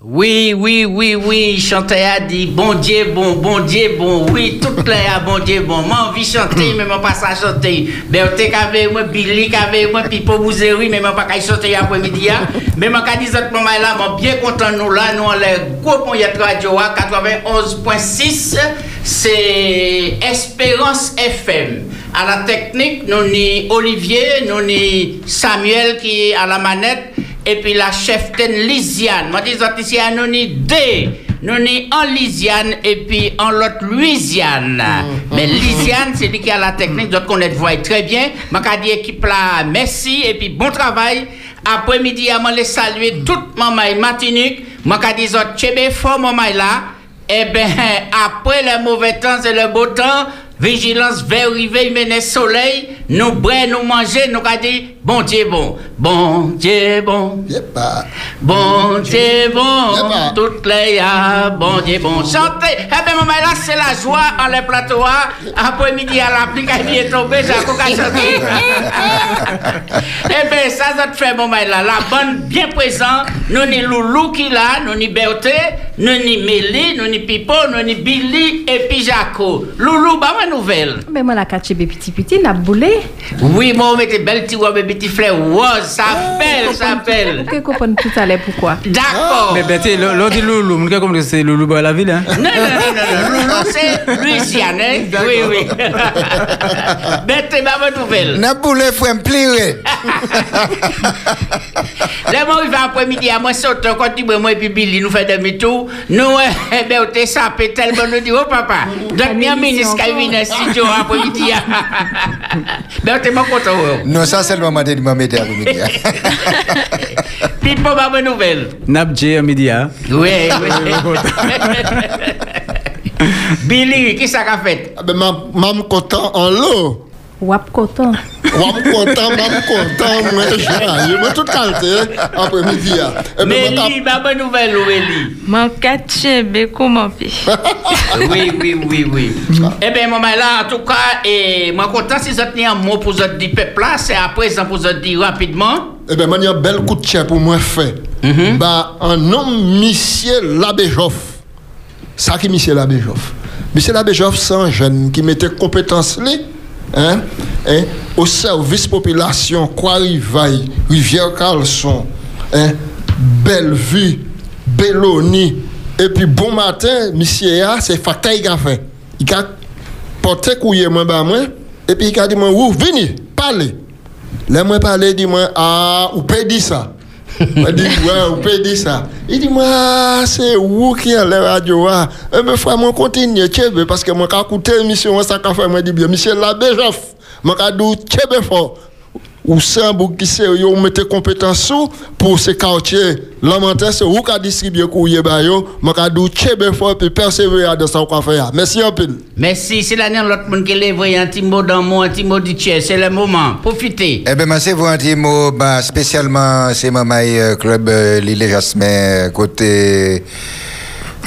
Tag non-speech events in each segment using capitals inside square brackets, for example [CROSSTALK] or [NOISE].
Oui, oui, oui, oui, chanter a dit, bon Dieu, bon, bon Dieu, bon, oui, tout là, bon Dieu, bon, moi envie chanter, mais moi pas ça chanter. Berthe qu'avec moi, Billy qu'avec moi, Pipo oui, mais moi pas qu'à chanter après-midi, hein. mais moi qu'à dire autres moment là, moi bien content nous là, nous on les gros point radio à 91.6, c'est Espérance FM. À la technique, nous ni Olivier, nous ni Samuel qui est à la manette et puis la chef Lisiane. Moi, dis ici, nous ni deux. Nous ni en Lisiane et puis en l'autre Louisiane. Mm. Mais Lisiane, c'est lui qui a la technique, d'autres connaissent voix très bien. Je dis équipe là, merci et puis bon travail. Après-midi, je les saluer toute maman Martinique. Je dis chebe fort maman là. Eh bien, [LAUGHS] après le mauvais temps et le beau temps, vigilance vers rive, mener soleil, nous boire, nous manger, nous dit bon Dieu bon, bon Dieu bon, bon Dieu bon, toutes les bon Dieu bon. Chantez, eh bien maman là c'est la joie en les plateaux, après midi à la pluie qui est tombée, j'ai encore chanter. eh bien ça ça te fait maman là, la bonne bien présent, nous ni Loulou qui là, nous ni Berthe, nous ni Mélie, nous ni Pipo, nous ni Billy et puis Jaco. Loulou, bah nouvelle. Mais moi, la caché petit petit, n'a boulé. Oui, moi, on des belles petits des petits fleurs rose, ça appelle, ça appelle. Vous comprenez tout à l'heure pourquoi. D'accord. Mais Betty, l'on dit Loulou, vous comprenez c'est Loulou dans la ville, hein? Non, non, non, non, Loulou, c'est Louisiane, hein? Oui, oui. [LAUGHS] Betty, ma nouvelle. N'a boulé, faut me plier. [LAUGHS] Là, moi, il va après-midi, à moi, saute, quand tu moi, et puis Billy, nous fait demi-tour. Nous, eh ben, on t'a sapé tellement, nous dit, oh, papa, dernier ministre qui vient dans le studio après-midi. [LAUGHS] Ben, t'es mon content. Non, ça, c'est le moment de m'aider après-midi. Pipo, ma bonne nouvelle. Nabdje à midi. [LAUGHS] Oui, oui. Billy, qui ça qu'a fait? Ben, maman content en l'eau. Wap content. Wap content, mam content, moi joyeux, moi tout qualité après-midi. Mais lui, ma bonne nouvelle, Eli? Mon catché, comment [LAUGHS] Oui, oui, oui, oui. Eh bien, maman, là, en tout cas, et moi content si vous avez un mot pour vous dire peuple là, c'est présent pour vous dire rapidement. Eh bien, il y a un bel coup de chien pour moi fait. Bah, un homme, monsieur l'abbé Joff. Ça qui monsieur l'abbé Joff. Monsieur l'abbé Joff, c'est un jeune qui mettait compétence là hein, hein, au service population, Croix-Rivaille, Rivière-Carlson, hein, Bellevue, Belloni, et puis bon matin, monsieur c'est Fatay qui a fait. Il a porté couille moi bah moi, et puis il a dit moi, venez, parlez. Là, moi parler, dit moi, ah, ou dire ça. Il dit, ouais, vous pouvez dire ça. Il dit, moi, c'est vous qui a la radio. Et me frère, moi, continue, parce que moi, quand écouté l'émission, ça qu'a fait, moi, dit bien, monsieur l'abbé Joff, moi, quand dit, fort ou c'est un bouc qui sait, yo mettez compétence pour ces quartiers. L'avantage, c'est vous qui distribuez courrier, yo, moi, qui dou tchebe fort, puis persévérer dans ça qu'on fait. Merci un peu. Merci, c'est l'année l'autre monde qui lève un petit mot dans moi, un petit mot du tiers, c'est le moment. Profitez. Eh bien, moi, c'est vous un petit mot, bah, spécialement, c'est Mamaï Club euh, Lille Jasmin, côté.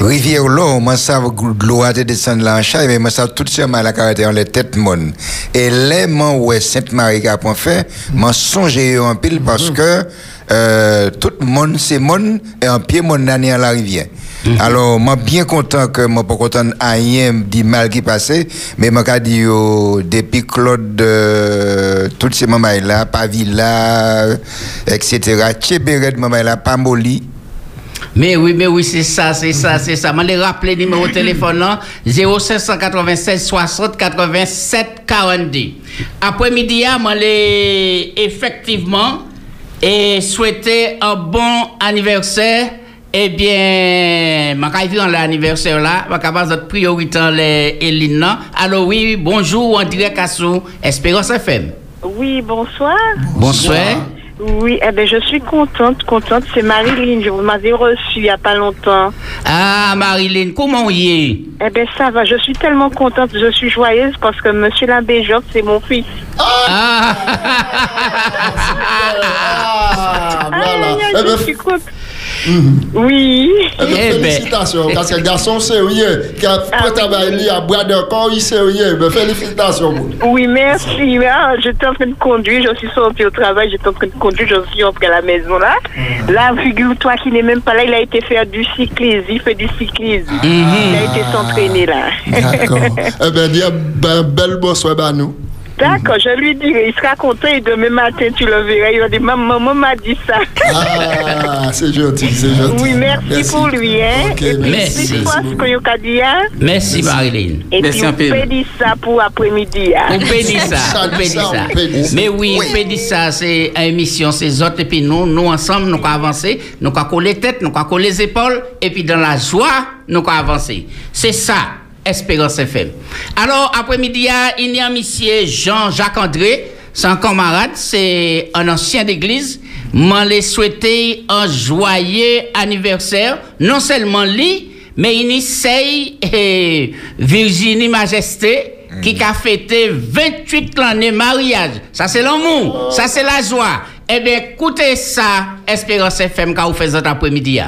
Rivière l'eau, moi ça l'eau a descendre là en mais moi ça tout seulement la caractère en les têtes mon. Et les man ouais Sainte Marie qui a point fait, moi songer en pile parce mhm. que euh, tout le monde c'est mon et en pied mon année à la rivière. Mhm. Alors, moi bien content que moi pas content rien dit mal qui passait, mais moi qu'a dit depuis Claude euh, toutes ces mamans là, Pavilla, etc. Tchéberet maman là, pas molly mais oui, mais oui, c'est ça, c'est ça, c'est ça. Je vais rappeler le numéro de téléphone là, 0596 60 87 42. Après-midi, je effectivement et souhaiter un bon anniversaire. Eh bien, je vais dans l'anniversaire là, je vais votre priorité les Elina. Alors oui, bonjour, en direct à sous Espérance FM. Oui, bonsoir. Bonsoir. Oui, eh ben, je suis contente, contente. C'est Marilyn, je vous m'avais reçu il n'y a pas longtemps. Ah, Marilyn, comment y est? Eh bien, ça va. Je suis tellement contente, je suis joyeuse parce que Monsieur l'abbé Job, c'est mon fils. Ah, ah, [LAUGHS] voilà. je suis contente. Oui. Eh bien, Eh ben. félicitations, parce que le garçon sérieux, qui a fait travail, il a bois de corps, il est sérieux. Ben, félicitations. Oui, merci. Ah, j'étais en train de conduire, je suis sortie au travail, j'étais en train de conduire, je suis rentrée à la maison là. Là, figure-toi qu'il n'est même pas là, il a été faire du cyclisme, il fait du cyclisme. Il a été s'entraîner là. D'accord. eh bien, dis un ben, bel bonsoir à nous. D'accord, je lui dirai, il sera content et demain matin tu le verras. Il va dire, maman, maman m'a dit ça. Ah, c'est gentil, c'est gentil. Oui, merci, pour lui. Hein. Ok, et puis, merci. dit, hein. Merci Marilyn. Et Merci puis, on peu. peut dire ça pour après-midi. hein. On peut dire ça, on peut dire ça. Mais oui, Oui. on peut dire ça, c'est une émission, c'est autres, et puis nous, nous ensemble, nous allons avancer, nous allons coller tête, nous allons coller les épaules, et puis dans la joie, nous allons avancer. C'est ça, Espérance FM. Alors, après-midi, il y a monsieur Jean-Jacques André, un camarade, c'est un ancien d'église. M'en les souhaiter un joyeux anniversaire, non seulement lui, mais il essaye eh, Virginie Majesté qui a fêté 28 l'année mariage. Ça c'est l'amour, ça c'est la joie. Eh bien, écoutez ça, Espérance FM quand vous faites cet après-midi.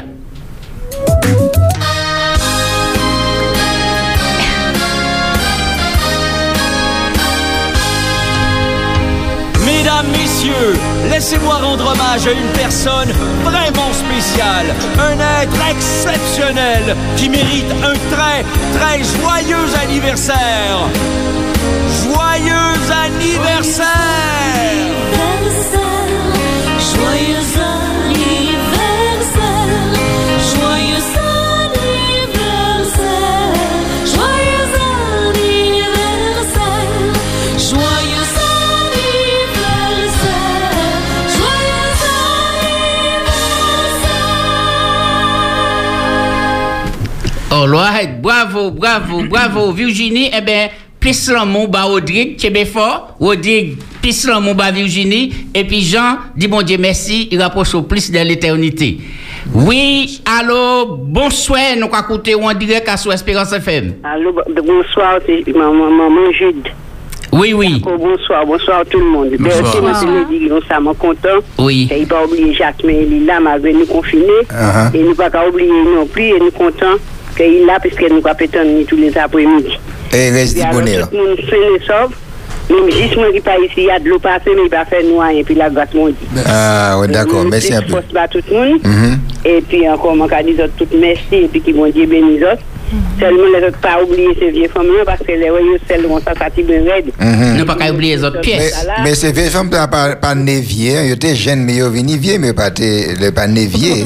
Laissez-moi rendre hommage à une personne vraiment spéciale, un être exceptionnel qui mérite un très, très joyeux anniversaire. Joyeux anniversaire! All right, bravo, bravo, bravo, Virginie. Eh bien, plus l'amour, bah, Rodrigue, tu es bien fort. Rodrigue, plus l'amour, bah, Virginie. Et puis Jean, dit bon Dieu merci, il rapproche au plus de l'éternité. Oui, allô, bonsoir, nous allons écouter en direct à sous Espérance FM. Allô, bonsoir, c'est maman, maman Jude. Oui, oui, bonsoir, bonsoir tout le monde. Merci, monsieur le dit, nous sommes contents. oui. Et il pas oublier Jacques, mais il est là, malgré nous confinés. Uh-huh. Et nous pas qu'à oublier non plus, et nous contents qu'il là, puisque nous pas pétanner tous les après-midi. Et reste du bonheur. tout le monde fait les sauve. Même juste moi qui pas ici, il y a de l'eau passée, mais il va faire noir, et puis la grâce mon dit. Ah, ouais, d'accord. Merci un peu. Pas tout le monde. Mhm. Et puis encore, mon cas dit autres tout merci, et puis qui vont dire béni les autres. Seulement, les autres pas oublier ces vieilles femmes parce que les voyous, celles vont ça, ça tire bien raide. Mhm. Nous pas oublier les autres Mais, pièces. mais ces vieilles femmes pas, pas, pas né vieux, ils étaient jeunes, mais ils sont venus vieux, mais pas, pas né vieux. [LAUGHS]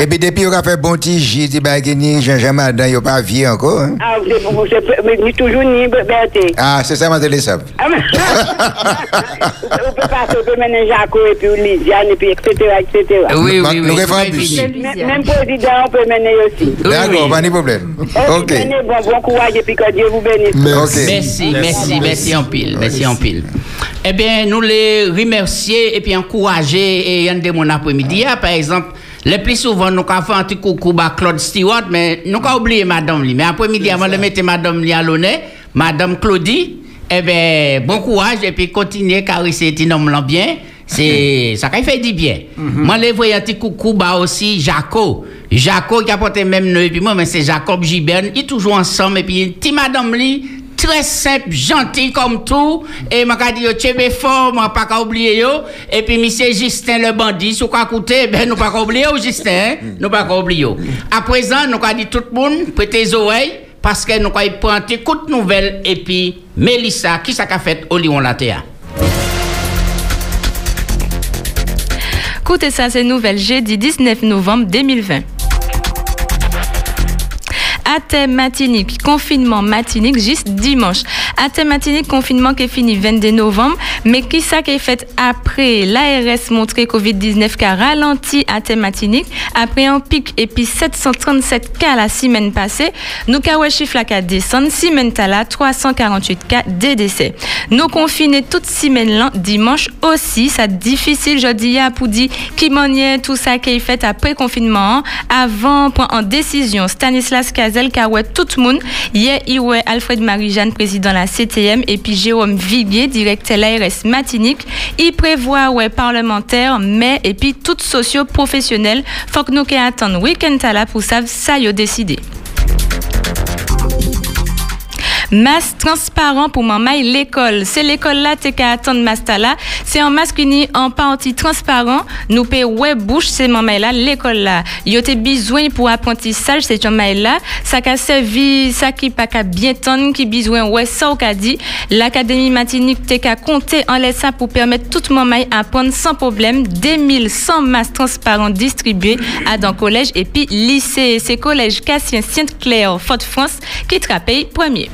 Et puis depuis, ils ont fait bon petit gîte, ils Jean-Jean Madin, ils n'ont pas vieux encore. hein. Ah, c'est pour c'est- mais ni toujours ni Berthe. Ah, c'est ça, ma télé ça. Ah, [LAUGHS] On peut passer, on peut mener Jaco et puis Lysiane et puis etc. etc. Oui, oui, nous oui. même président, on peut mener aussi. D'accord, oui. pas de problème. Ok. Menez, bon, bon courage et puis que Dieu vous bénisse. Merci. Merci, merci, merci en pile, merci en pile. Eh bien, nous les remercier et puis encourager et en de mon après-midi. Ah, Par exemple, le plus souvent, nous avons fait un petit coucou à Claude Stewart, mais nous avons oublié madame lui. Mais après-midi, avant de mettre madame lui à l'honneur, madame Claudie, eh bien, bon courage et puis continuez car c'est un homme bien. C'est ça qui fait du bien. Moi, les voyais un petit coucou bah aussi Jaco. Jaco qui a porté même nom et puis moi, mais c'est Jacob Giberne. Ils toujours ensemble et puis petit madame lui très simple, gentil comme tout. Et m'a dit, yo, tchebe fort, m'a pas qu'à oublier yo. Et puis, monsieur Justin le bandit, sous quoi coûter, ben, nous pas qu'à oublier Justin, hein? Nous pas qu'à oublier. À présent, nous qu'à dit tout le monde, prêtez les oreilles, parce que nous qu'à y prendre une courte nouvelle, et puis, Mélissa, qui ça qu'a fait au Lyon Latéa? Écoutez ça, c'est nouvelle jeudi 19 novembre 2020. Athème matinique, confinement matinique juste dimanche. Matinique, confinement qui est fini 22 novembre, mais qui ça qui est fait après? l'ARS montré Covid-19 qui a ralenti athème matinique après un pic et puis 737 cas la semaine passée. Nous avons chiffre là qui a descendu, semaine là 348 cas de décès. Nous confinés toute semaine dimanche aussi, ça difficile jeudi à pour dire qui tout ça qui est fait après confinement, avant prendre en décision. Stanislas Cazel qui a tout le monde. Hier Alfred Marie-Jeanne président de la CTM, et puis Jérôme Viguier, directeur l'ARS Matinique. Il prévoit, ouais, parlementaire, mais, et puis tout socio-professionnel. Faut que nous qu'à attendre week-end à la pour savoir ça, y décidé. Masque transparent pour maman l'école. C'est l'école là t'es qu'à attendre masque là. C'est un masque uni en partie transparent. Nous paie web bouche c'est maman là l'école là. Yo t'es besoin pour apprentissage c'est maman là. Ça qu'a servi ça qui pas qu'à bien tonne qui besoin ouais ça qu'a dit. L'académie matinique t'es qu'à compter en laisse ça pour permettre toute maman apprendre sans problème. 2100 masques transparents distribués à dans collège et puis lycée. C'est collège Cassien Sainte-Claire Fort-France qui te paye premier.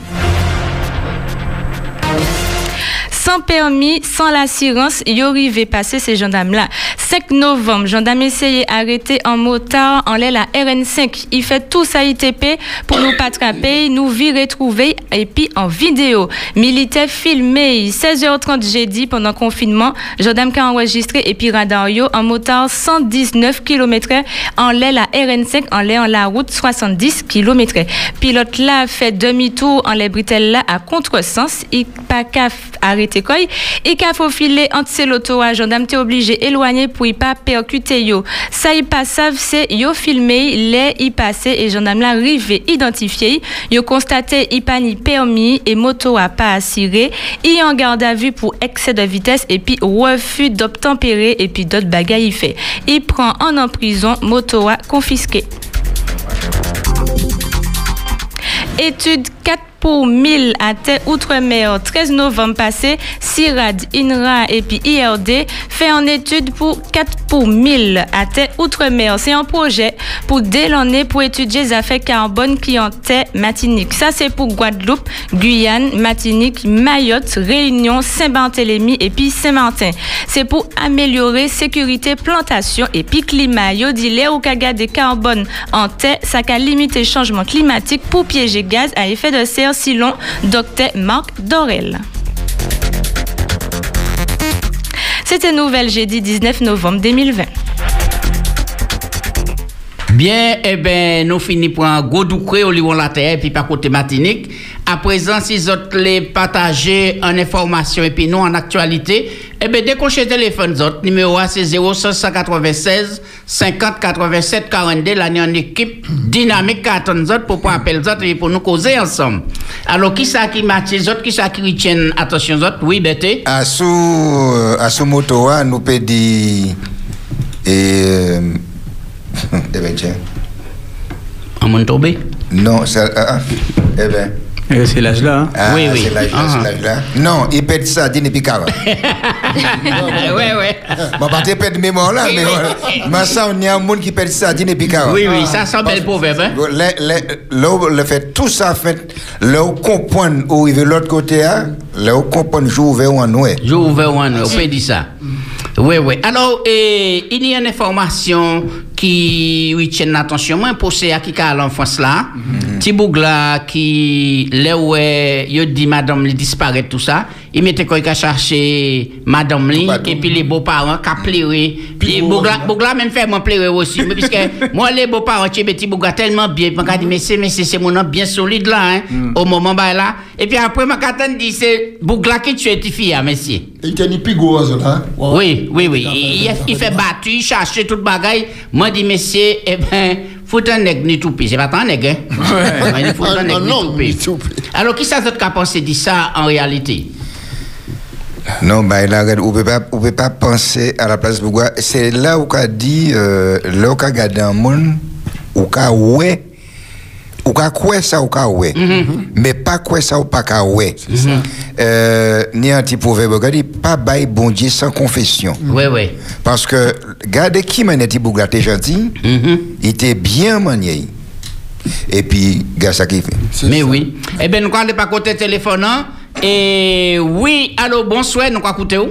Sans permis, sans l'assurance, y arrivé passer ces gendarmes-là. 5 novembre, gendarme essayé arrêter en motard en l'air la RN5. Il fait tout ça ITP pour nous pas attraper, nous virer trouver et puis en vidéo. Militaire filmé, 16h30 jeudi pendant confinement, gendarme qui a enregistré et puis radar yo en motard 119 km en l'air la RN5 en l'air en la route 70 km. Pilote là fait demi-tour en les bretelles là à contresens, il pas qu'à arrêter quoi. Et qu'à faufiler entre ces lotos à gendarme t'es obligé éloigner pour y pas percuter yo. Ça y pas savent c'est yo filmé les y passé et gendarme là rivé identifié. Yo constaté y pas ni permis et moto a pas assuré. Y en garde à vue pour excès de vitesse et puis refus d'obtempérer et puis d'autres bagailles y fait. Il prend en en prison moto a confisqué. Étude 4 pour 1000 à Terre Outre-mer 13 novembre passé, CIRAD, INRA et puis IRD fait en étude pour 4 pour 1000 à Terre Outre-mer. C'est un projet pour dès l'année pour étudier les effets carbone qui en terre Matinique. Ça c'est pour Guadeloupe, Guyane, Matinique, Mayotte, Réunion, Saint-Barthélemy et puis Saint-Martin. C'est pour améliorer sécurité plantation et puis climat. Yo dit kaga des carbone en terre, ça limité changement climatique pour piéger gaz à effet de serre selon Dr Marc Dorel. C'était Nouvelle jeudi 19 novembre 2020. Bien, eh ben, nous finissons pour un gros doucré au Lyon la terre, puis par côté Matinique. À présent, si vous les partager en information et puis nous en actualité, eh ben, décrochez téléphone, autres, numéro A, c'est 0596 50 87 42, l'année en équipe dynamique 14 autres pour pouvoir appeler autres et pour nous causer ensemble. Alors, qui ça qui match les autres, qui ça qui retiennent attention autres? Oui, Bété? À sous, euh, à sous moto, hein, nous peut dire. Et. euh, [LAUGHS] eh ben, tiens. En tombé? Non, ça. ah, ah, eh ben. Euh, C'est l'âge là. hein. Ah, Oui, oui. C'est l'âge là, Ah. c'est. Non, il pète ça, dîner puis 40. ouais, ouais. Bon, pas de pète mémoire là, mais voilà. Mais ça, on y a un monde qui pète ça, dîner puis 40. Oui, oui, ça sent bel proverbe, hein? Le, le, le fait tout ça fait où comprendre où il veut l'autre côté hein, là où comprendre jour vers où on est Je ouvert one, on peut dire ça. Oui, oui. Alors, eh, il y a une information qui oui, tient l'attention. Moi, pour à qui a l'enfance là, petit bougla qui, là où eh, il dit madame, il disparaît tout ça, il mettait quoi, il a cherché madame, li, et puis les beaux-parents qui a pleuré. Puis bougla, bougla même fait moi pleurer aussi. Mais puisque [LAUGHS] moi, les beaux-parents, tu petit bougla tellement bien, je me dis, mais c'est, mais c'est, mon nom bien solide là, hein, au moment bah, là. Et puis après, je dit, c'est bougla qui tue tes filles, monsieur. Il était ni pigouze là. Oui, oui, oui. Il, fait battu, il cherche toute bagaille. Moi, dis, monsieur, eh ben, faut un nègre ni toupie. C'est pas tant nègre, hein? Ouais, Il faut un nègre ni. Alors, qui ça d'autre qui a pensé de ça en réalité? non bah là on peut pas on peut pas penser à la place de Bougua c'est là où qu'a dit euh, là où qu'a gardé un monde où qu'a ouais ou qu'a quoi ça ou qu'a ouais mais pas quoi ça ou pas qu'a ouais euh, ni un petit proverbe qu'a dit pas bail bon Dieu sans confession Oui, oui. Parce que, regardez qui m'a dit Bougla, t'es gentil, Mhm. il était bien manié. Et puis, gars, ça qui fait. Mais oui. Eh bien, nous allons pas côté téléphone. hein. Et oui, allô, bonsoir, nous allons écouter où?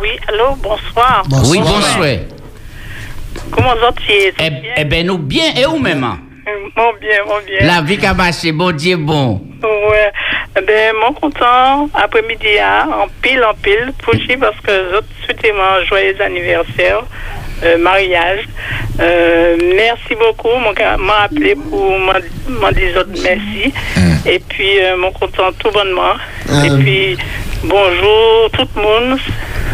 Oui, allô, bonsoir. Oui, bonsoir. Comment vous êtes? Eh, eh bien, nous bien et où même? hein? [LAUGHS] Mon bien, mon bien. La vie qui a marché, bon Dieu, bon. Ouais. Eh Ben, mon content, après-midi, hein, en pile, en pile, pour chi, parce que vous souhaitez mon joyeux anniversaire. euh, mariage. Euh, merci beaucoup. Mon m'a appelé pour m'en dire merci. Et puis, euh, mon content tout bonnement. Et puis, bonjour tout le monde.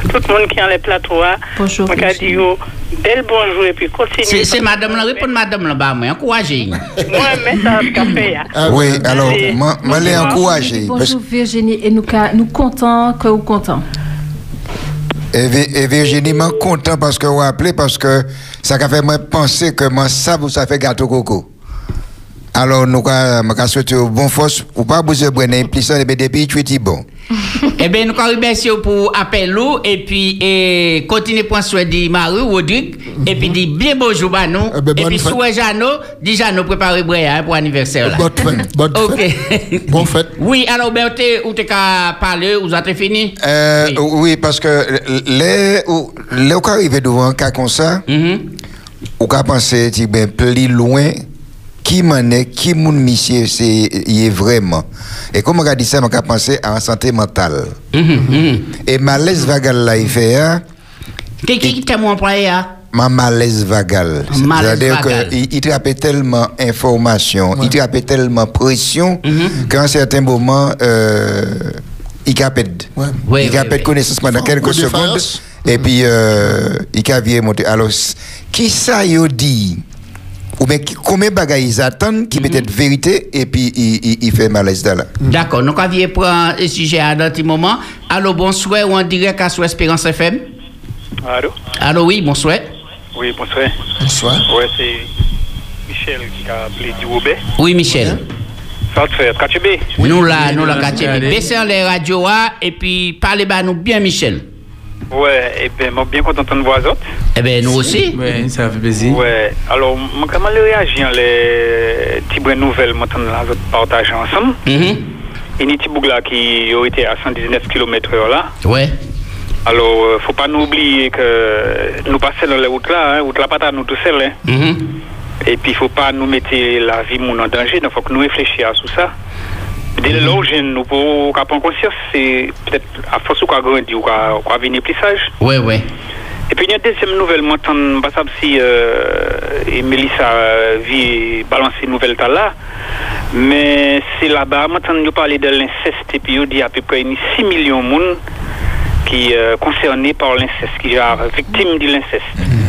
Tout le monde qui est en les plateaux. hein. Bonjour, dit, oh, bel bonjour et puis continue. C'est madame là, répondre madame là, bah, moi, encouragez. Moi, mais ça, café. hein. Ah, Oui, alors, Allez. moi, moi, les encourager. Bonjour Virginie et nous, nous contents que vous contents. Et, Vi- et Virginie, moi content parce que vous appelez, parce que ça a fait moi penser que moi, ça, vous, ça fait gâteau coco. Alors, nous, je souhaite bon force, ou pas de prendre implication, mais depuis, tu es bon. [LAUGHS] Eh bien, nous remercions pour l'appel nous et puis et, continuez pour souhait de Marie Rodrigue et puis dit bien bonjour à nous. Eh ben, et puis souhait Jeannot, déjà nous préparer Bréa pour l'anniversaire là. Bonne fête. Bonne [LAUGHS] fête. Ok. Bonne fête. Oui, alors Berthe, où t'es qu'à parler, vous avez fini? Euh, Oui. oui. parce que les, les, où arrivé devant un cas comme ça, Mhm. ou qu'à penser, tu ben, plus loin, qui m'en est, qui mon monsieur, c'est, il est vraiment. Et comme on a dit ça, on a pensé à la santé mentale. Mhm, mhm. Et malaise vagal là, il fait, hein, Qui qui t'a mon employé hein? ma malaise vagal. Malaise C'est-à-dire vagal. qu'il il trappe tellement information, il trappe tellement pression, Mhm. qu'à un certain moment, euh, il capte. Ouais. Il oui. connaissance pendant quelques secondes. Et puis, euh, il capte monter. Alors, qui ça yo dit? Ou bien qui- combien de bagages ils attendent qui peut être vérité et puis il, il, il fait malaise là. D'accord, nous avions pris un sujet à un petit moment. Allô, bonsoir, ou en direct à Sous Espérance FM. Allô? Allô, oui, bonsoir. Oui, bonsoir. Bonsoir. Ouais, c'est Michel qui a appelé du. Oui, Michel. Ça te fait, Kachebe Nous là, nous là, allez. Baissez les radios ah, et puis parlez bah nous bien, Michel. Ouais, et bien, moi bien content de voir autres. Eh bien, nous aussi. Oui, ça fait plaisir. Ouais, alors, moi, comment les réagir les petites bonnes nouvelles, moi, la autres partager ensemble Mhm. Et les petits là qui ont été à 119 km heure là. Ouais. Alors, euh, faut pas nous oublier que nous passons dans les routes là, hein, route là, pas nous tout seuls. Hein. Mhm. Et puis, il faut pas nous mettre la vie en danger. Donc, faut que nous réfléchissions à tout ça. Dès le où jeune, nous pour prenne conscience, c'est peut-être à force qu'on grandit ou qu'on venir plus sage. Ouais, ouais. Et puis, il y a une deuxième nouvelle, moi, je ne sais pas si euh, Mélissa euh, vit balancer une nouvelle là. Mais c'est là-bas, moi, je parler de l'inceste. Et puis, il dit à peu près 6 millions de monde qui sont concernés par l'inceste, qui sont victimes de l'inceste.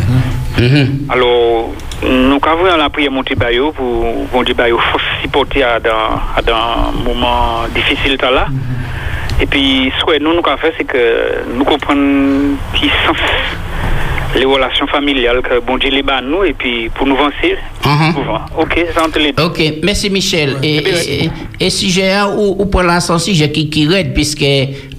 Mhm. Alors, nous avons la prière monter Bayo pour monter Bayo supporter à dans à dans moment difficile là. Et puis, ce que nous nous avons fait, c'est que nous comprenons qui sens les relations familiales que bon Dieu les bat nous et puis pour nous avancer. Mhm. souvent. Ok, ça entre les deux. Ok, merci Michel. Et, et, et, et sujet, ou, ou pour l'instant, sujet qui, qui raide, puisque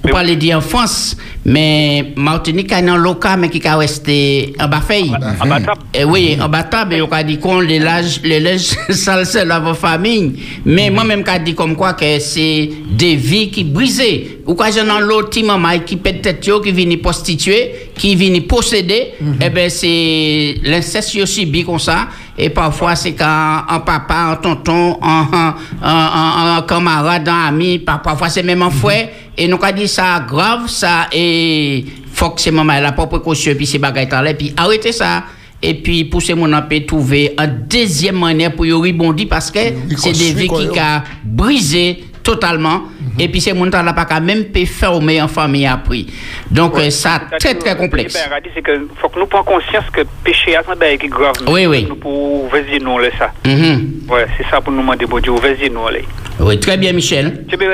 vous parlez d'enfance, mais Martinique a un local, mais qui a resté en bas feuille. En bas table. Eh oui, en bas table, et on a dit qu'on les lâche, les lèche [LAUGHS] sale seul à vos familles. Mais moi-même, j'ai dit comme quoi que c'est des vies qui brisées. Ou quoi, j'ai un l'autre petit maman qui peut-être yo, qui vient prostituer, qui vient posséder, eh ben c'est l'inceste yo subi comme ça. Et parfois, c'est quand un papa, un tonton, un, un, un, camarade, un ami, par- parfois c'est même un frère. Et nous, on dit ça grave, ça, et faut que c'est maman, elle a pas précaution, puis c'est bagaille là, puis arrêtez ça. Et puis, pour ce mon peut trouver une deuxième manière pour y rebondir parce que c'est des vies qui ont brisé totalement. Et puis, c'est mon temps là pas qu'à même peut fermer en famille après. Donc, euh, ça, très, très complexe. Ben, c'est que faut que nous prenions conscience que péché qui est grave. Oui, oui. Nous pour vas-y nous là ça. Mhm. Ouais, c'est ça pour nous demander bon Dieu, vas-y nous là. Oui, très bien, Michel. Tu peux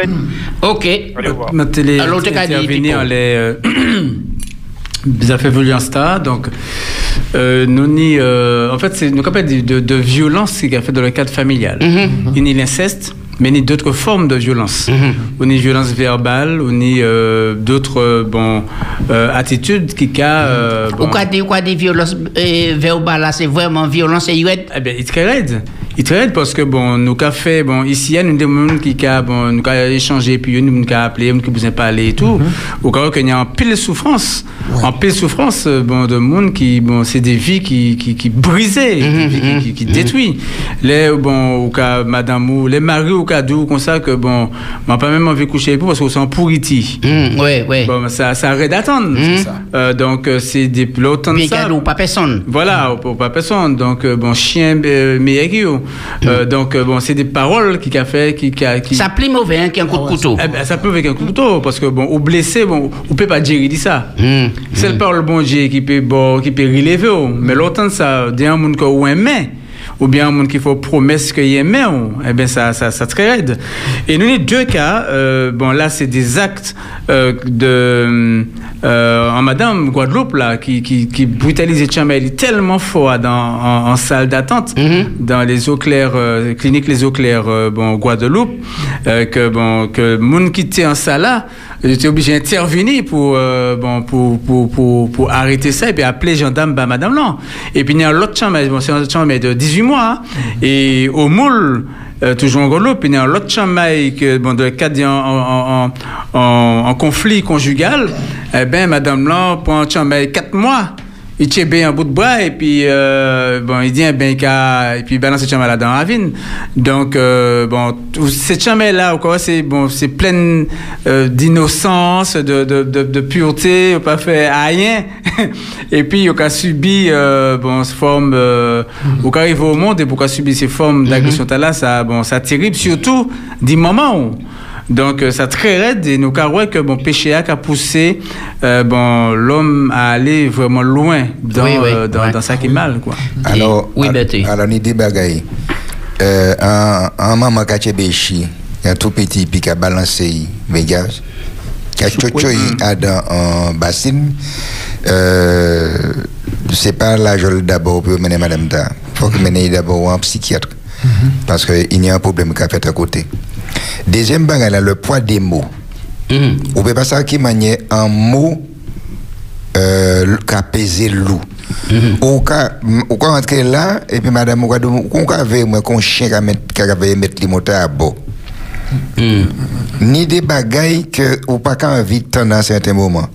Ok. Ma télé Alors, dire, intervenir Pipo. les [CLEARS THROAT] des affaires violences là donc euh, nous ni euh, en fait c'est nous de, de, de violence qui a fait dans le cadre familial il y a l'inceste mais a d'autres formes de violence. On y violence verbale on y euh, d'autres euh, bon euh, attitudes qui a euh, Ou quoi des, quoi des violences euh, verbales là, c'est vraiment violence et eh bien, il est raide. Il raide parce que bon, nous qu'a fait, bon, ici, il y a des gens qui a, bon, nous a échangé, puis nous a appelé, nous qui vous a parlé et tout. Au cas où il y a en pile souffrance, en pile souffrance, euh, bon, de monde qui, bon, c'est des vies qui, qui, qui brisées, vies qui, qui, détruisent. Les, bon, au cas, madame ou, les maris au cas d'où, comme ça, que bon, m'a pas même envie de coucher vous parce qu'on s'en pourriti. ouais, ouais. Bon, ça, ça arrête d'attendre. Euh, donc, euh, c'est des, l'autant de ça. cadeau, pas personne. Voilà, pour pas personne. Donc, bon, chien, euh, meilleur. Euh, Donc, euh, bon, c'est des paroles qui a fait, qui, qui, a- qui... Ça plie mauvais, hein, qui a un coup de couteau. Eh ben, ça peut avec un coup de couteau, parce que, bon, au blessé, bon, on peut pas dire dit ça. C'est le parole bon Dieu qui peut, bon, qui peut relever, oh. mais l'autant ça, d'un monde que ou aimé, ou bien un monde qui faut promesse qu'il aimait, oh, eh bien, ça, ça, ça très raide. Et nous, les deux cas, euh, bon, là, c'est des actes euh, de, euh, en Madame Guadeloupe, là, qui, qui, qui brutalisait Chamel tellement fort dans, en, en salle d'attente, dans les eaux claires, euh, clinique les eaux claires, euh, bon, Guadeloupe, euh, que, bon, que monde qui était en salle là, j'étais obligé d'intervenir pour, euh, bon, pour, pour, pour, pour arrêter ça et puis appeler gendarme, bah, madame là. Et puis il y a l'autre chambre, bon, c'est une chambre de 18 mois, hein, et au moule, euh, toujours en Guadeloupe, il y a l'autre chambre que, bon, de cadre en, en, en, conflit conjugal, eh ben, madame pour un chambre 4 mois, il tient bien un bout de bois et puis euh, bon il dit eh ben et puis balance cette chambre là dans la ravine donc euh, bon cette chambre là quoi c'est bon c'est pleine euh, d'innocence de, de, de, de pureté pas fait rien. [LAUGHS] Et puis il a subi euh, bon cette forme euh, au arrive au monde et pour qu'a subi ces formes d'agression là ça bon ça terrible surtout des moments où donc, euh, ça très raide et nous croyons que bon péché a poussé euh, bon l'homme à aller vraiment loin dans Oui, oui, euh, dans, ouais. dans ça qui est mal quoi. Alors, oui, Betty. alors, ni des bagailles. Euh, un, un maman qui a béchi, un tout petit, puis qui a balancé, gars, qui a dans un bassin, euh, c'est pas là, je d'abord pour mener madame da. faut que mener d'abord un psychiatre. Parce qu'il y a un problème qui a fait à côté. Deuxième bagaille, là, le poids des mots. On peut pas savoir qui maniait un mot euh, qui a pesé loup. Ou quand ou là, et puis madame, ou quand on avait moi qu'on chien qui a mettre les moteurs à bord. Ni des bagailles que ou pas qu'en temps dans certains moments.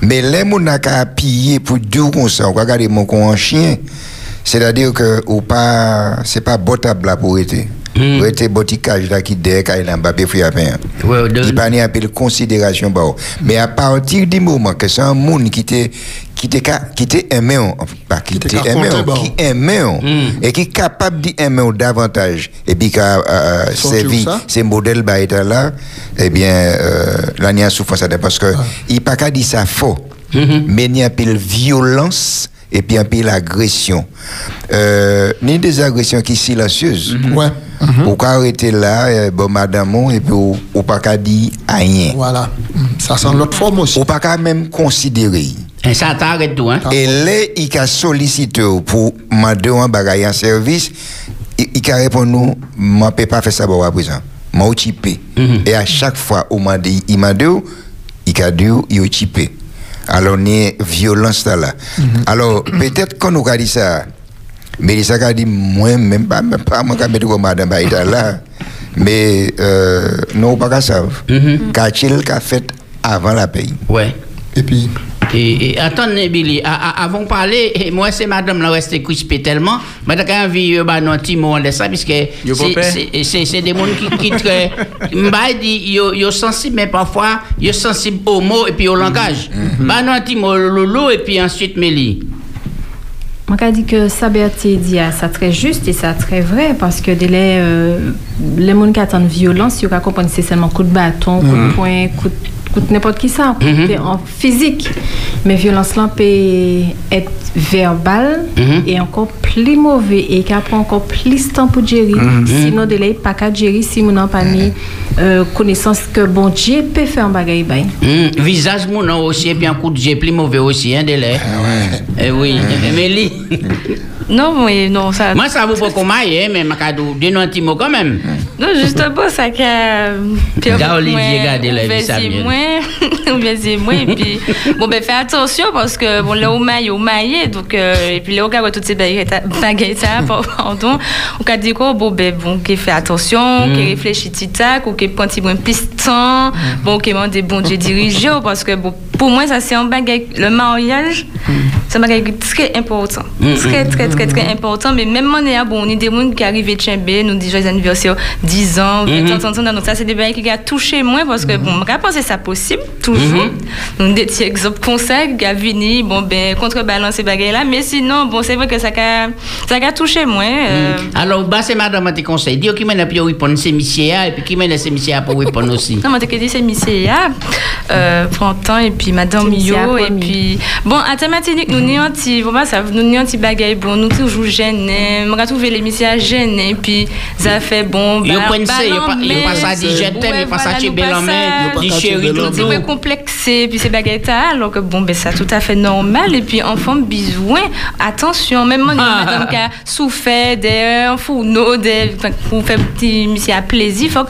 Mais les gens n'a qu'à appuyer pour dire comme ça, on regarder mon con en chien. C'est-à-dire que ou pas c'est pas botable là pour être. Pour être boticage là qui derrière il. Il pas un peu de considération bah. oh. Mais à partir du moment que c'est un monde qui était qui était ca- qui était aimé pas qui était aimé bah. aimé et qui est capable d'aimer on davantage et puis qui a servi ça? ces modèles bah là eh bien là il y a souffrance à dire parce que il pas qu'à dire ça faux mais il y a violence et puis un peu l'agression euh, ni des agressions qui silencieuses Ouais. ou qu'à arrêter là euh, bon madame on, et puis ou, ou pas qu'à dire rien Voilà. Mm. Ça sent l'autre forme aussi. ou pas qu'à même considérer Et ça t'arrête tout, hein? et là, il a sollicité pour demander un bagage en service. Il a répondu, nous, je ne peux pas faire ça pour présent. Je suis chipé. Et à chaque fois, où m'a dit, il m'a dit, il a dit, il est chipé. Alors, il y a violence là. Alors, [CLEARS THROAT] peut-être qu'on nous a dit ça. Mais il a dit, moi, même pas, même pas, moi, mettre madame Baïda là. Mais, euh, non, pas ça. Qu'a-t-il qu'a fait avant la paye? Ouais. Et puis. Et, et attendez, Billy, avant de parler, moi, c'est madame là, reste crispée tellement. Mais t'as envie de bah, non, petit mot de ça, puisque c'est- des gens qui, qui très. [LAUGHS] M'ba dit, yo, yo sensible, mais parfois, yo sensible au mot et puis au langage. Bah, non, petit mot, loulou, et puis ensuite, Mélie. Moi, je dis que ça, Berthier dit, ah, ça très juste et ça très vrai parce que les, euh, les gens qui attendent violence, ils comprennent que c'est seulement coup de bâton, coup de Mhm. poing, coup de, n'importe qui ça, Mhm. pied en physique. Mais violence là peut être verbale Mhm. et encore plus mauvais et qui prend encore plus de temps pour gérer. Mhm. Sinon, délai pas qu'à gérer si mon n'a pas mis euh, connaissance que bon Dieu peut faire un bagage. Hum, visage mon nom aussi, et puis un coup de plus mauvais aussi, hein, délai. Eh oui, Eh, Mélie. [LAUGHS] Non, oui, non, ça. Moi, ça vous pas comme aille, mais ma cadeau, de un petit mot quand même. Non, justement, ça qui a. Gars, Olivier, regardez la vie, ça ou bien c'est moins, [LAUGHS] et puis. [LAUGHS] Bon, ben, fais attention, parce que, bon, là, au maille, au maillé, donc, euh, et puis là, on regarde toutes ces baguettes, baguettes, [LAUGHS] pardon, on a dit quoi, bon, ben, bon, qui fait attention, Mm. qui réfléchit tic-tac, ou qui prend petit bon piston, bon, qui demande des bons dieux dirigeants, parce que, bon, pour moi, ça, c'est un bagage, le mariage, c'est un bagage très important. Mm, Très, mm. très, très, très important, mais même on est à bon, on est des gens qui arrivent à Tchembe, nous disons les anniversaires 10 ans, 20 ans, Mhm. 30 ans, donc ça, c'est des bagages qui ont touché moi, parce que, bon, je pense que c'est possible, toujours. Donc, des petits ça, qui a venu, bon, ben, contrebalancer ces bagages-là, mais sinon, bon, c'est vrai que ça a, ça a touché moi. euh, Alors, bah, c'est madame qui conseille. Dis qui mène pour répondre, c'est monsieur, et puis qui mène c'est monsieur pour répondre aussi. Non, mais t'as dit c'est Misséa, euh, Printemps, et puis Madame Yo, et puis. Bon, à thématique, nous n'y anti, bon, bah, ça, nous bon, toujours gênés, on a trouvé gênés, puis ça fait bon, bah, yo yo mais- pas ça dit je t'aime, yo pas ça tu belle en main, dit C'est doudou. ouais, complexé, puis c'est baguette alors que bon, ben ça tout à fait normal. Et puis enfant besoin, attention, même moi, Ah. madame qui a souffert des un fourneau, des, enfin, pour faire petit monsieur à plaisir, faut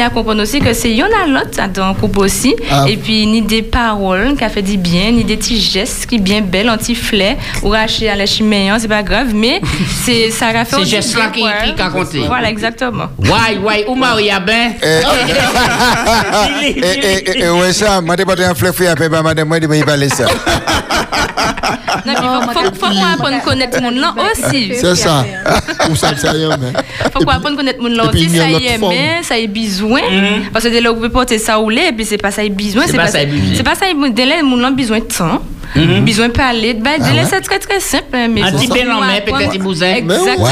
à comprendre aussi que c'est a l'autre dans le couple aussi. Ah. Et puis ni des paroles qui a fait du bien, ni des petits gestes qui bien belles, anti-flait, ou racher à la chiméen, c'est pas grave, mais [LAUGHS] c'est ça a fait C'est gestes là qui- qu'a compté. Voilà, exactement. Ouais, ouais, ou Marie a ben? Et, et, et, et ouais, ça, moi, t'es pas un fleuve, après, bah, madame, moi, il va laisser ça. Non, mais faut, faut, faut qu'on apprenne à connaître mon là aussi. C'est ça. Ou ça, ça y est, mais. Faut qu'on apprenne à connaître mon puis, aussi, a ça y est, mais ça y est besoin. Parce que dès là, vous pouvez porter ça ou puis c'est pas ça y est besoin. C'est pas ça y est besoin. C'est pas ça y est Dès là, mon là, besoin de temps. Besoin de parler. Ben, là, c'est très très simple. hein, Mais Un faut petit apprenne- peut-être bousin. Exactement.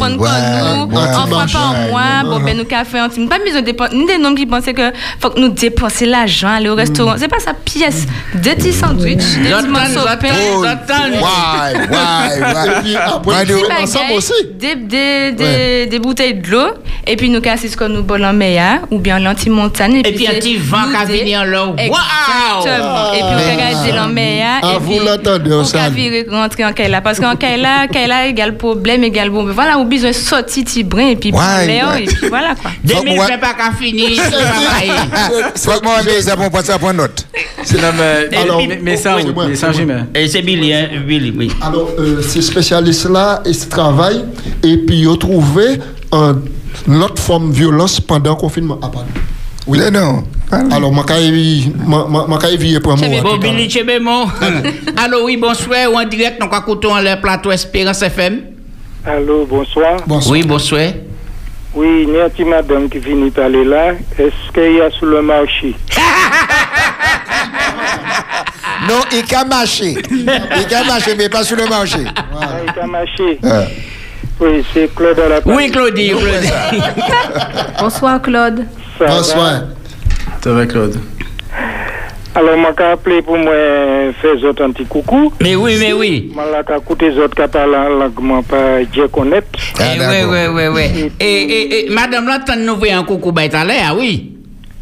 Comprendre que nous, en frappant en moi, bon, ben, nous, café, on pas besoin de dépenser. Ni des noms qui pensaient que faut que nous dépenser l'argent, aller au restaurant. C'est pas ça, pièce. Deux petits sandwichs, des petits morceaux de pain. de- ensemble aussi. Des, des, des, des bouteilles de l'eau, et puis nous casser ce que nous boit en meilleur, ou bien l'anti-montagne. Et puis un petit vent qui a venu en l'eau. Exactement. Et puis on Ah. regarde l'en meilleur. Ah, et vous l'entendez, on virer rentrer en Kaila. Parce qu'en Kaila, Kaila égale problème, égale bon. Voilà, a besoin de sortir petit brin, et puis Ouais, prendre l'air, ouais. et puis voilà quoi. 2000 moi- fait pas qu'à finir, c'est [LAUGHS] moi, mais ça, pour passer à point note. C'est mais ça, moi. j'y mets. Et c'est Billy, hein, Billy, oui. Alors, euh, ces spécialistes-là, ils travaillent et puis ils ont trouvé un- une autre forme de violence pendant le confinement. Ah, pardon. Oui, non. Alors, je vais éviter pour moi. Bon, Billy Chebemo. Allô, oui, bonsoir. Ou en direct, nous écoutons le plateau Espérance FM. Allô, bonsoir. Bonsoir. Oui, bonsoir. Oui, il y a une petite madame qui vient parler là. Est-ce qu'il y a sur le marché? [LAUGHS] Non, il a marché. Il a marché, mais pas sur le marché. Ah, il a marché. Ah. Oui, c'est Claude à la Oui, Claudie, Claudie. [LAUGHS] Bonsoir Claude. Ça? Bonsoir. Ça va, Claude? Alors, j'ai appelé pour moi faire autres un petit coucou. Mais oui, mais oui. Là, j'ai écouté les autres qui parlent en langue, moi, pas Dieu connaître. Ah, Eh, d'accord. oui, oui, oui, oui. Et, et, et, madame, là, t'as nous un coucou bête à l'air, oui.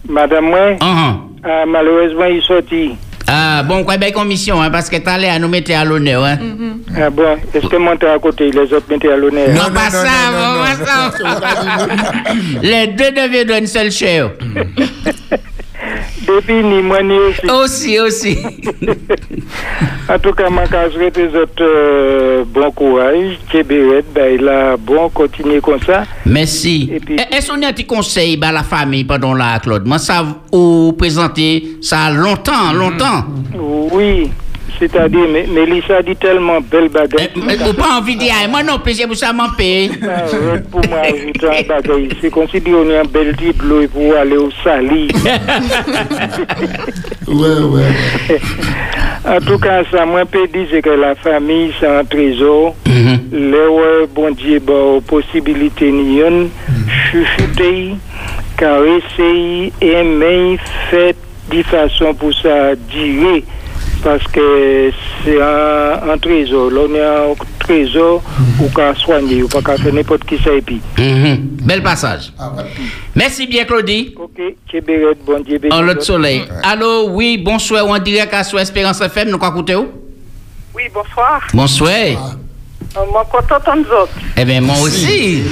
Madame, moi, Uh-huh. ah, malheureusement, il sorti. Ah, bon, quoi, belle commission, hein, parce que t'as l'air à nous mettre à l'honneur, hein. Ah bon, est-ce que moi, t'es à côté, les autres mettaient à l'honneur? Non, pas ça, bon, pas ça. Les deux devaient donner une seule chair. [LAUGHS] Depuis, ni moi, ni aussi. Aussi, aussi. [LAUGHS] En tout cas, ma case les autres euh, bon courage. Kébéret, ben, il a bon continuer comme ça. Merci. Est-ce qu'on a un petit conseil à la famille pendant là, Claude? Moi, ça vous présenter ça longtemps, longtemps. Oui, c'est-à-dire, Mélissa dit tellement belle baguette. mais Ou pas envie de dire, Ah, moi non plus, c'est pour ça m'en paye. Arrête pour moi ajouter un bagage. C'est comme si on est un bel type l'eau pour aller au Sali. [LAUGHS] Ouais, ouais. en tout cas, ça, moi, peut dire que la famille, c'est un trésor. Mhm. Les ouais, bon Dieu, bon, possibilité n'y a chuchoter, caresser, aimer, faire de façon pour ça durer. Parce que c'est un, un trésor. Là, on est un trésor ou qu'à soigner, ou pas qu'à faire n'importe qui ça et puis. Mhm. Bel passage. Merci bien, Claudie. Ok, bon Dieu. En l'autre soleil. Allô, oui, bonsoir, on direct à sur Espérance FM, nous quoi écouter où? Oui, bonsoir. Bonsoir. Euh, Moi, content de autres. Eh bien, moi aussi.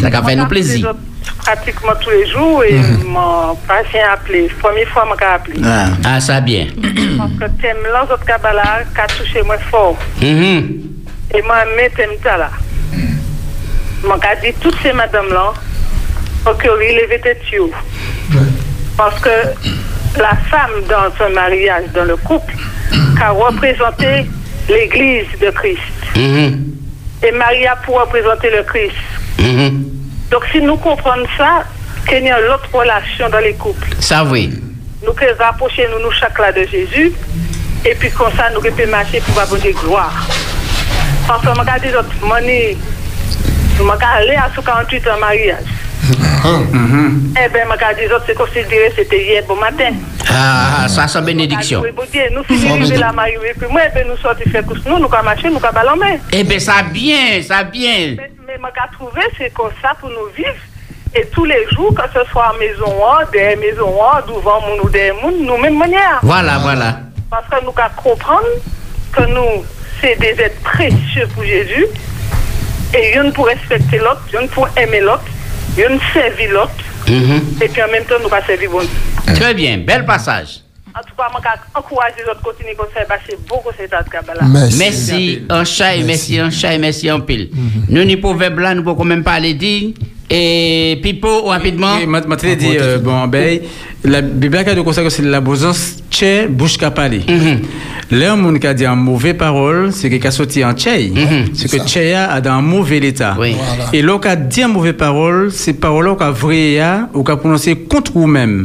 Ça va faire nous plaisir. Pratiquement tous les jours et mon patient appelé. Première fois, je appelé. Ah, ah, ça bien. A touché moi fort. Mhm. Et moi, je thème ça là. Je dit toutes ces madames-là, faut que les lever tête sur. Parce que la femme dans un mariage, dans le couple, a représenté l'église de Christ. Mhm. Et Maria pour représenter le Christ. Mhm. Donc si nous comprenons ça, qu'il y a l'autre relation dans les couples. Ça, oui. Nous pouvons rapprocher nous, nous chaque là de Jésus. Et puis comme ça, nous pouvons marcher pour avoir de gloire. Parce que je me dis, autres, moi, je me aller à ce 48 ans mariage. Eh bien, je me dis, autres, c'est considéré, c'était hier bon matin. Ah, ça, c'est bénédiction. Oui, bon Dieu, nous finissons la mariée. Et puis moi, eh bien, nous sortons faire course, nous, nous allons marcher, nous allons ballonner. Eh bien, ça bien, ça bien. Mais je trouvé, c'est comme ça pour nous vivre. Et tous les jours, que ce soit en maison, en, des maisons, devant nous ou des monde, nous même manière. Voilà, voilà. Parce que nous devons comprendre que nous, c'est des êtres précieux pour Jésus. Et une pour respecter l'autre, une pour aimer l'autre, une servir l'autre. Mhm. Et puis en même temps, nous allons servir bon Dieu. Très bien, bel passage. En tout cas, je encourager les autres à continuer comme ça, parce que c'est beaucoup. Merci, un chat, merci, un chat, merci, un pile. Nous, ni proverbe là, nous pouvons quand même parler dit. Et Pipo, rapidement. Oui, dit, euh, bon, ben, la Bible a dit que c'est la bosance tché, bouche qu'a parlé. Là, on a dit en mauvaise parole, c'est que qu'a sorti en tché. C'est que tché a dans un mauvais état. Et là, qu'a dit en mauvaise parole, c'est parole qu'a vrai ou qu'a prononcé contre vous-même.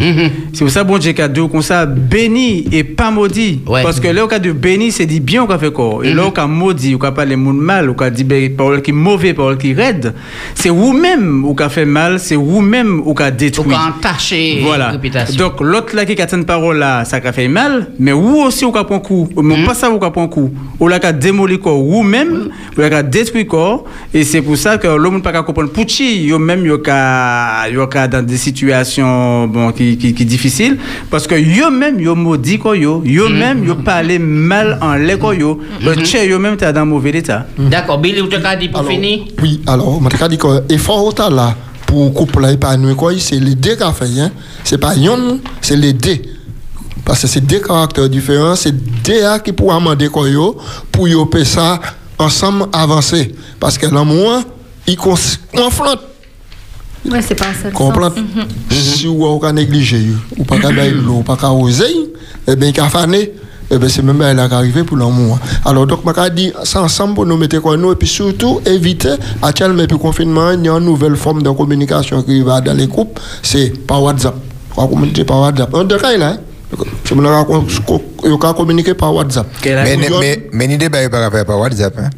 C'est pour ça, bon Dieu, qu'a dit comme ça, béni et pas maudit. Parce que là, qu'a dit béni, c'est dit bien ou qu'a fait quoi. Et là, qu'a maudit, ou qu'a parlé monde mal, ou qu'a dit ben, parole qui mauvais, parole qui raide, c'est vous-même ou qu'a fait mal, c'est vous-même ou qu'a détruit. Ou qu'a entaché Voilà. Donc, l'autre là qui a une parole là, ça a fait mal, mais vous aussi, ou qu'a pris un coup. Mais pas ça, ou qu'a pris un coup. Ou là, qu'a démoli corps, vous-même, ou là, qu'a détruit corps. Et c'est pour ça que l'homme n'a pas qu'à comprendre. Pouchi, yo même, yo qu'a, yo qu'a dans des situations, bon, qui, qui, qui difficiles. Parce que yo même, yo maudit quoi yo. Yo même, yo parlé mal en yo. Le tché, yo même, t'es dans mauvais état. D'accord, Billy, vous te dit pour finir? Oui, alors, je te dis que l'effort là pour couple là épanouir quoi, c'est les deux qui a fait, hein. C'est pas yon, c'est les deux. Parce que c'est deux caractères différents, c'est deux là qui pourra demander quoi yo pour yo faire ça ensemble avancer. Parce que l'amour, il confronte. Ouais, c'est pas Comprendre. sens. Si vous avez négligé, ou pas qu'à bailler l'eau, ou pas qu'à oser, eh bien, qu'à faner, eh bien, c'est même elle qui arrivé pour l'amour. Alors, donc, je dit, c'est ensemble pour nous mettre quoi nous, et puis surtout, éviter, actuellement, puis confinement, il y a une nouvelle forme de communication qui va dans les groupes, c'est par WhatsApp. On va communiquer par WhatsApp. En deux cas, là, hein. C'est mon on va communiquer par WhatsApp. Mais, mais, mais ni débat pas faire par WhatsApp. Hein.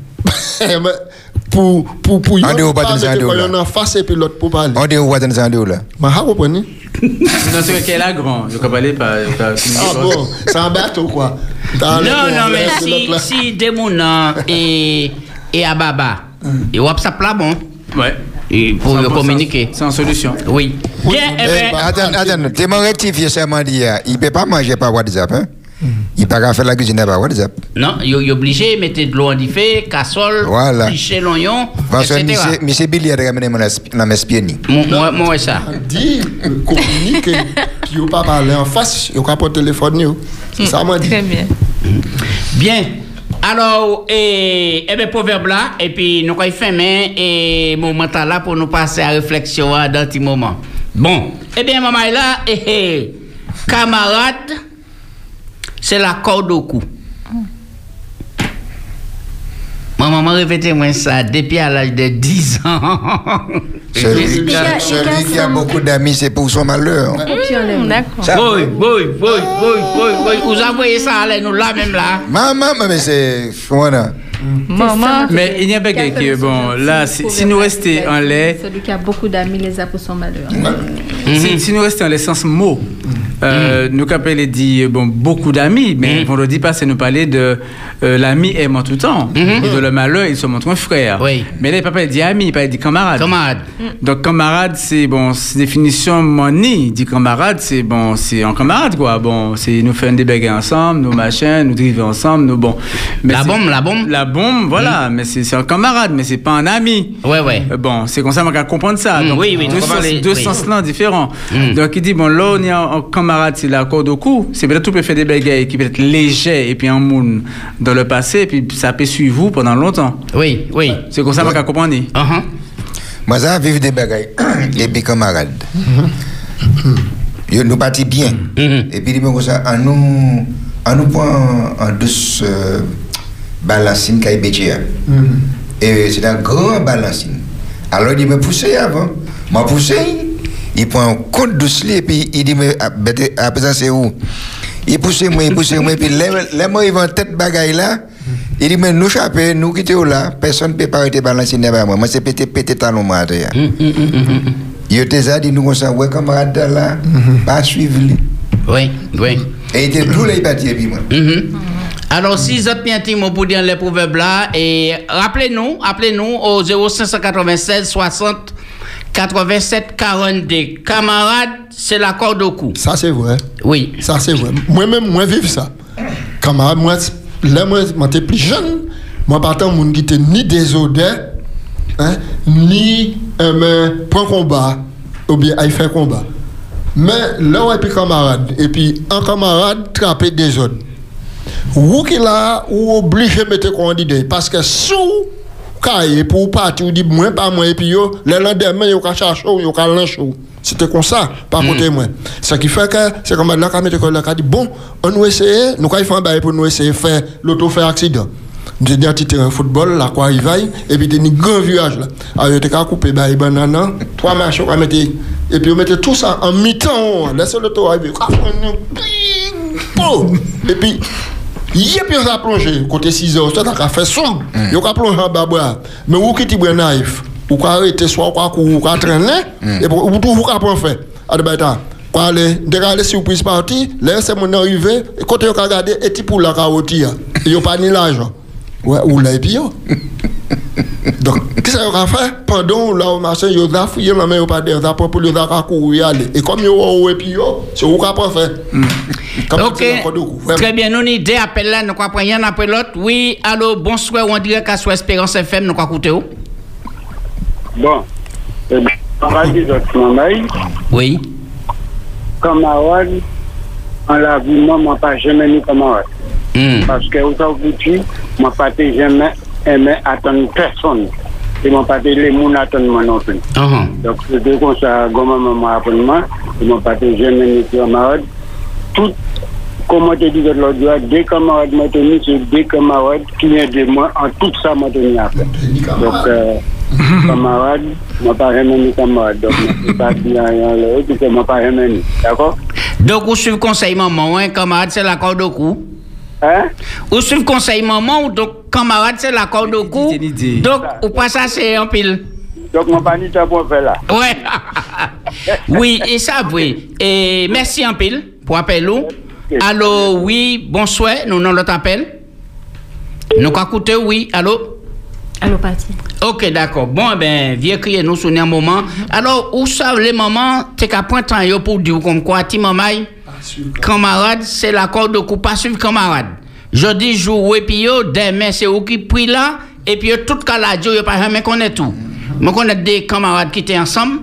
[LAUGHS] Pour pour pour On dit au bâton de parler, Sando, quand là. on en face et puis l'autre pour parler. On dit où va dans là. Mais vous comprenez? Non, c'est qu'elle a grand. Je peux parler par. par- Ah bon, c'est un bateau quoi. Dans Non, non, mais si, si des mounans et, et à Baba, et WhatsApp là, bon. Ouais. Et pour 100%, communiquer. C'est une solution. Oui. Bien, eh Eh, ben, Attends, attends, tu m'as rectifié seulement hier. Il ne peut pas manger par WhatsApp. Hein? Il ne peut pas faire la cuisine par WhatsApp. non, il est obligé de mettre de l'eau en diffé, casserole, Voilà. picher l'oignon, Parce que. M. Billy a ramené mon spioni. Moi, moi, moi, ça. dit euh, communiquer [LAUGHS] puis vous pas parler en face vous pas porter téléphone c'est ça dit Très bien. Bien. Alors, et, eh bien, proverbe là, et puis nous allons faire main et moment là pour nous passer à réflexion hein, dans un petit moment. Bon, eh bien, maman est là, et, et camarade, c'est la corde au cou. Ma maman répétait moi ça depuis à l'âge de 10 ans. [LAUGHS] Celui, qui a- puis, celui qui a beaucoup d'amis, c'est pour son malheur. D'accord. Ça- Oui, oui, oui, oui, oui, oui. Vous envoyez ça à nous là même là. Maman, mais c'est. Voilà. Maman. Mais il n'y a pas que, que- bon, là, si, si nous restons en lait, Celui qui a beaucoup d'amis les a pour son malheur. si, si nous restons en l'essence mot, Euh, Nous appelons dit bon beaucoup d'amis, mais vendredi passé nous parlait de euh, l'ami aimant tout le temps et de le malheur il se montre un frère. Mais là il papa il dit ami, il pas dit camarade. Camarade. Donc camarade c'est bon c'est définition moni dit camarade c'est bon c'est un camarade quoi. Bon c'est nous faire des bagarres ensemble, nous machin, nous driver ensemble, nous bon. Mais La bombe, la bombe. La bombe voilà, mais c'est c'est un camarade, mais c'est pas un ami. Ouais ouais. Euh, Bon, c'est comme ça qu'on va comprendre ça. Mm, Donc, oui, oui, deux, nous sens, les- deux oui. sens là différents. Donc, il dit, bon, là, on est en, en camarade, c'est l'accord de coup. C'est peut-être tout peut faire des bagailles qui peut être léger et puis un monde dans le passé, et puis ça peut suivre vous pendant longtemps. Oui, oui. C'est comme ça qu'on va comprendre. Uh-huh. Moi, ça vivre des bagailles. [COUGHS] Puis, camarades. Yo, Nous partis bien. Et puis, il dit, comme ça, en nous, en nous prend en douce euh, balancine qui est Et c'est un grand balancine. Alors, il mais poussez avant. Moi, poussé. Il prend un compte douce et puis il dit, mais ah, bête, à présent, c'est où? Il pousse moi, il pousse moi. Et puis, les les moi, ils vont tête bagaille là. Il dit, mais nous chapés, nous qui sommes là, personne ne peut pas arrêter balancine derrière moi. Moi, c'est pété, pété talon, moi. derrière. Il était ça, dit nous comme ça, ouais, camarade là, pas suivre lui. Oui, oui. Et il était tout là, il partit, et puis moi. Alors, si vous bien petit mot pour dire les proverbes là, et rappelez-nous, appelez-nous au 0596 60 87 42. Camarade, c'est l'accord de coup. Ça, c'est vrai. Oui. Ça, c'est vrai. Moi-même, moi, vive ça. Camarade, moi, là, moi, j'étais plus jeune. Moi, par tant, mon qui était ni désodé, hein, ni euh, point combat, ou bien à faire combat. Mais là, on est camarade. Et puis, un camarade trapé des autres. Ou qui là, ou obligé de mettre candidat. Parce que sous cahier pour partir, ou dit moi, pas moi, et puis yo, le lendemain, yo ka chercher, yo ka lancer. C'était comme ça, par côté moi. Ce qui fait que c'est comme là, quand mettre là, dit bon, on nous essayer, nous faut un bail pour nous essayer de faire l'auto faire accident. J'ai dit un petit terrain de football, là, quoi, il va, et puis des grand village là. Alors, il a coupé, bah, banana, trois machins, on et puis on mettait tout ça en mi-temps, laissez l'auto arriver! Et puis, Yep, yo a plongé côté 6 heures, ça a fait sombre. Yo a plongé en bas. Mais où qui ti bois naïf, ou ka arrêter soit ou ka courir, ou ka traîner et pour ou tout ou ka prendre fait. Adebata. Kwa aller, dès aller surprise parti, là c'est mon côté yo ka regarder et pour la ka roti. Yo pas ni l'argent. Ouais, ou yo. [LAUGHS] Donc, qu'est-ce qu'on a fait? Pendant là au marché, yo a fouillé la main yo pas après pour courir aller. Et comme yo et puis yo, c'est où pas fait. Comme Ok. Très bien, nous avons deux appels là, nous croyons rien après l'autre. Oui, allô, bonsoir, on dirait qu'à soit Espérance FM, nous écouter où? Bon, eh va Oui. camarade, en la vie, moi, moi, pas jamais ni camarade. Hmm. Parce que, dit, moi, pas jamais aimé attendre personne. Et moi, pas les gens attendre moi non plus. Uh-huh. Donc, c'est comme ça, comment maman appelle moi, et moi, pas jamais ni camarade. Tout, comment te dis l'autre jour, des camarades m'ont tenu, c'est des camarades qui aident moi en tout ça, m'ont tenu à faire. Donc, euh, [LAUGHS] camarade, moi pas jamais ni camarade. Donc, moi, c'est pas bien rien puis que moi pas jamais ni. D'accord? Donc, vous suivez conseil maman, hein, camarade, c'est l'accord de coup. Hein? Vous suivez conseil maman, ou donc camarade, c'est l'accord de coup. Donc, ou pas ça, c'est un pile. Donc, moi pas ni temps pour faire là. Ouais. [LAUGHS] oui, et ça, oui. Et merci un pile pour appel ou. Allô, oui, bonsoir, nous avons l'autre appel. Nous avons écouté, oui, allô? Allô, Pati. Ok, d'accord. Bon, eh ben, viens crier nous sur un moment. Alors, où savent les mamans, t'es qu'à point pour dire comme quoi, ti mamay, camarade, c'est l'accord de coup, pas suivre camarade. Je dis jour, et puis demain, c'est où qui prie là, et puis tout cas là, yo, pas jamais connaît tout. Moi, connais des camarades qui étaient ensemble,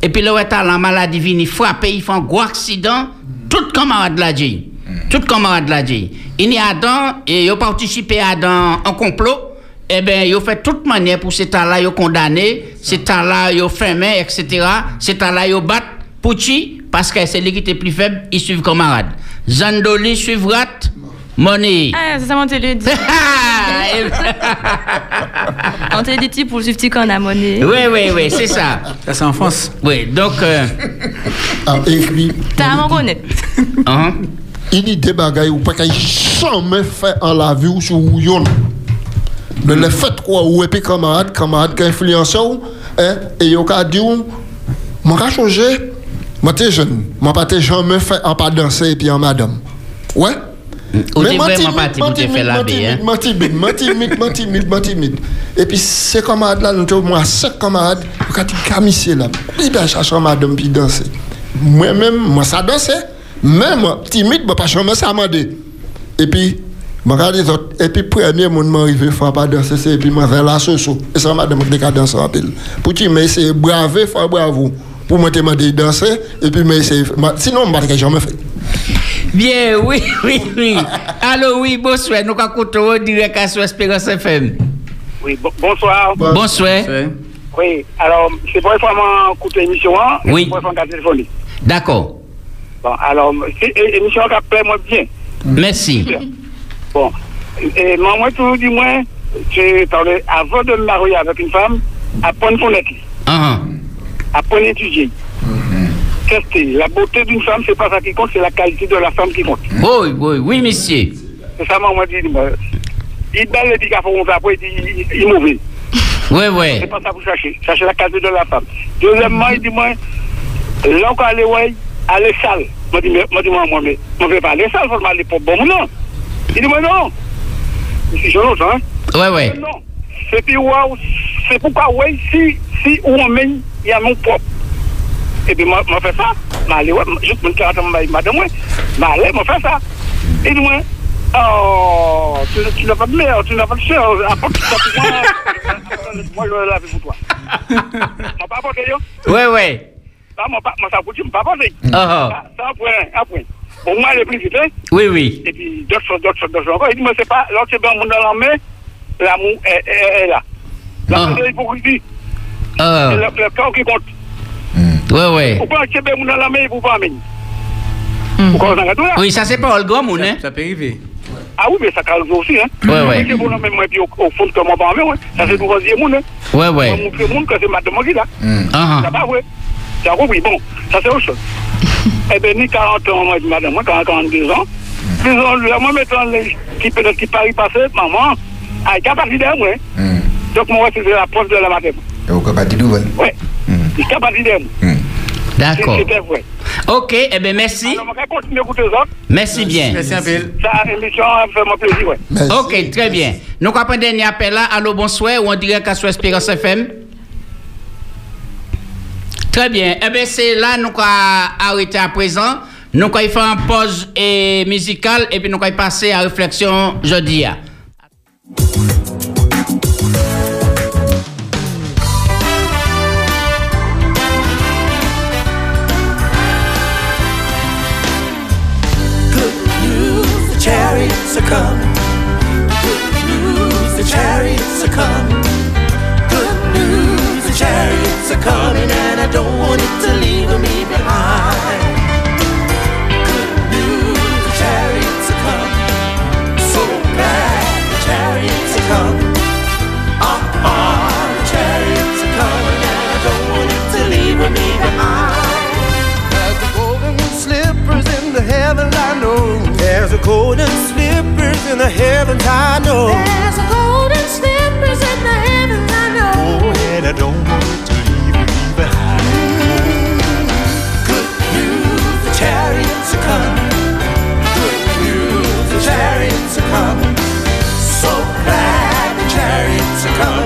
et puis là, la maladie vini frapper, ils font un gros accident, tout camarade là, dit. Tout camarade là, dit. Il y a dans, et yo participé à dans un complot, eh bien, ils ont fait toute manière pour ces temps-là, ils condamné, ces temps-là, ils fermé, etc. Ces temps-là, ils battent pour qui Parce que c'est lui qui était plus faible, ils suivent camarade. Zandoli suivra Money. Ah, c'est ça, on te le dit. [LAUGHS] on te le dit pour le suivre qu'on a monnaie. Oui, oui, oui, c'est ça. Ça, c'est en France. Oui, donc. euh, Ah, et puis, T'as à m'en connaître. hein? il y a des bagailles ou pas qu'il jamais fait en la vie ou sur yon. Mais le fait quoi, ou et puis camarade, camarade qui influence ou, hein, et yo ka dit ou, m'a ka changer, Moi, t'es jeune. Moi, pas t'es jamais fait en pas danser et puis en madame. Ouais? Ou t'es vraiment timide, te timide, faire la moi, baie, timide, hein? Moi, timide, moi, timide, moi, timide, moi, timide. Et puis, ces camarades-là, nous sommes moi, cinq camarades, quand ils camissaient là, ils vont chercher en madame puis danser. Moi-même, moi, ça dansait. Moi, timide, moi, pas jamais ça m'a dit. Et puis, je regarde les autres. Et puis, premier monde m'arrive, il faut pas danser, c'est- et puis, moi, vers la soso. Et ça, madame, qui a dansé en pile. Pour tu mais c'est bravo, faut bravo. Pour moi, te demander de danser, et puis, moi, Sinon, je ne jamais fait. Bien, oui, oui, oui. Allô, oui, bonsoir. Nous avons écouté direct à sur Espérance FM. Oui, bon- bonsoir. Bonsoir. Oui, alors, c'est pour que écouté l'émission. hein, Oui. Pour. D'accord. Bon, alors, c'est l'émission qui a plaît moi bien. Merci. Bon, et moi, moi, tout du moins, j'ai parlé avant de me marier avec une femme, à prendre fenêtre, Ah, à prendre étudier. Tester. La beauté d'une femme, c'est pas ça qui compte, c'est la qualité de la femme qui compte. Oui, oui, oui, monsieur. C'est ça, moi, moi, je dis, il balle les dégâts, on après, il est mauvais. Oui, oui. C'est pas ça pour chercher. Chercher la qualité de la femme. Deuxièmement, il dit, moi, là, elle est, ouais, est sale. Moi, dis, moi, moi, moi, mais, moi, je vais pas aller sale, faut aller pour bon moment. Il dit, moi, non. Je suis jeune, hein. Ouais, ouais. Non. Se pi waw, se pou ka wey si, si ou men yon moun pop. E bi mwen fè sa, mwen ale wè, jout mwen kè atan mwen madèm wè, mwen ale mwen fè sa. E di mwen, oh, tu n'a pas de mère, tu n'a pas de chère, apporte tout ça pour moi, moi je vais laver pour toi. Mwen pa apote yo? Wè wè. Mwen sa kouti, mwen pa apote. Sa apwen, apwen. Mwen ale pli vite. Oui, oui. E pi, dòk chòs, dòk chòs, dòk chòs. E di mwen se pa, lòk se ben moun nan lan mè, l'amour est, est, est là. La c'est l'hypocrisie. Ah. C'est le, le corps qui compte. Oui, oui. Faut pas que mon dans la main, pas amener. Vous comprenez tout là? Oui, ça, c'est pas le grand monde, hein? Ça peut arriver. Ah oui, mais ça calme aussi, hein. Ouais, ouais. Bon, même moi, puis au, au fond, comment pas amener, ouais. Ça, c'est pour dire monde, hein. Ouais, ouais. Pour montrer monde que c'est madame qui là. Ah, Ça va, ouais. As compris? Bon, ça, c'est autre chose. [LAUGHS] Eh bien, ni 40 ans, moi, madame, moi, 40, 42 ans. Disons, moi, les, qui peut-être qui Paris passé, maman, a capacité de moi. hein. Donc, moi, c'est la preuve de la matin. Et au capable de nouvelle. Ouais. Il capacité de moi. D'accord. Ok, eh bien, merci. Alors, à. Merci bien. Merci un peu. Ça, émission, fait mon plaisir, ouais. Ok, très bien. Nous avons un dernier appel là. Allô, bonsoir. Ou on dirait qu'à sur Espérance FM. Très bien. Eh bien, c'est là nous avons arrêté à présent. Nous avons fait une pause eh, musicale et puis nous avons passé à réflexion jeudi. Are. Good news, the chariots are coming. Good news, the chariots are coming, and I don't want it to leave me behind. Good news, the chariots are coming. So glad the chariots are coming. Ah, ah, chariots are coming, and I don't want it to leave me behind. There's a golden slippers in the heavens, I know. There's a golden slippers in the heavens, I know. There's a golden slippers in the heavens, I know. Oh, and I don't want to leave me behind. Good news, the chariots are coming. Good news, the chariots are coming. So glad the chariots are coming,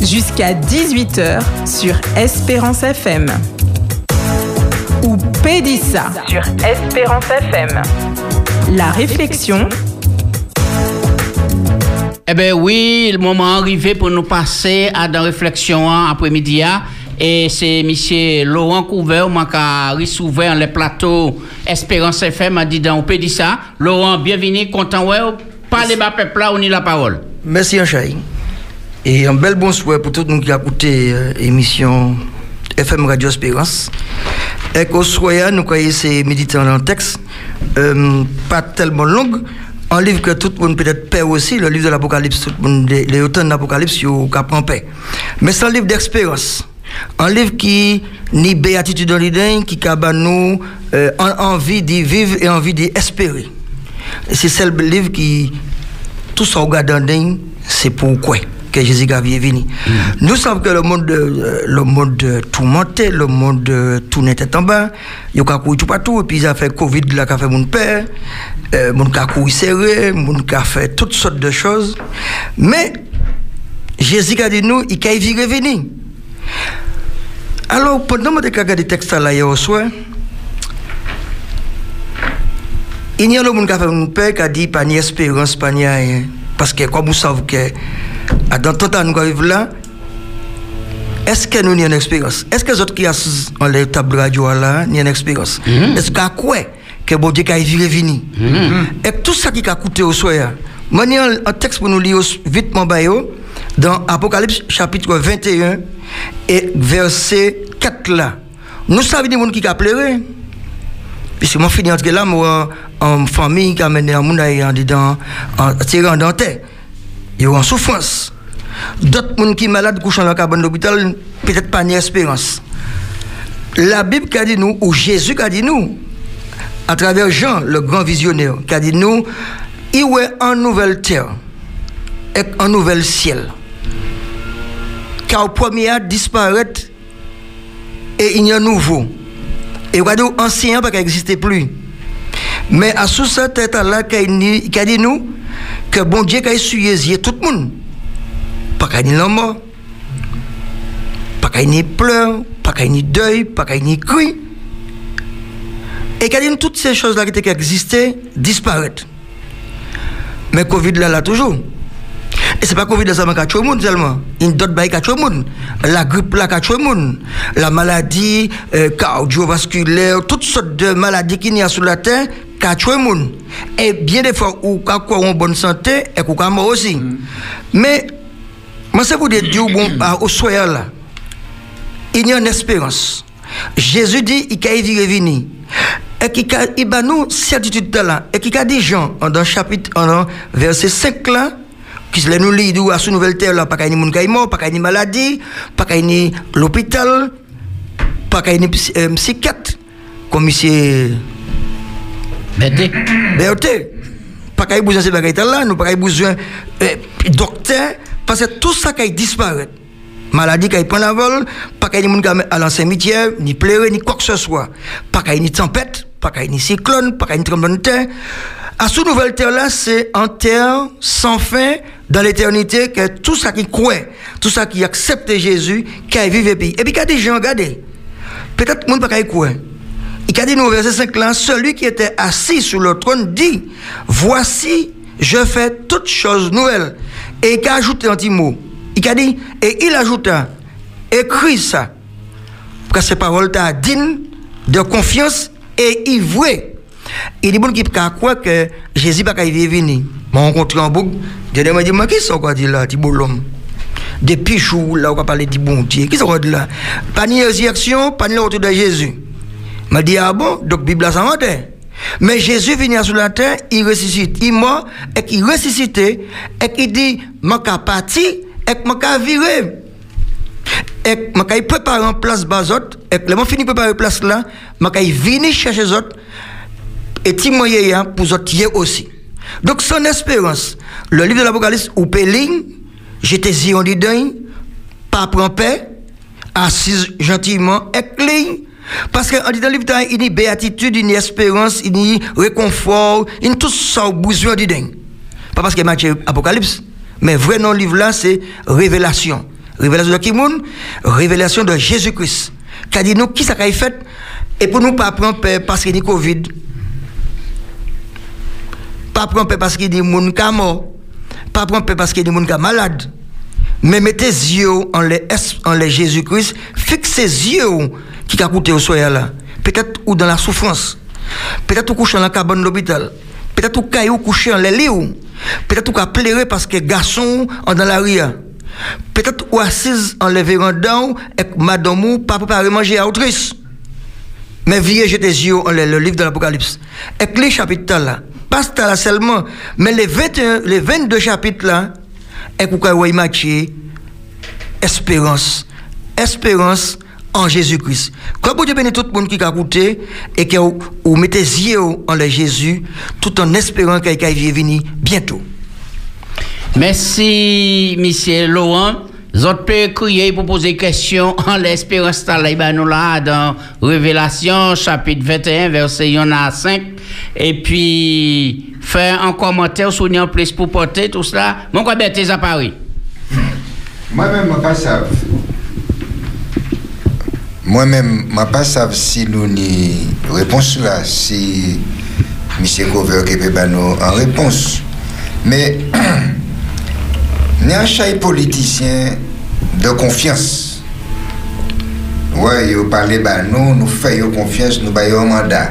Jusqu'à 18h sur Espérance FM. ou Pédissa sur Espérance FM. La réflexion. Eh bien oui, le moment arrivé pour nous passer à dans réflexion après-midi. hein. Et c'est M. Laurent Couvert qui a recevoir le plateau Espérance FM a dit dans Pédissa. Laurent, bienvenue, content ouais, parlez bas peuple là, on y la parole. Merci Anchaï. Et un bel bonsoir pour tout le monde qui a écouté l'émission FM Radio Espérance. Et qu'au soir, nous croyons c'est méditant dans le texte, euh, pas tellement long, un livre que tout le monde peut-être perd aussi, le livre de l'Apocalypse, tout les, auteurs de l'Apocalypse, qui prend paix. Mais c'est un livre d'expérience. Un livre qui ni béatitude dans l'idée, qui a nous euh, en- envie d'y vivre et envie d'y espérer. C'est le livre qui, tout ça regarde c'est pourquoi que Jésus est venu. Nous savons que le monde, euh, le monde euh, tourmenté, le monde euh, tout n'était en bas, il y a tout partout, et puis il a fait Covid là, a fait mon père, euh, mon a serré, mon a fait toutes sortes de choses. Mais Jésus a dit nous, il a venir. Alors, pendant que je regarde le texte là hier au il y a le monde qui a fait mon père qui a dit pas ni espérance, pas ni rien. Parce que comme vous savez que à dans tout temps nous vivons là, est-ce que nous avons une expérience? Est-ce que les autres qui sont dans les tables radio là, ont une expérience? Est-ce qu'à quoi que bon Dieu a viré vini? Et tout ça qui a coûté au soir, moi un texte pour nous lire vite mon dans Apocalypse chapitre 21 et verset 4 là. Nous savons des gens qui ont pleuré. Puisque moi, fini entre là, moi, en famille qui a mené un monde en dedans, en tirant dentaire. Ils sont en souffrance. D'autres gens qui sont malades, couchent dans la cabane d'hôpital, peut-être pas ni espérance. La Bible qui a dit nous, ou Jésus qui a dit nous, à travers Jean, le grand visionnaire, qui a dit nous, il a une nouvelle terre et un nouvel ciel. Car au premier a disparaît et il y a nouveau. Et regardez, ancien pas n'existait plus. Mais à sous cette tête là, qui a dit nous que bon Dieu a essuyé tout le monde. Pas qu'il y ait mort, pas qu'il y ait pleurs, pas qu'il y ait deuil, pas qu'il y ait cri. Et qu'il toutes ces choses-là qui existaient disparaissent. Mais Covid là, là toujours. Et c'est pas Covid là, ça m'a tué monde seulement. Il y a d'autres bails qui monde. La grippe là qui monde. La maladie euh, cardiovasculaire, toutes sortes de maladies qui y a sur la terre qui monde. Et bien des fois, ou qui quoi en bonne santé et qui mort aussi. Mais, moi, c'est pour dire, bon, à- au soir là, il y a une espérance. Jésus dit, il a vu revenir. Et qui a, il a nous certitude de là. Et qui a dit Jean, dans chapitre, dans verset 5 là, qui se nous lit à ce nouvelle terre là, pas qu'il y ait est mort, pas qu'il y ait maladie, pas qu'il y ait l'hôpital, pas qu'il y ait euh, psychiatre, comme monsieur. Berté. Berté. Pas qu'il y ait besoin de ces bagages là, nous pas qu'il y ait besoin euh, docteur, parce que tout ça qui disparaît. Maladie qui prend la vol, pas qu'il y ait des gens à l'ancien cimetière, ni pleurer, ni quoi que ce soit. Pas qu'il y ait ni tempête, pas qu'il y ait ni cyclone, pas qu'il y ait ni tremblement de terre. À ce nouvelle terre là, c'est en terre sans fin dans l'éternité que tout ça qui croit, tout ça qui accepte Jésus, qui vécu et puis. Et puis, il y a des gens, peut-être que monde pas croire. Il a dit nous verset 5 là, celui qui était assis sur le trône dit, voici, je fais toutes choses nouvelles. Et il a ajouté un petit mot. Il a dit, et il ajouta, écris ça. Parce que ces paroles t'a dignes de confiance et ivré. Il dit, bon, qui croire que Jésus va venir? M'a rencontré en boucle. Je m'a dit, mais qui sont quoi dit là, petit beau l'homme? Des pichous, là, on parler du bon Dieu. Qui sont quoi dit là? Pas ni résurrection, pas ni retour de Jésus. m'a dit, ah bon, donc Bible a s'inventé. Mais Jésus vient sur la terre, il ressuscite, il mort, et qu'il ressuscite, et qu'il dit, m'a qu'à partir, et m'a qu'à virer. Et m'a qu'à préparer en place bazot, et le fini préparer place là, m'a qu'à venir chercher les autres, et témoigner hein, pour les autres aussi. Donc, son espérance, le livre de l'Apocalypse, ou Péling, j'étais zion d'idée, pas prend paix, assise gentiment, éclair, parce qu'en disant le livre, il y a béatitude, il y a espérance, il y a réconfort, il y a tout ça au besoin d'idée. Pas parce que Matthieu Apocalypse, mais vrai nom livre là, c'est révélation. Révélation de qui Révélation de Jésus-Christ. Qui a dit nous, qui ça a fait? Et pour nous pas prendre parce qu'il y a Covid. Pas prendre parce qu'il y a des gens morts. Pas prendre parce qu'il y a des gens malades. Mais mettez yeux en les, en les Jésus-Christ. Fixez yeux qui a coûté au soya là. Peut-être ou dans la souffrance. Peut-être ou couché dans la cabane de l'hôpital. Peut-être ou caillou couché en les lits. Peut-être ou pleurer parce que garçon en dans la rue. Peut-être ou assise en les vérandas et madame ou pas préparer manger à autrice. Mais vieux jeter les yeux en le, le livre de l'Apocalypse. Et les chapitres là, pas là seulement, mais les, 21, les 22 chapitres là, et matché espérance. Espérance en Jésus-Christ. Quand vous bénit tout le monde qui a écouté et que vous, mettez les yeux en le Jésus, tout en espérant qu'il va venir bientôt. Merci, monsieur Laurent. Vous pouvez crier pour poser question en l'espérance de nous là dans Révélation chapitre 21 verset 1 à 5 et puis faire un commentaire sur en plus pour porter tout cela. Mon quoi bête à Paris? Moi-même, je ne sais Mwen men, mwen pa sav si louni repons la, si misye kover kepe bano an repons. Me, [CLEARS THROAT] ne an chay politisyen de konfians. Wè, ouais, yo pale bano, nou fè yo konfians, nou bayo manda.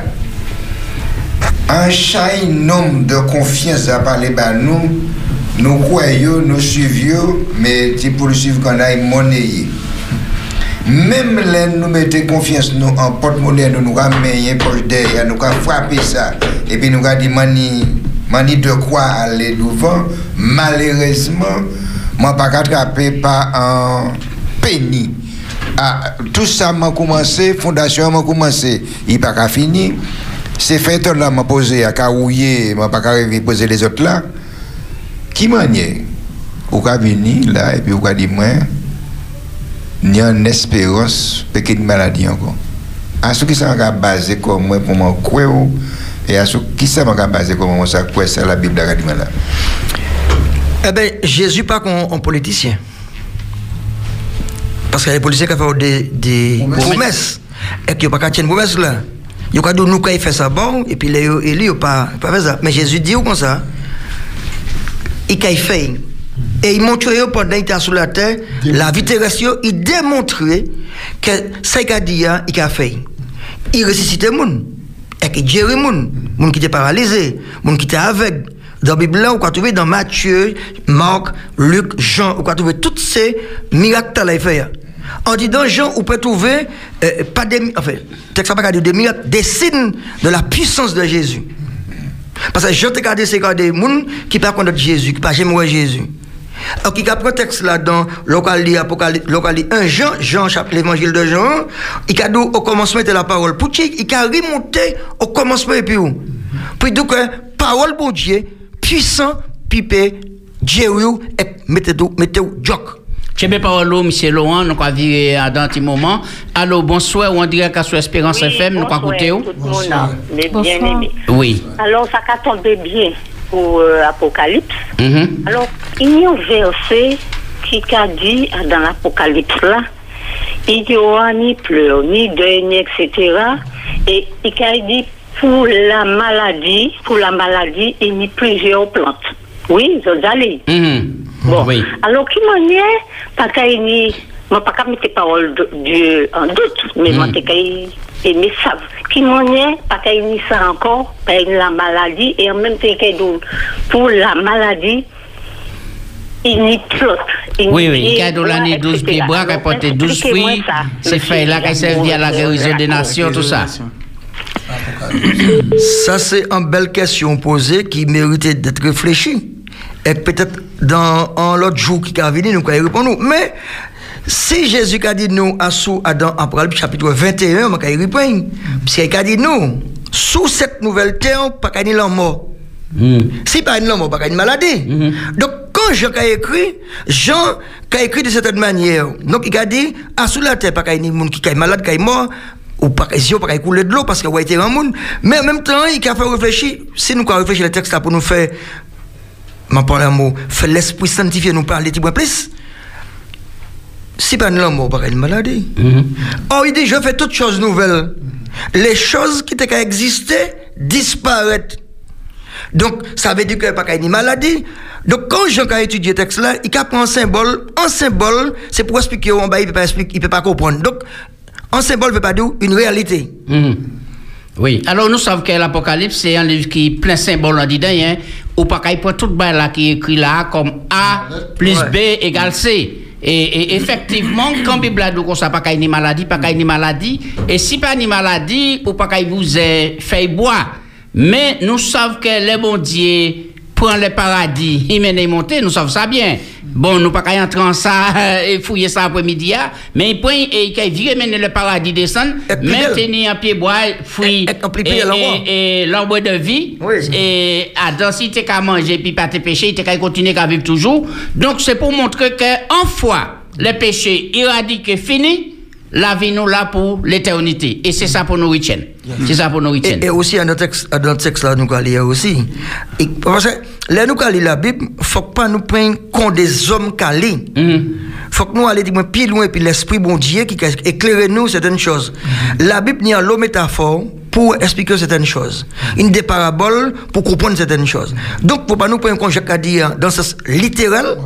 An chay nom de konfians a pale bano, nou kwayo, nou suiv yo, me ti pou l'suiv kon ay moneye. Mem lè nou mette konfians nou an potmonè nou nou ka menye poch derya, nou ka frape sa, epi nou ka di mani, mani de kwa ale douvan, malèrezman, man pa katrape pa an peni. Ah, tout sa man koumanse, fondasyon man koumanse, i pa ka fini. Se fèton la man pose a ka ouye, man pa ka revi pose les ot la, ki manye? Ou ka vini la, epi ou ka di mwen, ni en espérance une maladie encore. À ce qui ça m'a basé comme moi pour croire et à ce qui ça m'a basé comme moi ça quoi c'est la Bible là. Eh bien, Jésus pas un politicien. Parce que les policiers qui font des, des promesses. Et qui n'ont pas qu'à tenir promesse là. Ils ont dit nous il fait ça bon, et puis les élus n'ont pas, pas fait ça. Mais Jésus dit comme ça. Il fait. Et il montre pendant qu'il était sur la terre, la vie terrestre, il démontrait que ça qu'il a dit, il a fait. Il ressuscitait les gens. Et il gérait les gens. Les gens qui étaient paralysés, les gens qui étaient aveugles. Dans la Bible, on peut trouver dans Matthieu, Marc, Luc, Jean, on peut trouver tous ces miracles qu'il a fait. En disant Jean, on peut trouver euh, pas des, enfin, texte pas des miracles, des signes de la puissance de Jésus. Parce que Jean te regardé c'est des gens qui parlent contre Jésus, qui parlent jamais Jésus. Alors, qui a pris texte là dans l'Apocalypse, Apocalypse 1 Jean, Jean, chapitre l'évangile de Jean, il a dit au commencement de la parole. Pour il a remonté au commencement et puis où? Puis donc, parole pour Dieu, puissant, pipé, Dieu, et mettez-vous, mettez-vous, joke. Je bien parole, M. Laurent, nous avons vu dans un petit moment. Allô, bonsoir, on dirait qu'à sur Espérance Oui, FM, nous avons écouté. Bonsoir. Les bien-aimés. Oui. Alors, ça a tombé bien pour euh, Apocalypse. Mhm. Alors, il y a un verset qui a dit euh, dans l'Apocalypse là, il n'y aura ni pleurs, ni deuil, ni etc. Et il a dit pour la maladie, pour la maladie, il y a plusieurs plantes. Oui, vous allez. Bon. Oui. Alors, qui m'en est, pas qu'à y moi pas qu'à mettre les paroles de Dieu en doute, mais moi t'es qu'à y aimer ça. Qui m'en est, pas qu'à y ça encore, pas y la maladie, et en même temps qu'à y pour la maladie, il n'y plante. il Oui, oui, pied, cadeau bras, l'année 12 etc. pieds bois, qui a Alors, porté 12 expliquez-moi fruits. ça, C'est monsieur fait là qui servi à la guérison des nations, tout ça. Ça, c'est une belle question posée qui méritait d'être réfléchie. Et peut-être dans un autre jour qui va venir, nous allons répondre. Mais si Jésus a dit nous à sous dans Apocalypse chapitre 21, on va y répondre. Parce qu'il a dit nous, sous cette nouvelle terre, pas y ait mort. Si pas une mort, pas ait une maladie. Donc, quand Jean a écrit, Jean a écrit de cette manière. Donc, il a dit, à sous la terre, pas y ait monde qui est malade, qui est mort, ou pas qu'il pas couler de l'eau parce qu'il a été un monde. Mais en même temps, il a fait réfléchir, si nous avons réfléchi le texte là pour nous faire, ma parole un mot, faire l'esprit sanctifié nous parler petit peu plus. Si pas qu'il y ait une maladie. Or, il dit, je fais toutes choses nouvelles. Les choses qui étaient exister disparaissent. Donc, ça veut dire qu'il n'y a pas une maladie. Donc, quand Jean a étudié le texte là, il a pris un symbole. Un symbole, c'est pour expliquer, on va, il ne peut pas peut comprendre. Donc, un symbole ne veut pas dire une réalité. Mhm. Oui, alors nous savons que l'Apocalypse, c'est un livre qui est plein de symboles en dedans, hein, ou pas qu'il prend tout le là qui est écrit là comme A plus B égale C. Et, effectivement, quand dit qu'on ça pas ni maladie, pas ni maladie, et si pas ni maladie, ou pas qu'il vous ait fait boire. Mais nous savons que le bon Dieu prend le paradis, il mène et monter, nous savons ça bien. Bon, nous pas qu'à entrer en ça et fouiller ça après-midi, hein. mais il prend et il vient mener le paradis descendre, maintenir un pied bois, fouiller et, et, et l'arbre de vie, et Adam, si tu qu'à manger puis pas te pécher, tu qu'à continuer à vivre toujours. Donc, c'est pour montrer que, en fois, le péché éradiqué, fini, la vie nous là pour l'éternité. Et c'est ça pour nous retenir. C'est ça pour nous. Et, aussi, à notre texte, à notre texte là, aussi. Parce que, là, nous allons lire la Bible, faut pas nous prendre compte des hommes calés. Faut que nous allions dire, plus loin, puis l'Esprit bon Dieu qui éclaire nous certaines choses. La Bible n'y a l'eau métaphore pour expliquer certaines choses. Une des paraboles pour comprendre certaines choses. Donc, faut pas nous prendre compte, Jacques a dit, dans ce sens littéral,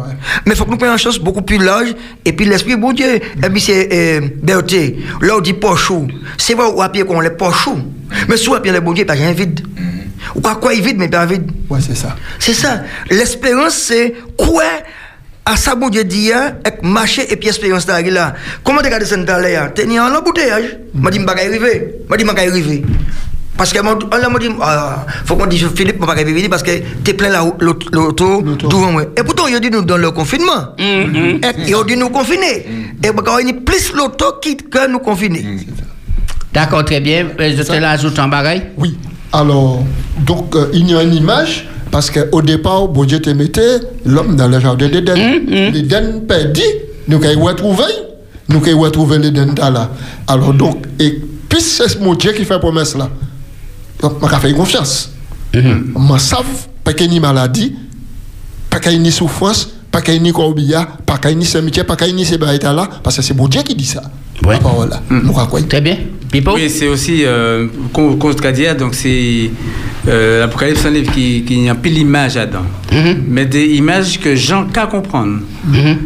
mais faut que nous prenions une chose beaucoup plus large, et puis l'Esprit bon Dieu, et puis c'est, euh, Berthe, là on dit pochou. C'est vrai, ou à pied qu'on les pochou. Mais soit à pied le bon Dieu, il n'y a pas vide. Ou quoi, quoi, il vide, mais pas vide. Ouais, c'est ça. C'est ça. L'espérance, c'est quoi à ça, bon Dieu dit, hein, avec marcher et puis espérance là, là? Comment tu regardes ça dans l'air? T'es en embouteillage. M'a dit, m'a pas arriver. M'a dit, m'a pas arriver. Parce que, on m'a dit, ah, faut qu'on dise, Philippe, m'a pas arriver parce que t'es plein la- l'auto devant moi. Et pourtant, il a dit nous dans le confinement. Et Il a dit nous confiner. Et quand il y a plus l'auto qui que nous confiner. D'accord, très bien. Euh, Je te l'ajoute en bagaille? Oui. Alors, donc, euh, il y a une image, parce qu'au départ, bon Dieu te mettait l'homme dans le jardin d'Éden. L'Éden perdu, nous avons retrouvé, nous avons retrouvé l'Éden là. Alors, donc, et puis c'est mon Dieu qui fait promesse là. Donc, je fait confiance. Je sais pas qu'il y a ni maladie, pas qu'il y a ni souffrance, pas qu'il y a ni corbillard, pas qu'il y a ni cimetière, pas qu'il y a barrières là, parce que c'est mon Dieu qui dit ça. La parole là. Croyons. Très bien. Oui, c'est aussi, euh, comme je dit, donc c'est euh, l'Apocalypse, un livre qui, qui a plus l'image là-dedans. Mais des images que Jean qu'à comprendre.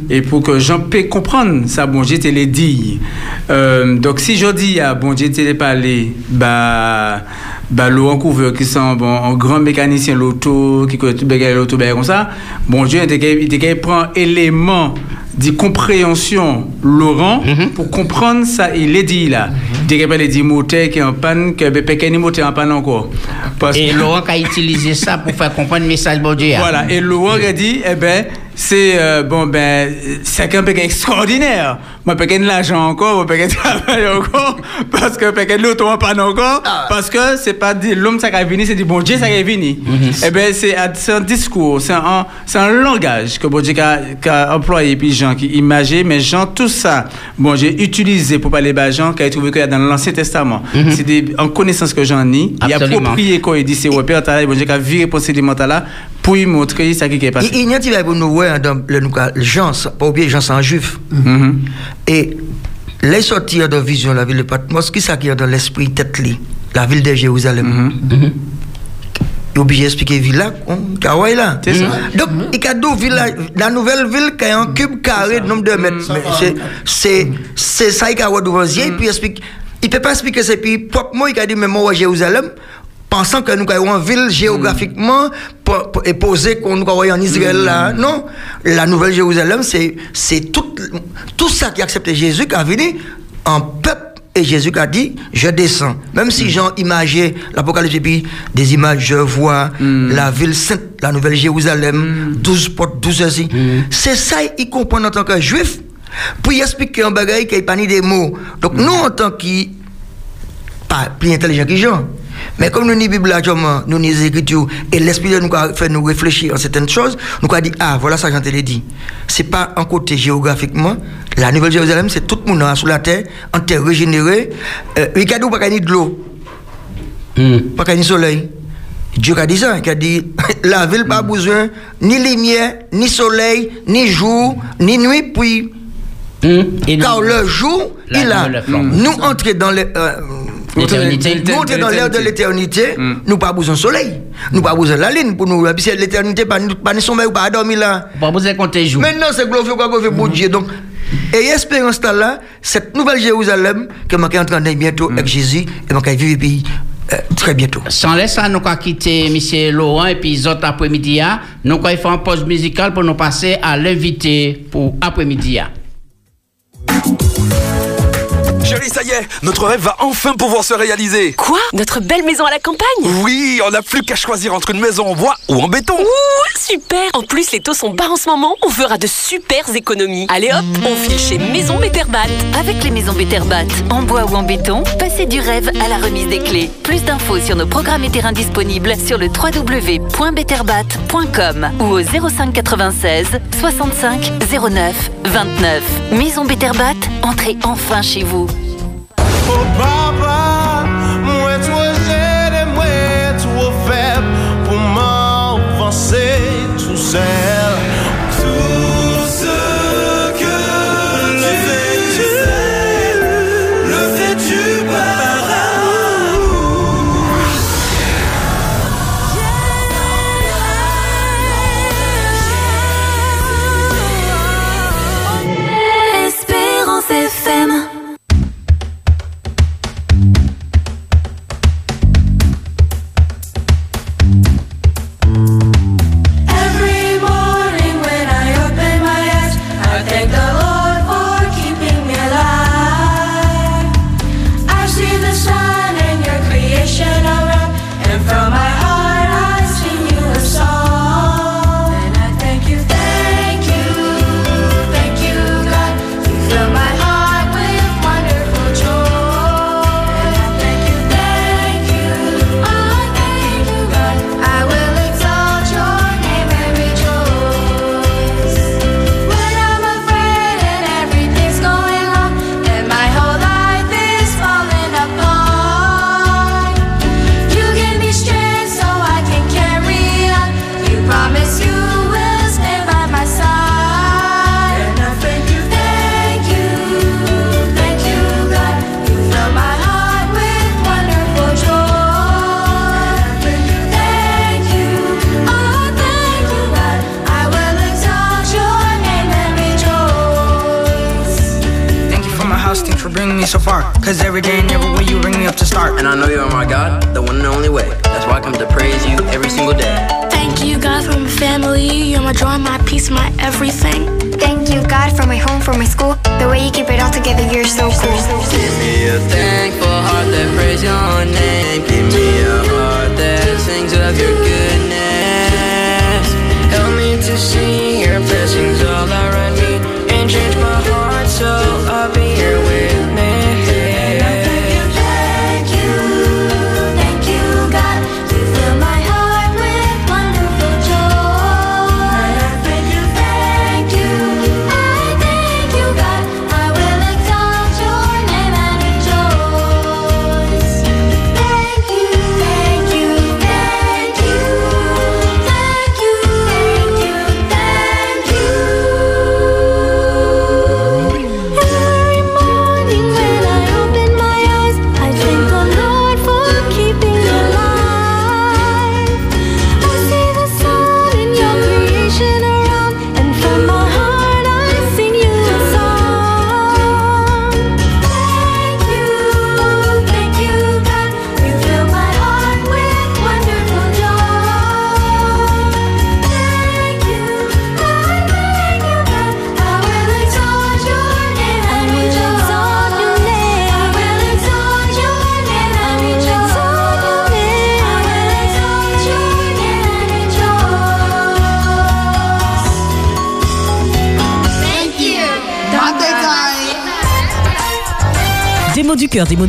Et pour que Jean puisse comprendre, ça, bon Dieu te les dit. Euh, donc si je dis à bon Dieu te les parler, bah, bah, l'eau en couvert qui sont bon, un grand mécanicien l'auto, qui connaît tout l'auto, comme ça, bon Dieu, il prendre élément de compréhension Laurent pour comprendre ça il est dit là de dire moteur qui est en panne que pequeño moteur en panne encore Parce Et Laurent a utilisé ça pour faire comprendre le message bon Dieu. hein. voilà, et Laurent a dit, eh ben, c'est euh, bon, ben, c'est un peu extraordinaire. Moi, peut de l'argent encore, moi, peut [LAUGHS] travail encore, parce que peut de l'auto en panne encore, parce que c'est pas dit l'homme ça qui est venu, c'est du bon Dieu ça qui est venu. Eh ben, c'est un- c'est discours, c'est un, c'est un langage que bon Dieu a, a employé, puis Jean qui imagé, mais Jean, tout ça, bon, j'ai utilisé pour parler de Jean, qui a trouvé qu'il y a dans l'Ancien Testament. C'est des, en connaissance que j'en ai, il a approprié quand il dit c'est repère, t'as bon Dieu qui a viré procédement là, pour montrer ça qui est passé. Il y a un petit peu nous voir dans le Jean, pas oublier c'est un juif. Et les sortir de vision de la ville de Patmos, qui ça qui est dans l'esprit tête la ville de Jérusalem. Il est obligé d'expliquer ville là, Kawaii là. C'est ça. Donc, il y a deux villes, la nouvelle ville qui a un cube carré de nombre de mètres. Mais c'est- C'est c'est ça qu'il y a devant yeux, et puis il explique. Il ne peut pas expliquer ça, puis proprement, il a dit, mais moi, Jérusalem, pensant que nous avons une ville géographiquement et posée qu'on nous en Israël là. Non, la nouvelle Jérusalem, c'est c'est tout, tout ça qui a accepté Jésus qui a venu en peuple. Et Jésus a dit, je descends. Même si Jean imageait l'Apocalypse, puis des images, je vois la ville sainte, la nouvelle Jérusalem, 12 portes, 12 ainsi. C'est ça, il comprend en tant que juif. Puis il explique un bagage qui n'est pas ni des mots. Donc nous, en tant que pas plus intelligent que Jean. Mais comme nous, nous, Bible, nous, nous, les Écritures, et l'Esprit de nous a fait nous réfléchir à certaines choses, nous a dit, ah, voilà ça, j'en te l'ai dit. C'est pas un côté géographiquement. La Nouvelle Jérusalem, c'est tout le monde sur la terre, en terre régénérée. Euh, a pas ni de l'eau, pas y ait ni soleil. Dieu a dit ça, il a dit, la ville pas besoin ni lumière, ni soleil, ni jour, ni nuit, puis car le jour, il a nous entrer dans le, euh. Nous, est dans l'air de l'éternité, nous pas besoin de soleil. Nous pas besoin de la ligne pour nous. Puis l'éternité, pas nous sommeil pas dormir là. Pas besoin de compter jours. Maintenant, c'est glorifié quoi fait pour Dieu. Donc, et espérance là, cette nouvelle Jérusalem, que je suis en train de bientôt avec Jésus, et je vais vivre pays euh, très bientôt. Sans laisser nous allons quitter M. Laurent et puis autres après-midi. ah. Nous allons faire une pause musicale pour nous passer à l'invité pour après-midi. Chérie, ça y est, notre rêve va enfin pouvoir se réaliser. Quoi? Notre belle maison à la campagne? Oui, on n'a plus qu'à choisir entre une maison en bois ou en béton. Ouh, super En plus, les taux sont bas en ce moment, on fera de super économies. Allez hop, on file chez Maison Betterbat. Avec les maisons Betterbat, en bois ou en béton, passez du rêve à la remise des clés. Plus d'infos sur nos programmes et terrains disponibles sur le www.betterbat.com ou au 05 96 65 09 29. Maison Betterbat, entrez enfin chez vous. Tout sèl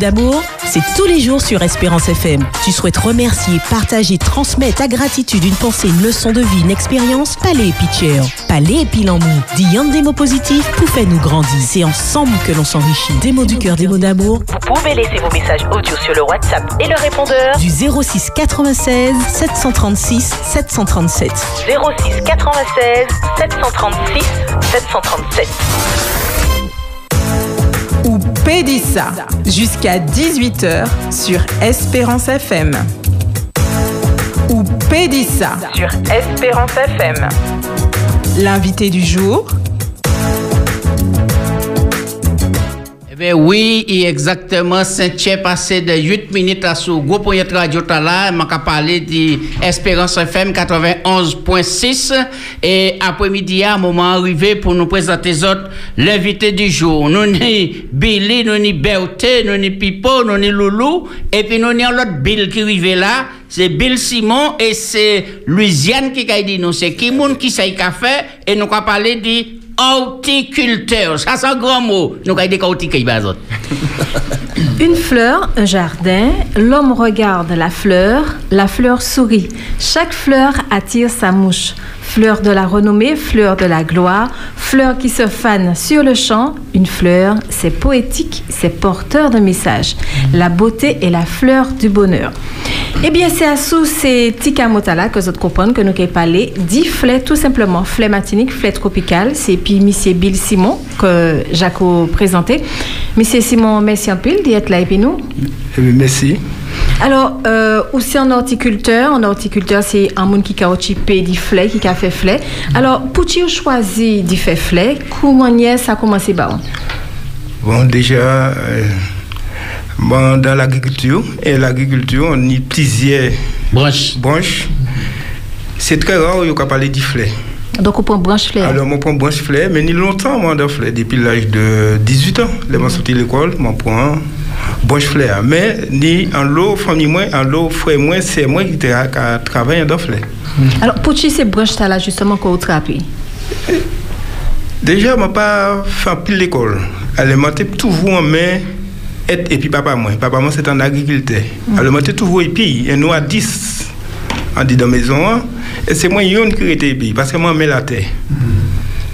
d'amour, c'est tous les jours sur Espérance FM. Tu souhaites remercier, partager, transmettre ta gratitude, une pensée, une leçon de vie, une expérience Palais Pitcher. Palais et Pilamou. Dis un des mots positifs pour faire nous grandir. C'est ensemble que l'on s'enrichit. Des mots du cœur, des mots d'amour. Vous pouvez laisser vos messages audio sur le WhatsApp et le répondeur Du 06 96 736 737. 06 96 736 737. Pédissa, jusqu'à 18h sur Espérance FM. Ou Pédissa sur Espérance FM. L'invité du jour, Eh oui, et exactement, Saint-Tchè passé de 8 minutes à point de radio tout à l'heure. Je vais parler d'Espérance FM 91.6. Et après-midi, à moment arrivé pour nous présenter autres, l'invité du jour. Nous ni Billy, nous ni Berthe, nous ni Pipo, nous ni Loulou. Et puis nous ni l'autre Bill qui arrive là. C'est Bill Simon et c'est Louisiane qui a dit nous. C'est qui qui sait café et nous allons parler de horticulteur. Ça, c'est un grand mot. Nous allons dire horticulteur. [LAUGHS] Une fleur, un jardin, l'homme regarde la fleur, la fleur sourit. Chaque fleur attire sa mouche. Fleur de la renommée, fleur de la gloire, fleur qui se fane sur le champ. Une fleur, c'est poétique, c'est porteur de message. La beauté est la fleur du bonheur. Eh bien, c'est à sous ces tika motala que vous comprenez que nous avons parlé. Dix flets, tout simplement, flets matiniques, flets tropicales. C'est puis Monsieur Bill Simon que Jacques a présenté. Monsieur Simon, merci un peu d'être là et puis nous. Bien, merci. Alors, euh, aussi en horticulteur, en horticulteur, c'est un monde qui a occupé des flets, qui a fait flets. Alors, pour tu choisi d'y faire flets, comment ça a commencé bah, Bon, déjà, euh, bon, dans l'agriculture, et l'agriculture, on y plusieurs branches. branches. C'est très rare qu'on peut parler de flets. Donc, on prend branche flets. Alors, on prend branche flets, mais ni longtemps, moi, flets, depuis l'âge de 18 ans. Je sorti de l'école, je prends branche fleurs. Mais ni en l'eau, famille moi, en l'eau, frère moi, c'est moi qui tra- qui travaille dans fleurs. Alors, pour tu ces branches là, justement, qu'on trappe Déjà, je pas fait pile l'école. Elle m'a toujours en main et, et puis papa moi. Papa moi, c'est un agriculteur. Elle m'a toujours et puis, et nous à 10, on dit dans la maison, hein. et c'est moi yon qui était et puis, parce que moi, je mets la terre.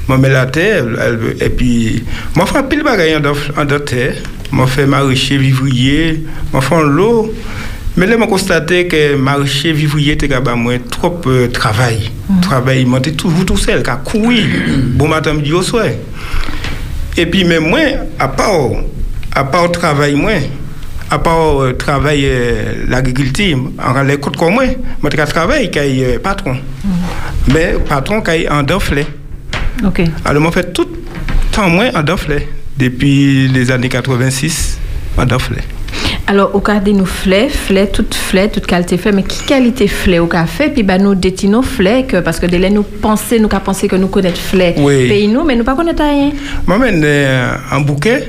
Moi, je mets la terre, elle- et puis, moi, je fais pile bagaille je fais maraîcher, vivrier, je fais l'eau. Mais là, je constaté que maraîcher, vivrier, c'était moi trop euh, travail. Travail, moi, j'étais toujours tout seul, qu'à courir. Bon matin, midi au soir. Et puis, même moi, à part, à part travail, moi, à part euh, travail euh, l'agriculture, en les côtes comme moi, je travaille est patron. Mais patron qui est en. Ok. Alors, moi, fait tout le temps, moi, en doflet. Depuis les années 86, en doflet. Alors, au cas de nous flets, flets, toutes flets, toute qualité mais qui qualité flets au café, puis bah, nous détinons flets, que, parce que dès nous pensons, nous penser que nous connaissons flets Oui. pays nous, mais nous pas connaissons rien. Moi, euh, un bouquet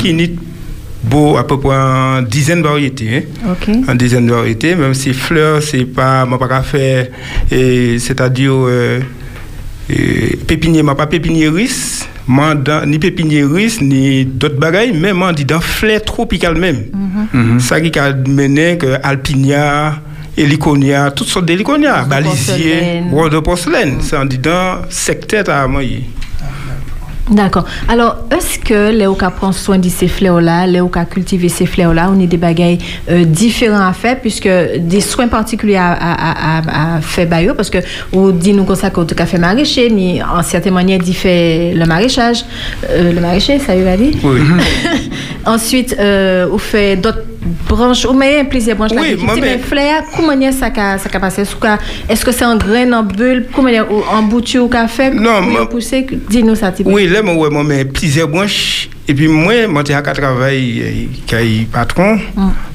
qui n'est beau à peu près une dizaine de variétés. hein. Une dizaine de variétés, même si fleurs, c'est pas, faire, et c'est-à-dire, euh, et pépinier, moi, pas pépiniériste, ni pépiniériste, ni d'autres bagailles, mais dans fleurs tropicales même. Ça qui a mené que Alpinia, Heliconia, toutes sortes d'Heliconia, balisier, rose de porcelaine, c'est en dit dans secteur à moi. D'accord. Alors, est-ce que les cas prend soin de ces fleurs-là, les cas cultiver ces fleurs-là, on a des bagailles euh, différents à faire, puisque des soins particuliers à, à, à, à faire parce que on dit nous comme ça qu'on fait maraîcher, ni en certaine manière d'y faire le maraîchage, euh, le maraîcher, ça veut dire? Oui. [LAUGHS] Ensuite, euh, on fait d'autres branches, on met plusieurs branches Oui, moi, mais mais- fleurs, comment ça qu'a ça passé? Est-ce que- c'est en graine, en bulle, comment en bouture ou café? Non, moi- pousser Dis-nous ça. Oui, là, moi, moi, mais plusieurs branches. Et puis, moi, moi, un travail qui est patron.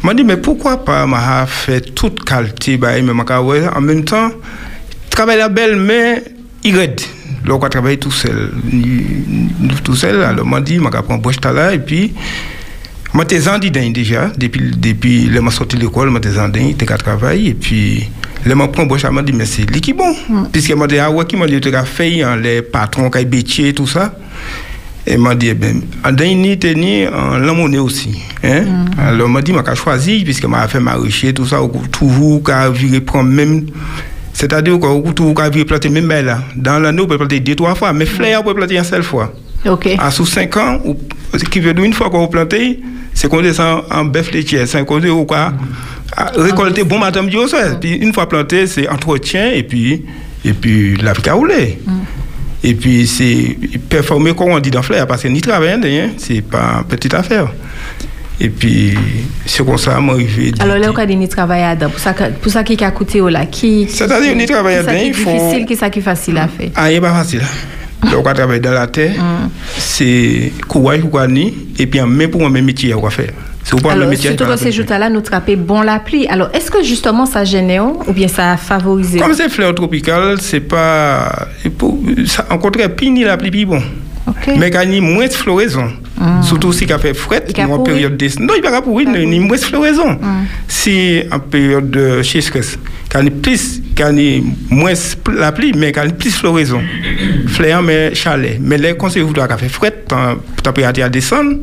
Moi, dit, mais pourquoi pas, m'a fait toute qualité, bah, même, m'a ouais, en même temps, travail la belle, mais il. Là, on travaille tout seul. Tout seul, alors, m'a dit, m'a prendre branche là, et puis, moi, t'es en dedans déjà, depuis, depuis, là, m'a sorti de l'école, t'es en dedans, t'es qu'à travailler, et puis, là, m'a prend elle m'a dit, mais c'est lui qui bon. Puisque m'a dit, ah ouais, qui m'a dit, tu as fait, hein, les patrons, qui bétier, tout ça. Et m'a dit, eh ben, en ni en l'amoné aussi. Hein? Alors, m'a dit, m'a choisi, puisque m'a fait maraîcher, tout ça, toujours, qu'à virer prendre même. C'est-à-dire coup, toujours, qu'à virer planter même là. Dans l'année, on peut planter deux, trois fois, mais fleurs, on peut planter une seule fois. Ok. À sous 5 ans, ou, qui veut dire une fois qu'on plante, c'est qu'on descend en bœuf laitier. C'est qu'on ou quoi, récolter bon matin, au soir. Puis une fois planté, c'est entretien et puis, et puis la vie a roulé. Et puis, c'est performer, comme on dit dans Flair, parce que ni travailler, hein, c'est pas une petite affaire. Et puis, c'est comme ça, moi, je Alors là, on a dit travail à dedans. Pour ça, que- pour ça qui a coûté là, qui C'est-à-dire, on travaille dedans, qui est il faut- difficile, qui ça qui est facile à faire? Ah, il pas facile. Donc, on travaille dans la terre, Mm. c'est courage pour ni, et puis, même pour un même métier, va faire. Alors, surtout dans ces jours-là, nous traper bon la pluie. Alors, est-ce que justement ça gêne ou bien ça a favorisé? Comme c'est fleur tropicale, c'est pas. ça- En contraire, pini la pluie, bon. Mais quand il y a moins de floraison, surtout si il fait fret, a en pourri. période de. Non, il va pas pourrir, il y a moins de floraison. Si en période de sécheresse, quand il y a plus, moins la pluie, mais plus floraison, fleur, mais chalet. Mais quand c'est vous doit faire fret, température descend.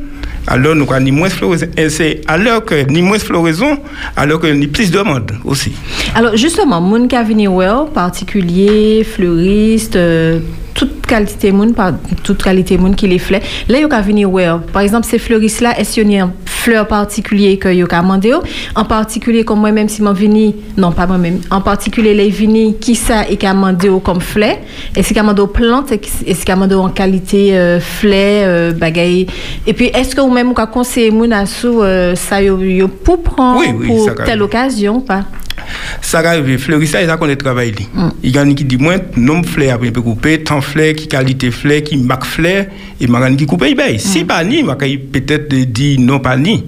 Alors, nous avons moins floraison. Et c'est alors que ni moins floraison, alors que ni plus de demande aussi. Alors, justement, moun qui a venu particulier, fleuriste, euh, toute qualité moun, par, toute qualité moun qui les fleurs. Là, yo ka venu voir. Par exemple, ces fleuristes là, est-ce qu'il y a une fleur particulier que yo ka mandé? En particulier, comme moi-même, si m'en vini, non, pas moi-même, en particulier, les vini, qui ça et ka mandé comme fleur? Est-ce qu'il y a mandé aux plantes? Est-ce qu'il y a mandé en qualité euh, fleur, euh, bagaille? Et puis, est-ce que vous ka conseillé moun à sous, euh, ça yo, yo pour prendre Oui, oui, pour telle occasion, pas? Ça arrive, fleurissage, ça qu'on est travail. Il y a qui dit moins, nombre de fleurs après peut couper, tant fleurs, qui qualité fleurs, qui marque fleurs, et ma qui coupe, il baille. Si pas ni, peut-être dire non pas ni.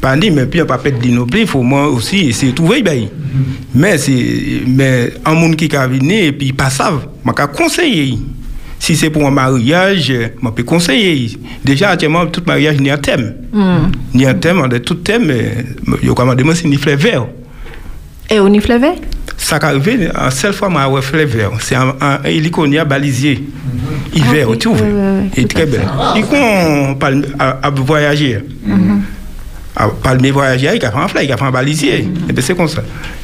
Pas ni, mais puis on pas peut dire non plus, il faut moi aussi essayer de trouver, baille. Mais c'est, mais un monde qui a venu et puis pas savent, ma conseiller. Si c'est pour un mariage, je peux conseiller. Déjà, actuellement, tout mariage, a un thème. A un thème, on a tout thème, il y a quand même si ni fleurs vert. Et on y fleuve? Ça qui arrive, en seule fois, je fleur vert. C'est un, un héliconia balisier. Hiver, tu vois. Il est très belle. Voyager. À palmer voyager, il a fait un fleur, il a fait un balisier. Et c'est comme ça.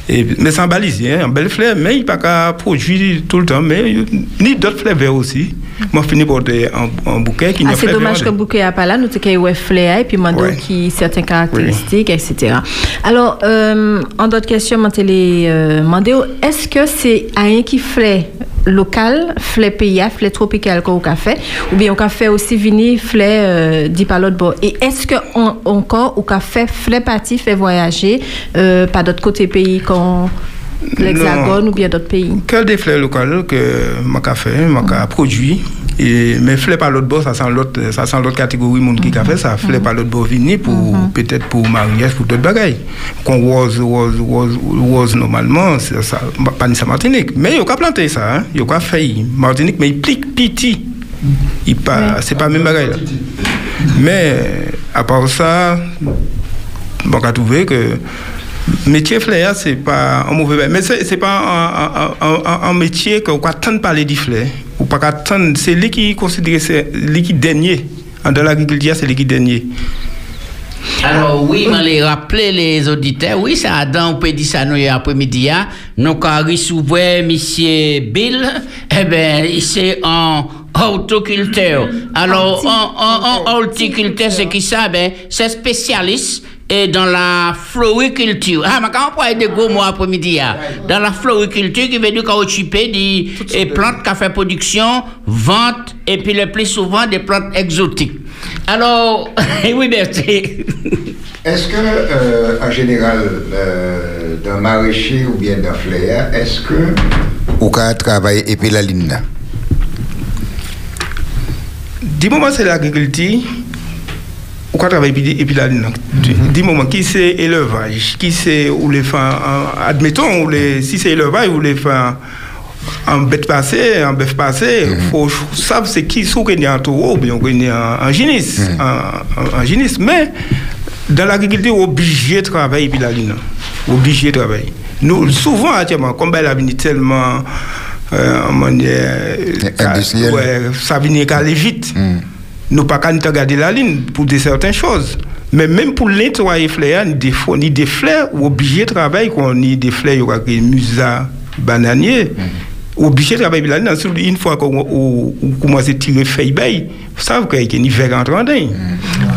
Et, mais c'est un balisier, hein, un bel fleur, mais il n'a pas qu'à produire tout le temps. Mais il- ni d'autres fleurs verts aussi. Moi, je finis par un, un bouquet qui Ah, n'a c'est dommage que bouquet a pas là, nous avons ouais fleur et puis Ouais. qui certaines caractéristiques, etc. Alors, euh, en d'autres questions, je euh, est-ce que c'est un qui fleur local, fleur pays, fleur tropical qu'on a fait, ou bien on a fait aussi venir fleur euh, dit par l'autre bord. Et est-ce que on, encore on a fait parti, fait voyager euh, par d'autres côtés pays comme l'Hexagone ou bien d'autres pays? Que des fleurs locales que fait, je produit? Et, mais fleurs par l'autre bord, ça sent l'autre, ça sent l'autre catégorie monde qui a fait ça. Fleurs par l'autre bord vini pour peut-être pour mariage, pour d'autres bagailles. Qu'on rose, rose, rose, rose normalement, c'est ça, pas ni ça Martinique. Mais il a planter ça, hein. Il a fait Martinique, mais il plique petit. Il pas, c'est pas même bagaille. Mais à part ça, on a trouvé que métier flair, c'est pas un mauvais mais c'est c'est pas un, un, un, un métier qu'on peut attendre parler du flair. Ou pas attendre, c'est lui qui considère c'est lui qui dernier. Dans l'agriculture, c'est lui qui dernier. Alors oui, je les rappeler les auditeurs, oui, ça a dans, on peut dire ça nous après-midi, hein. nous quand recevoir monsieur Bill, eh ben, c'est en horticulteur. Alors, en, en, en horticulteur, c'est qui ça? Ben, c'est spécialiste et dans la floriculture. Ah, mais quand on parle de gros mots après-midi, hein. dans la floriculture, qui veut dire qu'on des et plantes qui fait production, vente, et puis le plus souvent des plantes exotiques. Alors, [LAUGHS] oui, merci. Est-ce que, euh, en général, euh, dans maraîcher ou bien dans flair, est-ce que ou quand travaille et puis la ligne? Du moment c'est l'agriculture, ou quand travaille et puis la ligne. Du moment qui c'est élevage, qui c'est ou les admettons, ou les, si c'est élevage, ou les faire en bête passée, en bœuf passé, il faut savoir c'est qui sont qui est en taureau, ou bien qui est en, en génisse, en génisse. Mais dans l'agriculture, obligé de travailler et puis la ligne. Obligé de travailler. Nous, souvent, actuellement, comme elle a venu tellement euh, manière, Industrielle. ouais, ça vient aller vite. Nous pas qu'à nous regarder la ligne pour des certaines choses. Mais même pour nettoyer les fleurs, ni des, fois- ni des fleurs, ou obligé de travailler, qu'on ni des fleurs, il y aura des musa bananier. Obligé de travailler la ligne, surtout une fois qu'on on- on commence à tirer feuilles, bail, vous savez qu'il y a une hiver entrant dedans.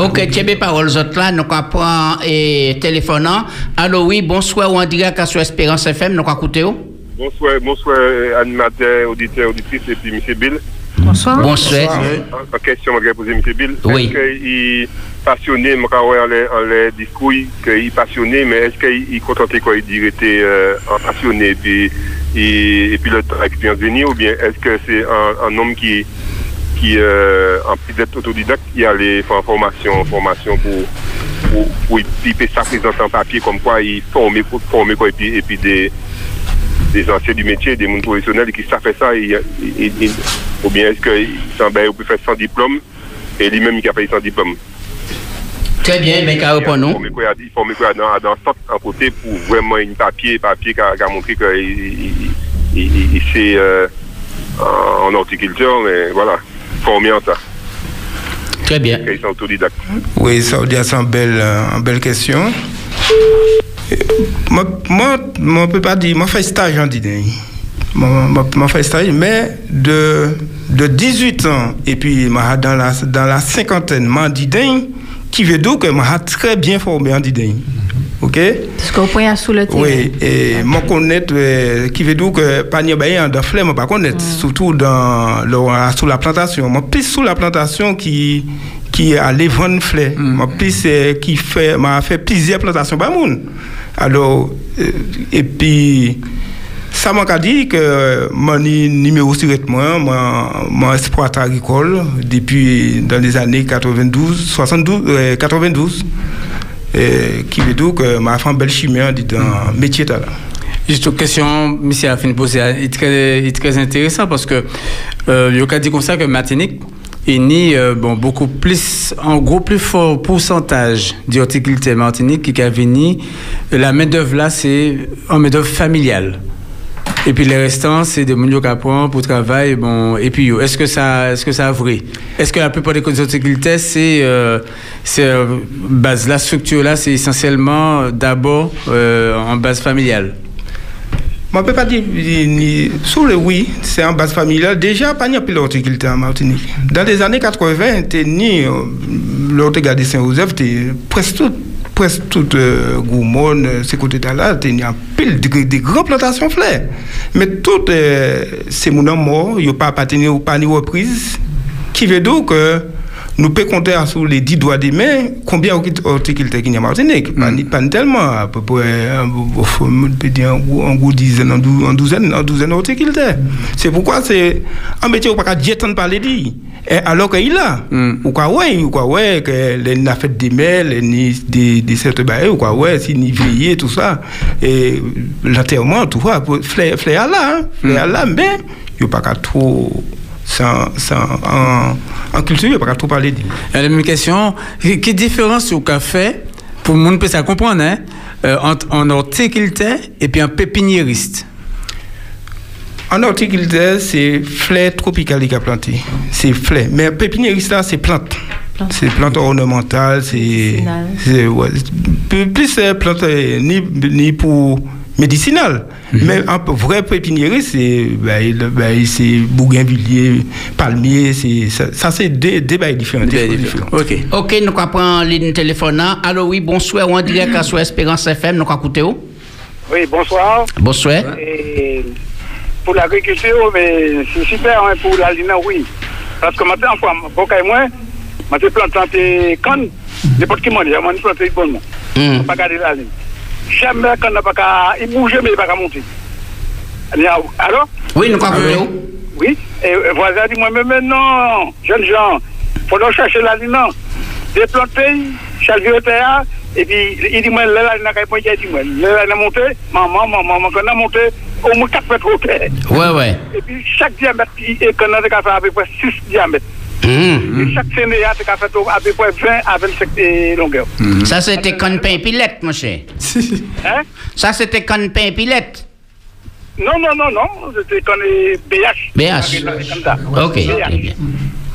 Ok, tu as des paroles autres là, nous prend et téléphonant. Allô, oui, bonsoir, ou en direct sur Espérance FM, nous écouter. Bonsoir, bonsoir animateur, auditeur, auditrice et puis M. Bill. Bonsoir. Bonsoir. En question, je vais poser M. Bill. Oui. Est-ce qu'il est passionné, je vais en les, discours, qu'il est passionné, mais est-ce qu'il est contenté quand il était euh, passionné et puis, et, et puis le temps expérience venir, ou bien est-ce que c'est un, un homme qui, qui euh, en plus d'être autodidacte, il allait faire une formation, formation pour, pour, pour il peut ça présenter en papier comme quoi il forme, pour former quoi, et puis, et puis des des anciens du métier, des mondes professionnels qui savent faire ça, il- il- ou bien est-ce qu'il s'en ben, peut faire sans diplôme et lui-même il a fait sans diplôme? Très bien, mais qu'à répondre nous? Il faut quoi dans, dans sorte en côté pour vraiment une papier, papier qui a, qui a montré qu'il il, il, il, il sait euh, en, en horticulture, mais voilà, formé en ça. Très bien. Il est autodidacte. Oui, ça veut dire c'est une belle, euh, une belle question. Euh, Moi, moi, moi, peut pas dire, moi, fais stage en dîner. Moi, moi, moi, fais stage, mais de, de 18 ans, et puis, moi, dans la, dans la cinquantaine, moi, dîner, qui veut dire que moi, très bien formé en dîner. OK? Parce qu'on point sous le. Oui, et moi connaître, euh, qui veut dire que panier baillant dans flemme, pas connaître, surtout dans le, sous la plantation. Moi plus sous la plantation qui qui allait vendre fleurs. Moi plus euh, qui fait m'a fait plusieurs plantations par monde. Alors euh, et puis ça m'a dit que mon ni- numéro sur moi, moi, moi exploitant agricole depuis dans les années 92, 72, euh, 92, euh, qui veut dire que ma femme belle chimie dit dans métier là. Juste une question, monsieur a fini de poser, est très, intéressant parce que, euh, il y a dit comme ça que Martinique est ni, euh, bon, beaucoup plus, en gros, plus fort pourcentage d'horticulture Martinique qui a venu, la main-d'œuvre là, c'est en main-d'œuvre familiale. Et puis les restants, c'est des gens qui apprennent pour travail. Bon, et puis, est-ce que ça, est-ce que ça vrai? Est-ce que la plupart des causes d'horticulture, c'est, euh, euh, base, la structure là, c'est essentiellement euh, d'abord en base familiale? Je ne peux pas dire, ni, ni- sur le oui, c'est en base familiale. Déjà, pas de pilote horticulteur en Martinique. Dans les années 80, t'es ni, l'horticulture de Saint-Joseph, presque tout, pres tout euh, Goumon, se kote tala, te ni an pil de gran plantasyon fle. Met tout euh, se mounan mor, yo pa pateni ou pa ni reprise, ki ve do ke nous pouvons compter sur les 10 doigts des mains combien d'horticulteurs qu'il y a en Martinique. Pas, ni- pas tellement, à peu près, on peut dire en gros- dizaine, en dou- en douzaine, en douzaine d'horticulteurs. C'est pourquoi c'est un métier où on ne peut pas dire tant de parler dit. Alors qu'il a, ou quoi ouais, ou quoi ouais, que les n'a fait des mails, ni des, des certains bails, ou quoi ouais, si ni veillé, tout ça. Et l'enterrement, tout ça, fleur là, hein, fleur là, mais il n'y a pas qu'à trop sans, en, en culture, il n'y a pas trop parler de La même question, quelle différence au café, pour le monde peut ça comprendre, hein, euh, entre un horticulteur et puis un pépiniériste? En horticulteur, c'est fleurs tropicales qu'il a planté. C'est fleurs. Mais pépiniériste, là, c'est plantes. C'est plantes ornementales, c'est. c'est- ouais, plus- Plus c'est plantes euh, ni, ni pour médicinal. Mais un vrai pépiniériste, c'est ben, ben, c'est bougainvillier, palmier, c'est ça, ça, c'est des des bails différents. des. Ok. Ok, nous allons prendre ligne téléphone. Allô, oui, bonsoir, on direct sur Espérance FM, nous allons écouter où? Oui, bonsoir. Bonsoir. Et pour l'agriculture, mais c'est super hein, pour la ligne, oui. Parce que maintenant, et moi, je plante planter canne, n'importe qui m'a dit, je planter bonnement. Mm. On pas garder la ligne. Jamais quand on n'a pas qu'à, il bouge, mais il n'a pas qu'à monter. Alors Oui, nous où Oui, et le voisin dit moi, mais maintenant, jeunes gens, il faut donc chercher la ligne, non. Déplanter, charger au et puis il dit moi, là, là, il n'a qu'à pas il dit moi, là, il a monté, maman, maman, maman, quand on a monté, au moins 4 mètres au terre. Ouais, ouais. Et puis chaque diamètre, qu'on a fait à peu près 6 diamètres. Mmh. Et chaque sénéa, c'est qu'à fait à peu près 20 à 25 de longueur. Ça, c'était con pain pilette, mon cher. [LAUGHS] Hein? Ça, c'était con pain pilette. Non, non, non, non, c'était comme les BH. BH. Ok, très bien.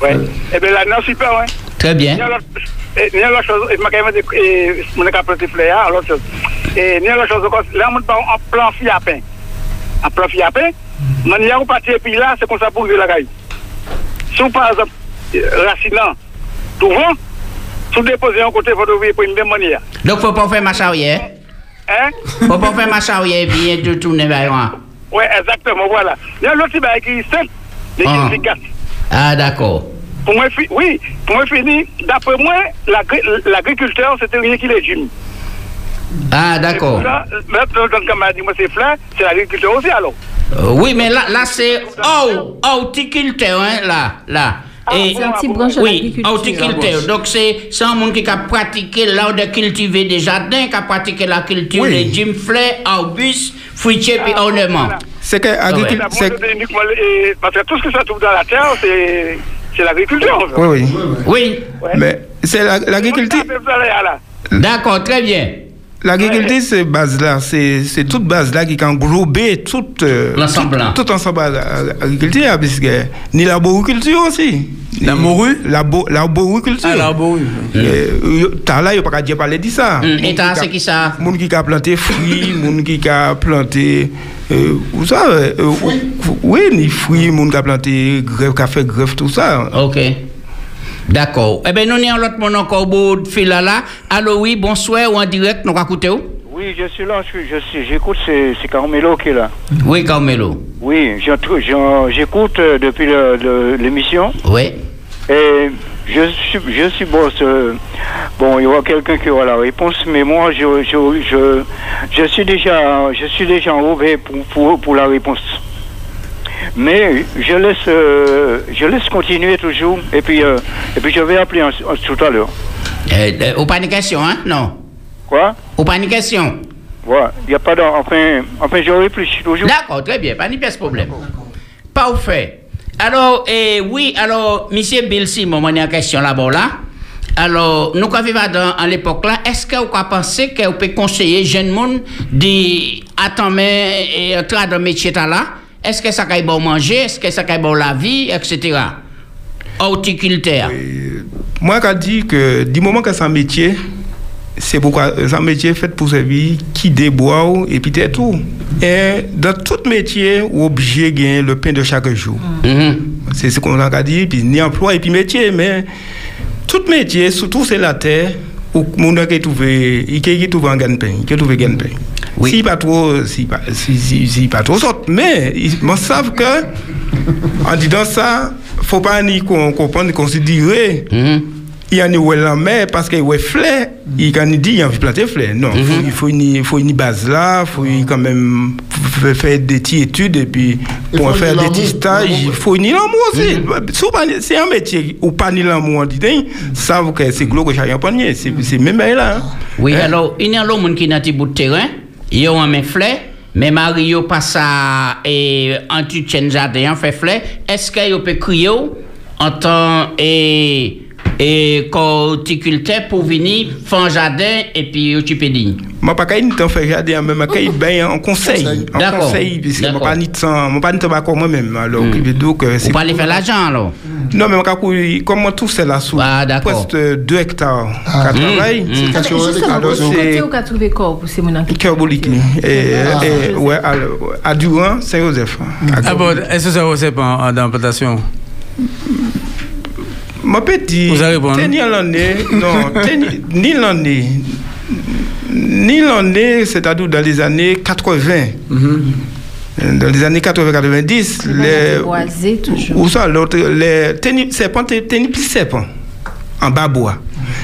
Ouais. Eh bien là, non, super, ouais. Très bien. Il y a l'autre- et Il y a l'autre chose, et ma caméra de, et mon capacité fleur, l'autre chose. Et il y a l'autre chose là, on parle en plan fiapin. En plan fiapin, il y a un parti, et puis là, c'est comme ça pour vivre la caille. Si par exemple, racinant, tout vent, sous déposer un côté, faut ouvrir pour une même manière. Donc, faut pas faire ma charrière. Hein? Faut pas faire ma charrière et puis de tourner vers moi. Ouais, exactement, voilà. Il y a l'autre qui est simple, mais qui Ah. est efficace. Ah, d'accord. Pour moi, oui, pour moi, fini, d'après moi, l'agri- l'agriculteur, c'était rien qui légume. Ah, d'accord. Là, Même dans comme m'a dit, moi, c'est fleur, c'est l'agriculteur aussi, alors. Oui, mais là, là c'est hor- horticulteur, hein, là, là. Et, C'est un petit branche oui, l'agriculture. horticulteur. Donc, c'est c'est un monde qui a pratiqué l'art de cultiver des jardins, qui a pratiqué la culture, Oui. légumes, fleurs, arbustes, fruitiers et ornements. C'est que agriculture. La branche de uniquement le- et- Parce que tout ce qui se trouve dans la terre, c'est c'est l'agriculture. Oui, oui. Oui. Mais c'est la- l'agriculture. D'accord, très bien. L'agriculture, c'est base là, c'est c'est toute base là qui a englobé toute euh, L'ensemble là. Tout, tout ensemble à l'agriculture, puisque ni la boriculture aussi. La morue La bo- l'arboriculture. Ah, l'arborue. T'as là, il n'y a pas qu'à dire parler de ça. Mm, et t'as, c'est qui ça? Moun qui a planté fruits, [LAUGHS] moun qui a planté. Euh, vous savez, euh, oui, ni fruits, moun qui a planté grève, qui a fait grève, tout ça. Ok. D'accord. Eh bien, nous avons l'autre monde encore beau de fil là. Allô, oui, bonsoir, ou en direct, nous où? Oui, je suis là, je, suis- je suis, j'écoute, c'est, Carmelo qui est là. Oui, Carmelo. Oui, j'écoute euh, depuis l'émission. Oui. Et je suis, je suppose, euh, bon, il y aura quelqu'un qui aura la réponse, mais moi, je, je, je, je suis déjà, je suis déjà enrobé pour, pour, pour la réponse. Mais je laisse, euh, je laisse continuer toujours, et puis, euh, et puis je vais appeler en- en- tout à l'heure. Euh, ou pas de question, hein? Non. Quoi? Ou pas de question? Voilà, il n'y a pas de, enfin, enfin, je réfléchis toujours. D'accord, très bien, pas de problème. Parfait. Alors, eh, oui, alors, monsieur Bill Simon, on est en question là-bas, là. Alors, nous, quand vivons dans à l'époque là, est-ce que vous pensez que vous pouvez conseiller jeunes monde d'attendre et entrer dans le métier là? Est-ce que ça va bon manger? Est-ce que ça va bon la vie, etc.? Horticulteur. Moi, je dis que du moment que c'est un métier, c'est pourquoi c'est un métier fait pour servir qui déboire et puis c'est tout. Et dans tout métier, on est obligé de gagner le pain de chaque jour. C'est ce qu'on a dit, puis ni emploi et puis métier, mais tout métier, surtout c'est la terre, où il qui trouve un qui trouve gain-pain. Si pas trop, si pas, si, si, si pas trop sorte, mais ils savent que, en disant ça, faut pas ni qu'on comprendre, considérer. Il y a une la mer parce qu'il y a fleur, il quand il dit il a envie de planter fleur. Non, il faut- il faut une, il faut une base là, il faut quand même faire des petites études et puis pour faire des petits stages, il faut ni l'amour aussi. Si vous pas- C'est un métier ou pas ni l'amour, on dit, ça vous que c'est gros que chacun panier, c'est c'est même là. hein. Oui, alors, il y a l'homme qui n'a pas de terrain, il y a un main fleur, mais Mario passe à et en tu jardin, fait fleur. Est-ce qu'il peut crier en tant et et horticulteur pour venir faire un jardin et puis occuper d'y Moi, pas qu'à temps faire jardin, mais je ben en conseil. En D'accord. conseil, moi D'accord. pas ni temps, moi pas ni temps pas moi-même. Alors, que c'est. Vous pas aller faire l'argent alors Non, mais moi, comme moi, tout c'est là sous presque 2 hectares. Ah. Qu'à travail. Mm, mm. Justement, Alors, vous c'est. où qu'a trouvé corps pour ces qui Cœur Boliki. Et, Ah. et, ouais, à, à Duran, Saint-Joseph. Ah bon, est-ce que ça vous c'est pas en en plantation? Mon petit, Vous avez répondu. t'es ni l'année, non, t'es ni- ni l'année, ni l'année, c'est-à-dire dans les années 80. Dans les années 80-90, les. boisé toujours. Ou ça, l'autre, les tennis, serpents, t'es t'es ni plus serpent, en bas bois.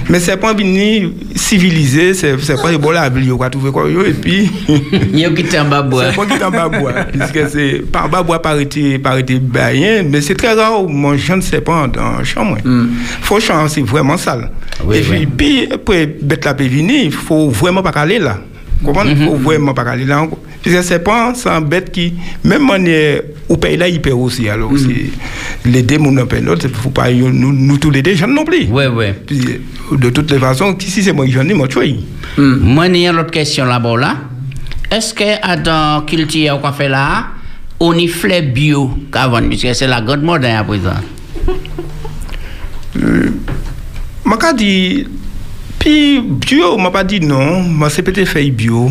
Mais serpent vini civilisé, c'est serpent est bon la vie, on va trouver quoi, yo, et puis. [LAUGHS] Yo bois. Serpent qui est en bas bois, puisque c'est, par bas bois, par été, par été baïen, mais c'est très rare où mon jeune serpent dans la chambre. Faut changer, c'est vraiment sale. et puis, puis, après, bête la venir, il faut vraiment pas aller là. Comment Il faut vraiment pas aller là. Puisque serpent, c'est un bête qui, même manière, au pays là, il perd aussi. Alors, c'est les démons n'ont pas l'autre, il faut pas nous, nous tous les deux jeunes non plus. Ouais. Puis, de toutes les façons, si c'est moi qui j'en ai, moi, tu vois. Moi, il y a l'autre question là-bas là. Est-ce que dans culture qu'on fait là, on y fleur bio qu'avant, puisque c'est la grande mode hein, à présent? pas dit puis bio m'a pas dit non. Moi c'est peut-être fait bio.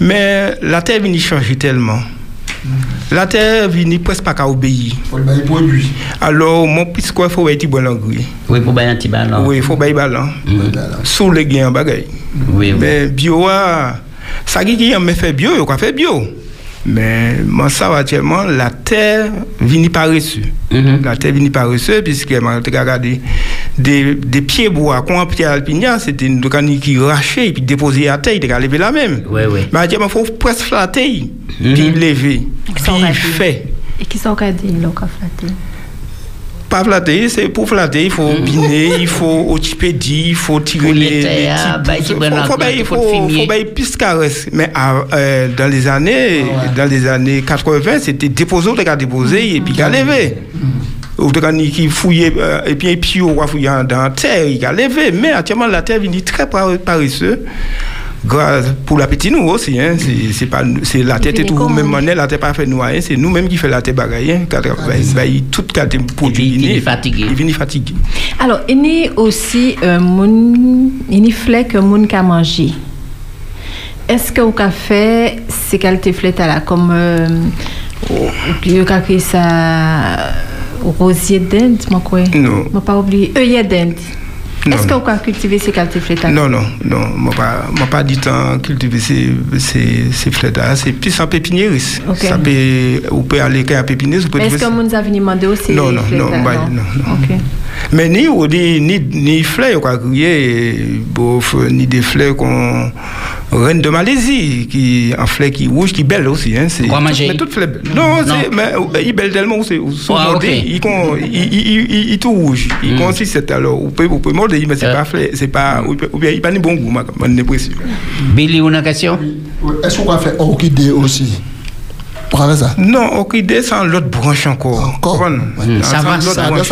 Mais la terre vient changer tellement. La terre vient presque pas qu'à obéir. Alors mon puisque il faut être bon l'engrais Oui, pour bailler un petit ballon. oui il faut bailler ballon sous les gains en bagaille. Oui, mais bio ah, ça qui qui a fait bio il a fait bio. Mais moi, ça, actuellement, la terre vient paresseuse. La terre vient paresseuse, puisque moi, j'ai regardé des, des pieds bois, quand Pierre Alpigna, c'était une docane qui rachait, et puis déposé à terre, il était levé la même. Oui, oui. Mais il faut presque flatter, puis lever, puis fait. Et qui sont cadés, là, qu'a flatté Pas flatter, c'est pour flatter, il faut biner, il faut [LAUGHS] orthopédie, il faut tirer les, les petits bah, il faut, bah, plus caresse. Mais ah, euh, dans les années, dans les années 80, c'était déposé, on t'a déposé et puis qu'à lever. Ou t'as qui fouillait, euh, et puis, et puis on va fouiller dans la terre, il a levé. Mais actuellement, la terre vient très par- paresseuse. Grâce pour la petite nous aussi, hein, c'est pas c'est la tête et tout même monnaie la tête pas fait rien, c'est nous mêmes qui fait la tête bagaille hein, toute qualité produit il est fatigué. Il vient fatigué. Alors, il y a aussi un moun, il que moun ka manger. Est-ce que au café, c'est qualité fleur là comme euh, au café ça rosier d'Inde, moi quoi? Non. Moi pas oublier œillet d'Inde. Est-ce que vous pouvez cultiver ces qualités fleur là Non, non, non, moi pas, moi pas dit tant cultiver ces, ces, ces fleurs là, c'est plus en pépiniériste. Ok. Ça peut, vous pouvez aller un pépiniériste, vous est-ce que trouver- moun a venu demander aussi Non, non, non, bah, non, non. Ok. Mais ni, ou ni, ni, ni fleurs qu'on crier, bof, ni des fleurs qu'on. Reine de Malaisie, qui, en fleurs qui rouge, qui belle aussi. Hein, c'est, Quoi manger Mais toutes fleurs belles. Non, Non. c'est, mais euh, il belle tellement, c'est, Ah, ok. il, con- il, il, il, il, il tout rouge. Il Mm. consiste alors, vous pouvez, vous pouvez morder, mais c'est pas fleur, c'est pas, ou bien- ou bien il pas ni bon goût, ma, ma précis. Billy, une question? Est-ce qu'on va faire orchidée aussi? Non, orchidée, c'est l'autre branche encore. Encore ça va, ça va.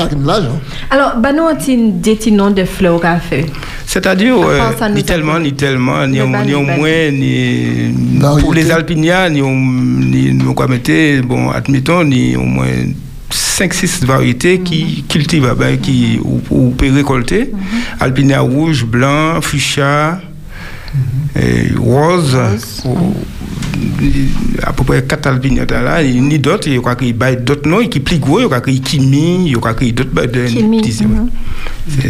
Alors, bah nous on dit noms de fleurs au café. C'est-à-dire, À euh, ça, nous ni tellement, ni tellement, ni au, moins, ni pour les alpinias, ni, au- ni nous quoi mettre, bon, admettons, ni au moins 5-6 variétés qui cultivent, ben, qui ou, ou peut récolter. Alpinia rouge, blanc, fuchsia, et rose. À peu près 4 alpinias là, ni d'autres, il y a y d'autres noms, qui plus gros, il y a qu'il kimi, il y a quoi qu'il y a d'autres bah, ouais.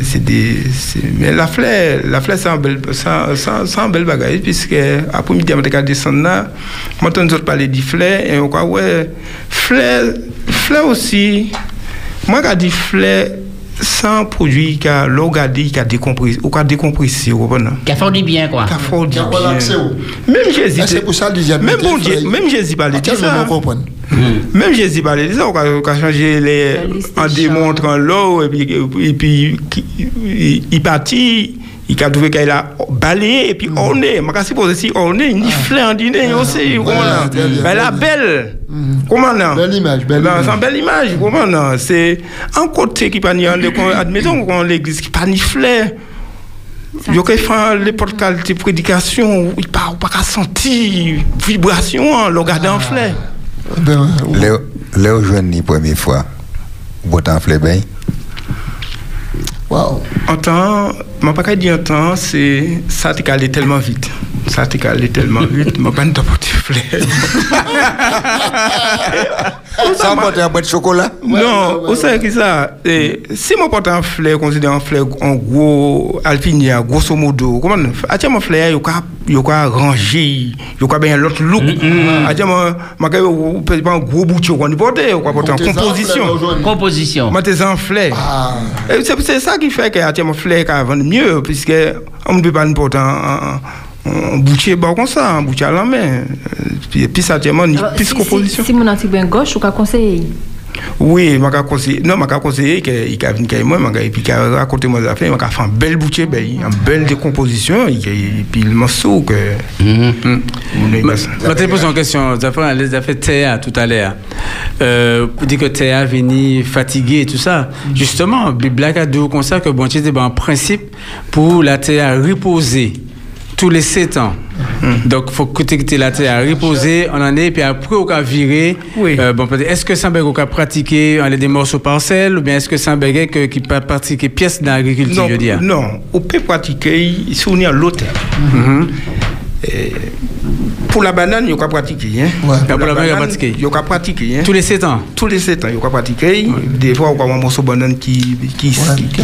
C'est- des mais la fleur la fleur c'est un bel un bel bagage puisque après midi on va descendre là on nous parler de fleur et on quoi ouais fleur fleur aussi moi quand dit fleur un produit qui a l'orgadi qui a décompressé ou qui a décompressé vous comprenez? Qui a fait du bien, quoi. qui a fait du bien. même Jésus c'est pour ça, les même bon Dieu même Jésus parlait de ça. comprendre même Jésus parlait de ça, on a, changé les, en démontrant l'eau, et puis, il partit, il a trouvé qu'il a balayé, et puis on est, je suis supposé si on est, il fleur en dîner aussi, comment non bien, bien, Ben, la bien. belle, comment non? Belle image, belle Ben, image. C'est une belle image, comment non? C'est un côté qui pas ni, admettons qu'on l'église qui pas ni fleur. Il y a fait n'importe quelle prédication, il pas pas sentir vibration en le regardant en fleur. Léo, Léo jeune la première fois. Botan fleur ben? Wow. En temps, je pas dire en temps, c'est ça t'est allé tellement vite. Ça t'est allé tellement vite, je ne pas porter Ça porte un boîte de chocolat. Non, vous savez qui ça? Eh, Si mon porte un fleur, considère un fleur en gros alpinia, grosso modo, comment Atiens fleur, il y a rangé, il y a bien l'autre look. Atiens moi, je peux pas un gros bouton qu'on porte, on porte en Tes composition. enfleurs, Composition. Moi, tes enflets. Et C'est c'est ça qui fait que atiens mon fleur qui vend mieux, puisque on ne peut pas un boucher bon comme ça, un boucher à la main. Euh, Puis, puis ça, tient Alors, plus si, composition. si, si mon anti ben gauche, ou qu'à conseiller Oui, je vais conseiller. Non, je vais conseiller qu'il y a une moi, et puis qu'il a raconté moi affaires, je vais faire un bel boucher, ben, une belle décomposition, et puis le morceau que. Mm. Je te pose une question. Tu as affaires Théa tout à l'heure. Euh, vous dites que Théa venu fatigué et tout ça. Justement, Black a dit au concert que bon, c'était en principe pour la Théa reposer tous les 7 ans. Donc, il faut que la terre à reposer en année, puis après, on va virer. Euh, bon, est-ce que qu'on a pratiqué en des morceaux parcelles, ou bien est-ce que que- qui peut pratiquer pièce dans l'agriculture, Non, je veux dire? non, on peut pratiquer si on est à l'hôtel. Et pour la banane, il y a pratiquer. Hein. Pour la banane, il y a pratiquer. Il y a pratiquer. Hein. Tous les 7 ans Tous les 7 ans, il y a pratiquer. Des fois, on a un morceau de banane qui, qui, qui, qui,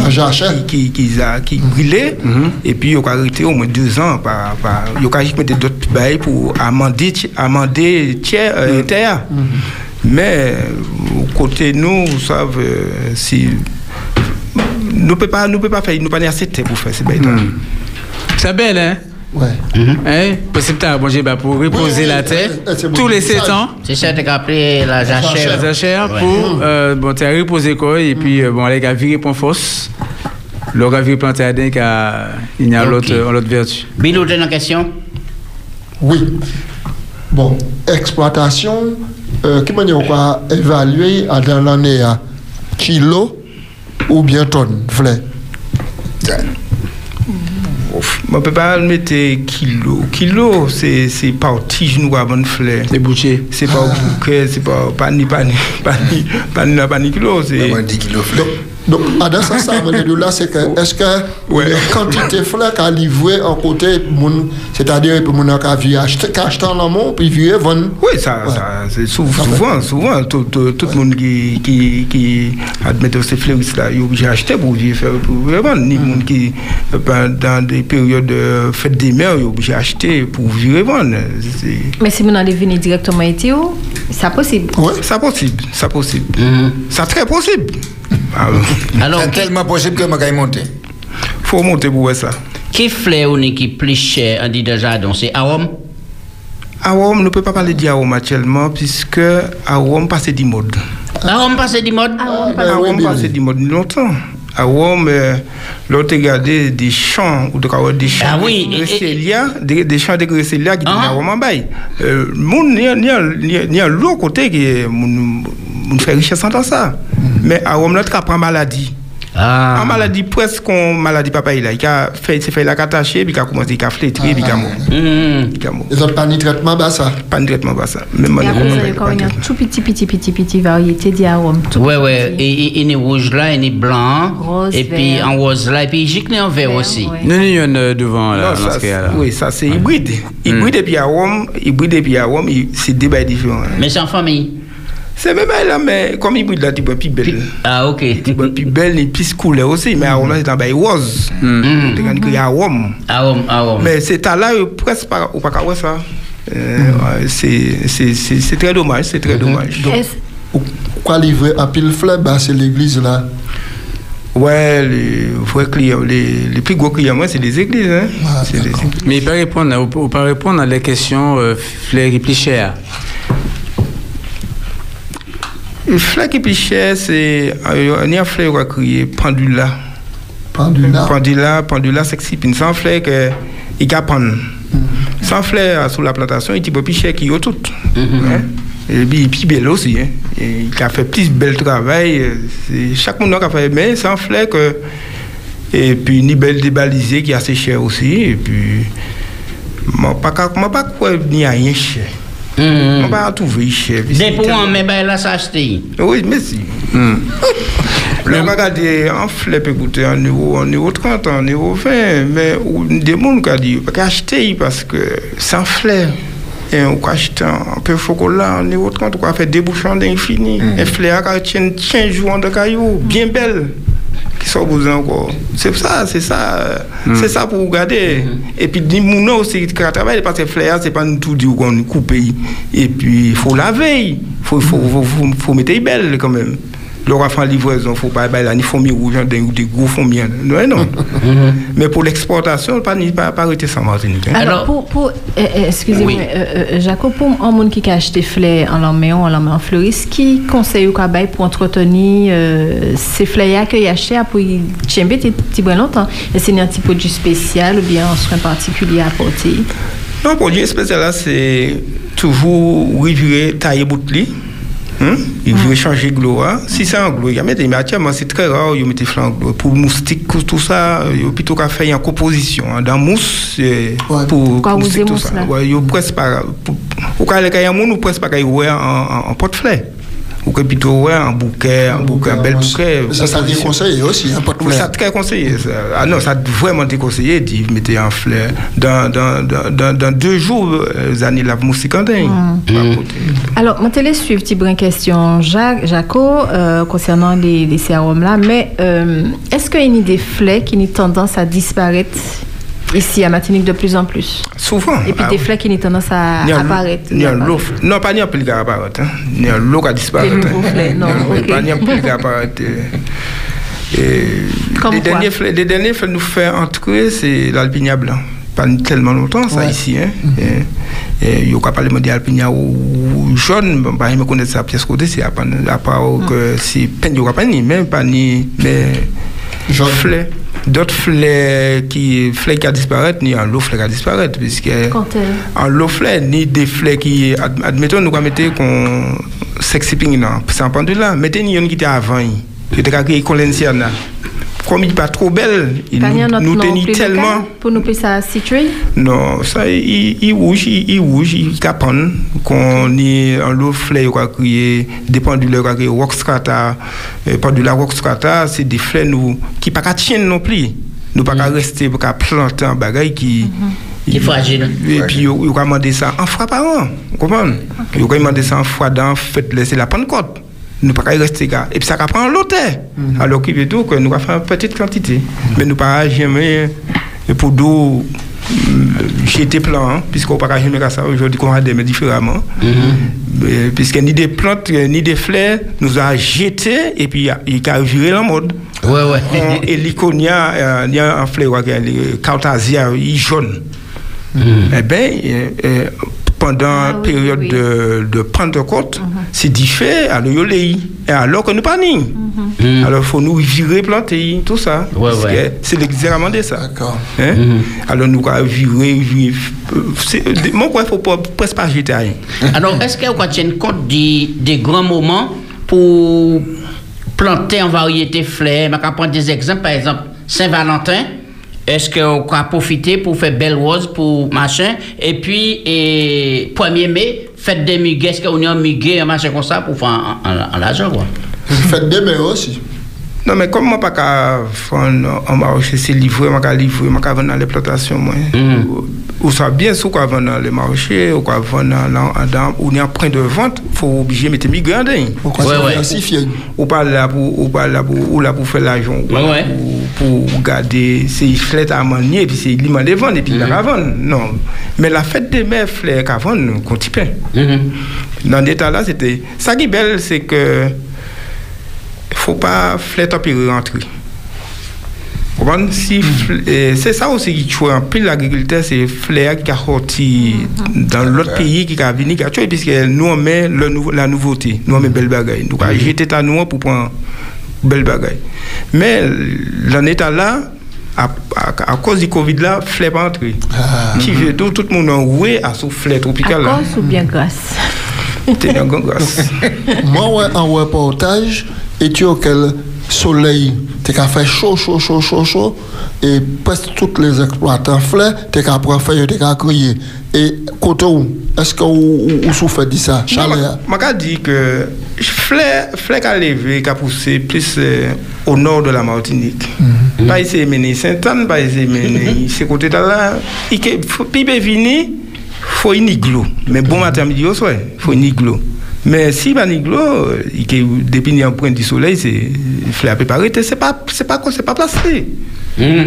qui, qui, qui, a- qui brûlait. Et puis, il y a arrêté au moins 2 ans. Par, par, il y a juste mettre d'autres bails pour amender, amender tiers, euh, terre. Mais, côté nous, vous savez, euh, si. Nous ne pouvons pas, nous peut pas faire, nous pas assez pour faire ces bails. C'est belle, hein Ouais. Hein? Possible t'as manger bah, pour reposer la tête tous les 7 ans. C'est ça, t'as appelé la jachère. La jachère Ouais. pour euh, bon, t'as reposé quoi et puis euh, bon, aller à virer pour force. Le gars vire planter à dingue, il y a Ok. l'autre l'autre vertu. Bilou, t'as une question? Oui. Bon, exploitation, euh, manière on va évaluer à dans l'année à kilo ou bien tonne, fleur Mwen pe pa al mette kilo. Kilo, se pa ou tij nou a bon fle. Se bouchè. Se pa ou [LAUGHS] bouke, se pa ou pani, pani, [LAUGHS] pani, pani, pani kilo. Mwen di kilo fle. Donc, à dans ça veut dire là, c'est que, est-ce que la quantité de fleurs qu'a livré en côté, c'est-à-dire pour mon a vu acheter, acheter en amont, puis virer, vendre Oui, ça, ça c'est sou- souvent, souvent, tout, tout, tout le monde qui, qui, qui admet ces fleuristes là, il est obligé d'acheter pour vivre, faire- pour vivre vendre. Ni le monde qui, pendant des périodes de fête des mères, il est obligé d'acheter pour vivre et vendre. Mais si vous allez venir directement à Etio, c'est possible. Oui, c'est possible, c'est possible. C'est très possible. Alors, c'est tellement possible que je vais monter. faut monter pour voir ça. Qui fleur ou qui plus cher en dit de jardin C'est Arôme, on ne peut pas parler d'arôme actuellement, puisque arôme passe du mode. Arôme passe du mode? Arôme passe du mode longtemps. Arôme, euh, l'autre regardé des champs, ou de quoi, des champs Ah oui, de et- et- Grécélia, des, des champs de Grécélia qui donnent Ah. arôme en bail. Euh, moun, ni ni ni ni l'autre côté qui est, moun, moun fait richesse dans ça. Mais arôme, l'autre prend maladie. Ah. En maladie, presque en maladie papa, il a, il a fait, il s'est fait la attacher, puis il a commencé à flétrir, puis il a mort. Il a mort. Les autres pas ni traitement, bah ça. Pas de traitement, bah ça. Même Et moi, après, je ça, ne il y a quand même une tout petit, petit, petit, petit variété d'arômes. Tout Ouais, ouais. Et et- il est rouge là, il est blanc. Rose, et puis vert. en rose là, et puis gicle en vert aussi. Non, il y en a devant là. Non, dans ça, ce cas-là. c'est- oui, ça c'est hybride. Hybride et puis arôme, hybride et puis arôme, il- c'est deux bails différents. Mais c'est même là, mais comme là, tu vois plus belle. Ah, ok. Tu vois plus belle et plus couleur aussi, mais arôme là, c'est un bail rose. Mm. Tu vois qu'il y a arôme. Arôme, arôme. Mais c'est à là, presque pas, ou pas qu'à voir ça. Euh, ouais, c'est- c'est c'est- c'est très dommage, c'est très dommage. Quoi livrer à pile fleur, bah c'est l'église là. Ouais, les vrais clients, les, les plus gros clients, moi, c'est les églises. Hein. c'est les églises. Mais il peut répondre, on peut pas répondre à la question euh, fleurie plus chère. Le fleur qui est plus cher, c'est. euh, Il y a un fleur qui a crié pendula. Pendula. Pendula, pendula sexy. Sans fleur. Il y a pendre. Sans fleur sous la plantation, il est plus cher qu'il y a tout. Hein? Et puis, il est plus belle aussi. Hein. Et il a fait plus bel travail. euh, Chaque monde a fait. Mais sans fleur que. Et puis, ni belle débalisée qui est assez cher aussi. Et puis. Qu'à- moi, pas quoi, ni rien cher. Moi, pas à trouver pour moi, mais ben là, ça acheté. Oui, merci. [LAUGHS] Le regarder en peut coûter en euro, en euro 30, en euro 20, mais des gens qui disent pas acheter parce que sans fleur. Et on peut acheter un peu de chocolat en euro 30, on peut faire des bouchons d'infini. Et fleur qui tient 15 jours de cailloux, bien belle. Qui sont besoin encore. C'est ça, c'est ça. euh, C'est ça pour regarder. Et puis, gens aussi qui travaillent, parce que fleur, c'est pas nous tout dire qu'on coupe. Et puis, il faut laver. Il faut, faut, faut, faut, faut mettre belle quand même. Le roi fait livraison, il ne faut pas bailler là, ni fourmis rouges, des, des gros fourmis. Non, non. [LAUGHS] Mais pour l'exportation, pas, pas, pas arrêter ça, Martinique. hein. Alors, pour, pour, euh, euh, excusez-moi, Oui. euh, euh, Jacob, pour un monde qui a acheté fleurs en l'emmène, en l'emmène en fleuriste, qui conseille au cabaye pour entretenir euh, ces fleurs qu'il a acheté pour y tiens petit petit bon longtemps? Est-ce qu'il y a un petit produit spécial ou bien un soin particulier à apporter? Non, produit spécial c'est toujours revirer, tailler bout de lit. Hein? Il veut changer de glow. hein. Si c'est en glow, il y a mais actuellement c'est très rare, il met flanc glow. Pour moustique, tout ça, il y a plutôt qu'à faire en composition. hein. Dans mousse, pour, pour vous moustique, tout mousse, ça. là? Ouais, il y a presque pas. pour- a un monde, ou presque pas qu'il y en porte-fleur. Ou que plutôt ouais, un bouquet, un bouquet, un bel bouquet. Ça, ça dit conseillé aussi, un pot de ça très conseillé. ça. Ah non, ça a vraiment été conseillé, dit, mettez en fleur. Dans, dans, dans, dans, dans deux jours, les années la musique en. Alors, mon télé suivre petit brin question Jacques, Jaco euh, concernant les, les sérums là, mais euh, est-ce qu'il y a des flèches qui ont tendance à disparaître ici à Martinique de plus en plus Souvent. Et puis Ah des oui. flèches qui ont tendance à apparaître ni un lot. Non, pas ni un pile qui apparaît. Hein. Ni un lot qui disparaît. Des nouveaux flets, non. Pas ni un pile qui apparaît. euh. Et Comme les, derniers flets, les derniers flets nous faire entrer, c'est l'alpinia blanc. Pas tellement longtemps, ça, Ouais. ici. Hein. Et, et, il y a pas parlé de alpinia ou, ou jaune, bah, il me connaît ça pièce côté, c'est à part, que c'est peine, il y aura pas ni, même pas ni, mais flets. D'autres flets qui, flets qui a disparaître, ni un lot flets qui a disparaître, puisque en low flare ni des fleurs qui ad- admettons nous mettre qu'on sexy ping là c'est un pendule là mettez ni une qui était avant qui était créé colenciana comme il n'est pas trop belle il Pas nous, nous tenit tellement local pour nous puisser à situer non ça il rouge il rouge il capone qu'on est en low flare quoi créer des pendules quoi créer rock strata euh, pendule rock strata c'est des fleurs nous qui pas qu'à tienne non plus nous pas qu'à rester pas qu'à planter un bagage qui Qui est fragile. et puis, il va demander ça en fois par an. Vous comprenez Il va demander ça en fois dans fête laisser la Pentecôte. Nous ne pouvons pas rester là. Et puis ça va prendre l'autre. Alors qu'il veut tout que nous allons faire une petite quantité. Mais nous ne pouvons jamais, euh, pour nous, jeter plan, hein, puisqu'on ne peut pas jamais faire ça aujourd'hui, qu'on va aimer différemment. Euh, Puisque ni des plantes, euh, ni des fleurs, nous a jeté et puis il a viré la mode. Ouais, ouais. On- Et l'iconia, euh, il y a un fleur, le jaune. Eh bien, pendant la période de, de Pentecôte, c'est différent, alors il y a les- et alors que nous pas ni. Alors il faut nous virer, planter, tout ça. Ouais, ouais. C'est l'examen de ça. Hein? Alors nous allons virer, virer. quoi, il ne faut pas, presque pas jeter rien. [LAUGHS] Alors, est-ce que vous compte des, des grands moments pour planter en variété fleurs? Je vais prendre des exemples, par exemple, Saint-Valentin. Eske ou ka profite pou fe bel woz pou machin? E pi, pwemye me, fet de mige Eske ou ni an mige, an machin kon sa pou fwa an lajan wwa Fet de me osi Non men, kom mwen pa ka fwa an maroche se livre Mwen ka livre, mwen ka ven nan le plotasyon mwen Ou- ça bien sûr, quoi, vendre dans les marchés, ou quoi, vendre dans, dans, ou en point de vente, faut obligé de mettre migrants dedans. Pourquoi Ouais. Ou pas là pour, ou pas là pour, ou là pour faire l'argent. ou Ouais, ouais. Pour, pour garder ces flèches à manier, puis c'est l'immense de vendre, et puis il la vendre. Non. Mais la fête des mères flèches qu'à vendre, qu'on t'y paie. Dans l'état là, c'était. Ça qui est belle, c'est que faut pas flèche tempérer rentrer. Si eh, c'est ça aussi qui tue un peu l'agriculteur, c'est fleur qui a sorti dans l'autre pays qui a venu, qui a tué, puisque nous on met le la nouveauté, nous on met belle bagaille. Nous avons jeté à nous pour prendre belle bagaille. Mais l'en état là, à, à- à cause du Covid là, fleur pas entré. Qui veut tout, tout le monde en roué à ce fleur à tropical là. cause ou bien grâce? T'es un grand gosse. [LAUGHS] Moi, ouais, en reportage, et tu as quel soleil, tu as fait chaud, chaud, chaud, chaud, chaud, et presque tous les exploitants fleurs, tu as feuille, tu as. Et côté où, est-ce que vous, souffrez de ça, chaleur? Je dire que fleur, qui a levé, qui a poussé plus euh, au nord de la Martinique. Pas [LAUGHS] ici, mener Saint-Anne, pas ici, mener ce côté là. Il faut venir, il faut une iglo. Mais bon matin, midi au soir, il faut une iglo. Mais si pas une iglo, il que depuis un point du soleil, c'est peut pas arrêter, c'est pas c'est pas c'est pas placé.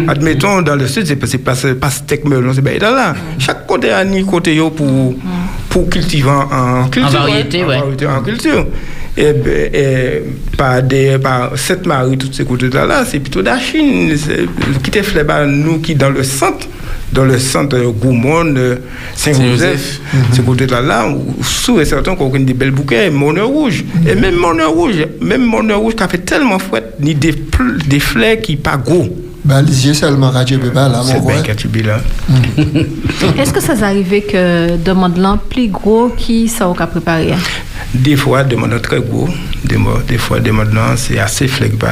Admettons dans le sud, c'est pas c'est pas steak melon, c'est pas là. Chaque côté a ni côté pour pour cultiver en, en culture. variété, ouais. En variété, en culture. Et, ben, et par des par cette marie tous ces côtés là là c'est plutôt de la Chine qui te fait bah, nous qui dans le centre dans le centre euh, Goumont euh, Saint-Joseph. Ce côté là sous et certain qu'on a des belles bouquets monnaie rouge. Et même monnaie rouge même monnaie rouge qui a fait tellement fouette ni des des fleurs qui pas gros Ben, lisiez seulement Radio Bébé, là, c'est mon bien roi. Katibi là Est-ce que ça s'est arrivé que demande l'an plus gros qui ça au cas préparé hein? Des fois, demande très gros. Des, des fois, demande non, c'est assez flexible.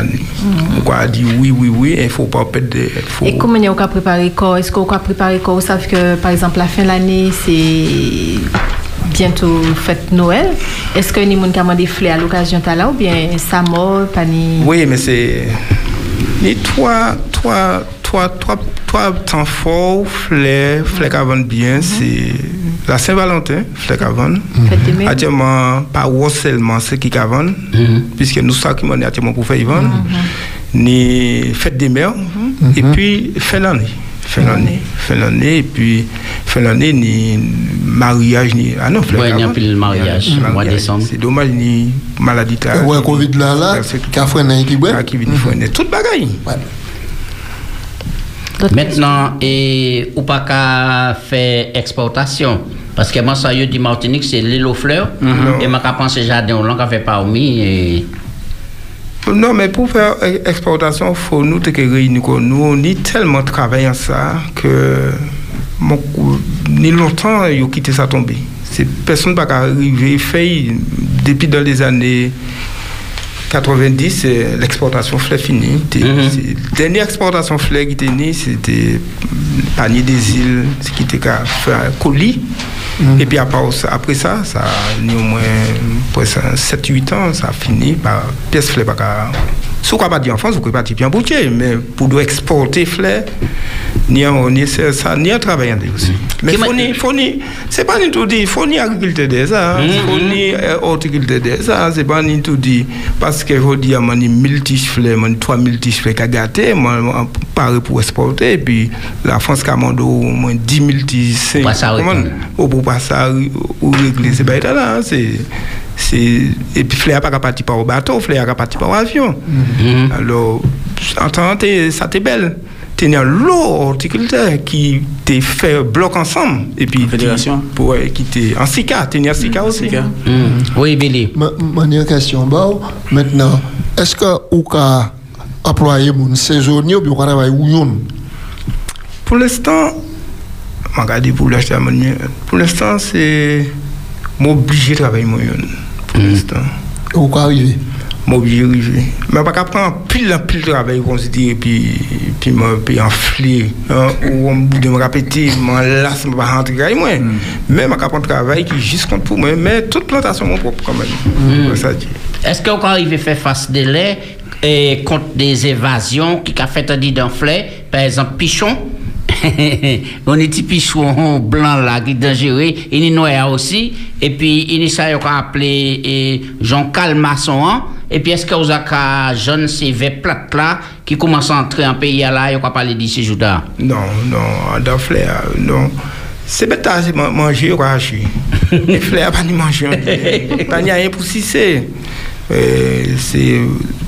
On va dire oui, oui, oui, il ne faut pas perdre de. faut- Et comment vous avez préparé quoi Est-ce que vous avez préparé quoi Vous savez que, par exemple, la fin de l'année, c'est bientôt fête Noël. Est-ce que ni moun ka mande fleurs à l'occasion ta là ou bien ça mort pas ni Oui, mais c'est. Les trois, trois, trois, trois, trois temps forts, fleurs qui vendent bien, c'est la Saint-Valentin. Fête des mères. Actuellement, pas seulement ceux qui vendent, puisque nous savons qui actuellement pour faire ils vendent, ni fête des mères, et puis fin l'année. Fin l'année, fin l'année, et puis fin l'année, ni mariage, ni. Ah non, Ouais, il y a plus le mariage, mois de décembre. C'est dommage, ni maladie. là. Ouais, Covid là, là, qu'a fait un qui Ah, qui vient freiner. Toute bagaille. Maintenant, et ou pas qu'à faire exportation? Parce que moi, ça y est, du Martinique, c'est l'île aux fleurs. Et moi, quand pense jardin, on l'a fait parmi. Et... Non, mais pour faire exportation, il faut nous te que réunir. Nous, on y tellement travaillé en ça que mon ni longtemps, ils ont quitté ça tomber. C'est personne pas arrivé, fait depuis dans les années 90, euh, l'exportation fleur finie. La dernière exportation fleur qui était née, c'était le panier des îles, ce qui était un colis. Et puis après ça, ça, a au moins 7-8 ans, ça a fini par pièce fleur. Pas qu'à- Si vous ne pas dire en France, vous pouvez pas dire bien bouquet, mais pour doit exporter fleur, ni en ni c'est ça, ni en travaillant aussi. Mais faut ni, faut ni, c'est pas ni tout dit, faut ni agriculteur des arts, faut ni euh, horticulteur des arts, c'est pas ni mon 1000 tiges fleurs, mon 3000 tiges fleurs qu'à gâter, moi, moi, pareil pour exporter, et puis la France qui a mandé au moins 10 000 tiges, c'est, Pas ça, comment, au pour pas ça, ou pas là, hein, et puis fleur pas parti par au bateau, fleur pas parti par avion. Alors, en tant que ça t'est belle. Tu as l'autre horticulteur qui t'est fait bloc ensemble. Et puis, Fédération Pour, qui t'est en SICA. Tu es en SICA aussi. Oui, Billy. Ma, question, bah, maintenant, est-ce que vous avez employé mon saisonnier ou bien vous yon? Pour l'instant, je regarde pour l'acheter à mon Pour l'instant, c'est m'obliger de travailler mon. Pour l'instant. Où vous arrivez? M'obliger de arriver. Mais pas prendre pile en pile de travail, qu'on se dit, et puis, puis puis enfler, hein, ou on bout de me répéter, m'en lasse, me pas rentrer avec moi. Mais je prendre travail qui juste compte pour moi, mais toute plantation mon propre quand même. Dit. Est-ce qu'on arrive à faire face des laits et contre des évasions qui a fait un dit d'enfler, par exemple, pichon? [LAUGHS] on est petit pichon blanc là qui est dangereux, il est noir aussi, et puis il est ça qu'on a appelé Jean Calmasson, hein. et puis est-ce que vous avez jeune ces verts plates là qui commencent à entrer en pays là, il a parlé d'ici jour là Non, non, dans fleur, non. C'est bête à man- manger ou hacher. Les fleurs pas ni manger. Pas ni rien pour c'est.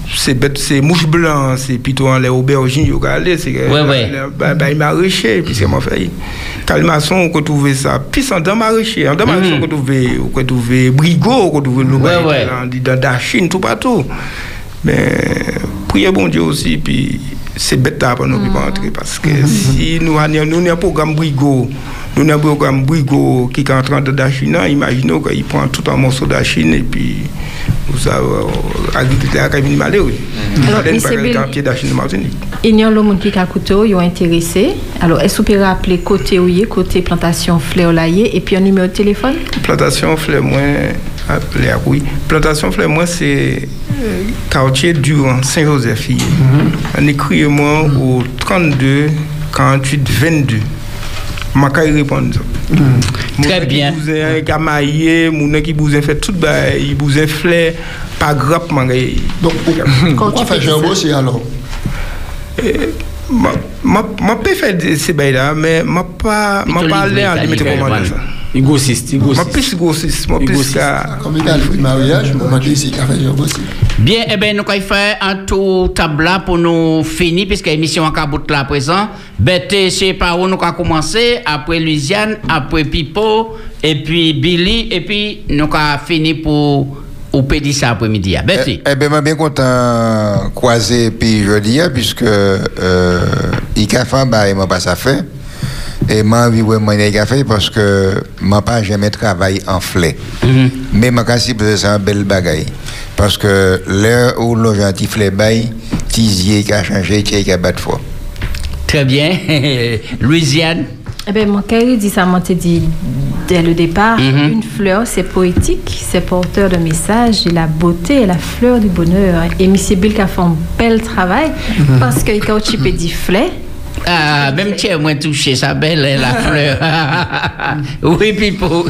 C'est c'est bête, c'est mouche blanc, c'est plutôt en les aubergines, yo aller, c'est que Ouais, ouais. bah bah il maraîcher puisque moi fait. Calmasson on peut trouver ça, puis en dans maraîcher, en dans maraîcher on peut trouver on peut trouver brigot, on peut trouver le Ouais, dans dans la Chine tout partout. Mais priez bon Dieu aussi, puis c'est bête à pour nous qui pas entrer parce que si nous avons nous un programme Brigo, nous avons un programme Brigo qui est en train de la Chine, imaginons qu'il prend tout un morceau de la Chine et puis Alors, Il Monsieur Bill- pied de la Chine de Martinique. Il y a le monde qui a coûté, ils ont intéressé. Alors, est-ce que vous pouvez rappeler côté où côté plantation fleur laillé et puis un numéro de téléphone? Plantation fleur moins, appelé à oui. Plantation fleur moins, c'est euh, quartier Durand, Saint-Joseph. On écrit moi au 32 48 22. Ma caille répondre. Très bien. Avez gamaillé, mon qui vous a fait tout bas, il vous a fleur, pas grave, mangay. Donc, pourquoi [LAUGHS] faire un aussi alors Je peux faire ces bails-là, mais je ne pas pas aller livré, en ça, limite livré, comment voilà. ça. Égoïste, Je égoïste. plus grossiste, je plus Égoïste. qu'à- Comme il a le mariage, je m'a dit ici un aussi. Bien, eh bien, nous allons faire un tour table là pour nous finir, puisque l'émission en cabout là à présent. Bête, c'est par où nous allons commencer, après Louisiane, après Pipo, et puis Billy, et puis nous allons finir pour au Pédissa après-midi. Bête. Eh, eh bien, je suis bien content de croiser puis jeudi, hein, puisque euh, il a fait, bah, il m'a pas ça fait. Et moi, envie vraiment il a fait parce que je pas jamais travaillé en flé. Mais je que c'est un bel bagaille. Parce que l'heure où le gentil flé bail, tisier qui a changé, qui a battu fort. Très bien. [LAUGHS] Louisiane. Eh bien, mon chéri dit ça, moi, te dit dès le départ, Mhm. une fleur, c'est poétique, c'est porteur de message et la beauté est la fleur du bonheur. Et M. Bill a fait un bel travail Mhm. parce qu'il a du fleur. Ah, même tiens, moi touché sa belle, la fleur. [LAUGHS] oui, Pipo.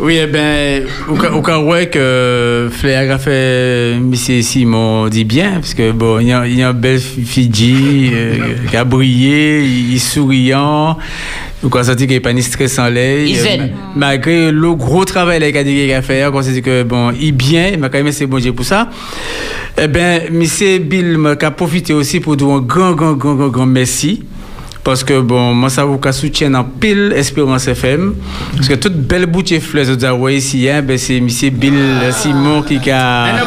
Oui, eh ben, au cas, où que Flair a fait Monsieur Simon dit bien, parce que bon, il y a, il y a un bel Fidji euh, qui a brillé, il est souriant. Donc, on a senti qu'il n'est pas ni stress en l'air. Il zen. Euh, Malgré le gros travail qu'il a fait, on s'est dit que bon, il est bien, mais quand même, c'est bon Dieu pour ça. Eh ben, Monsieur Bill a profité aussi pour dire un grand, grand, grand, grand, grand merci. Parce que, bon, moi, ça vous soutient en pile Espérance FM. Parce que toute belle boutique fleurs, vous avez ici, hein, ben, c'est M. Bill Simon qui a. Ben,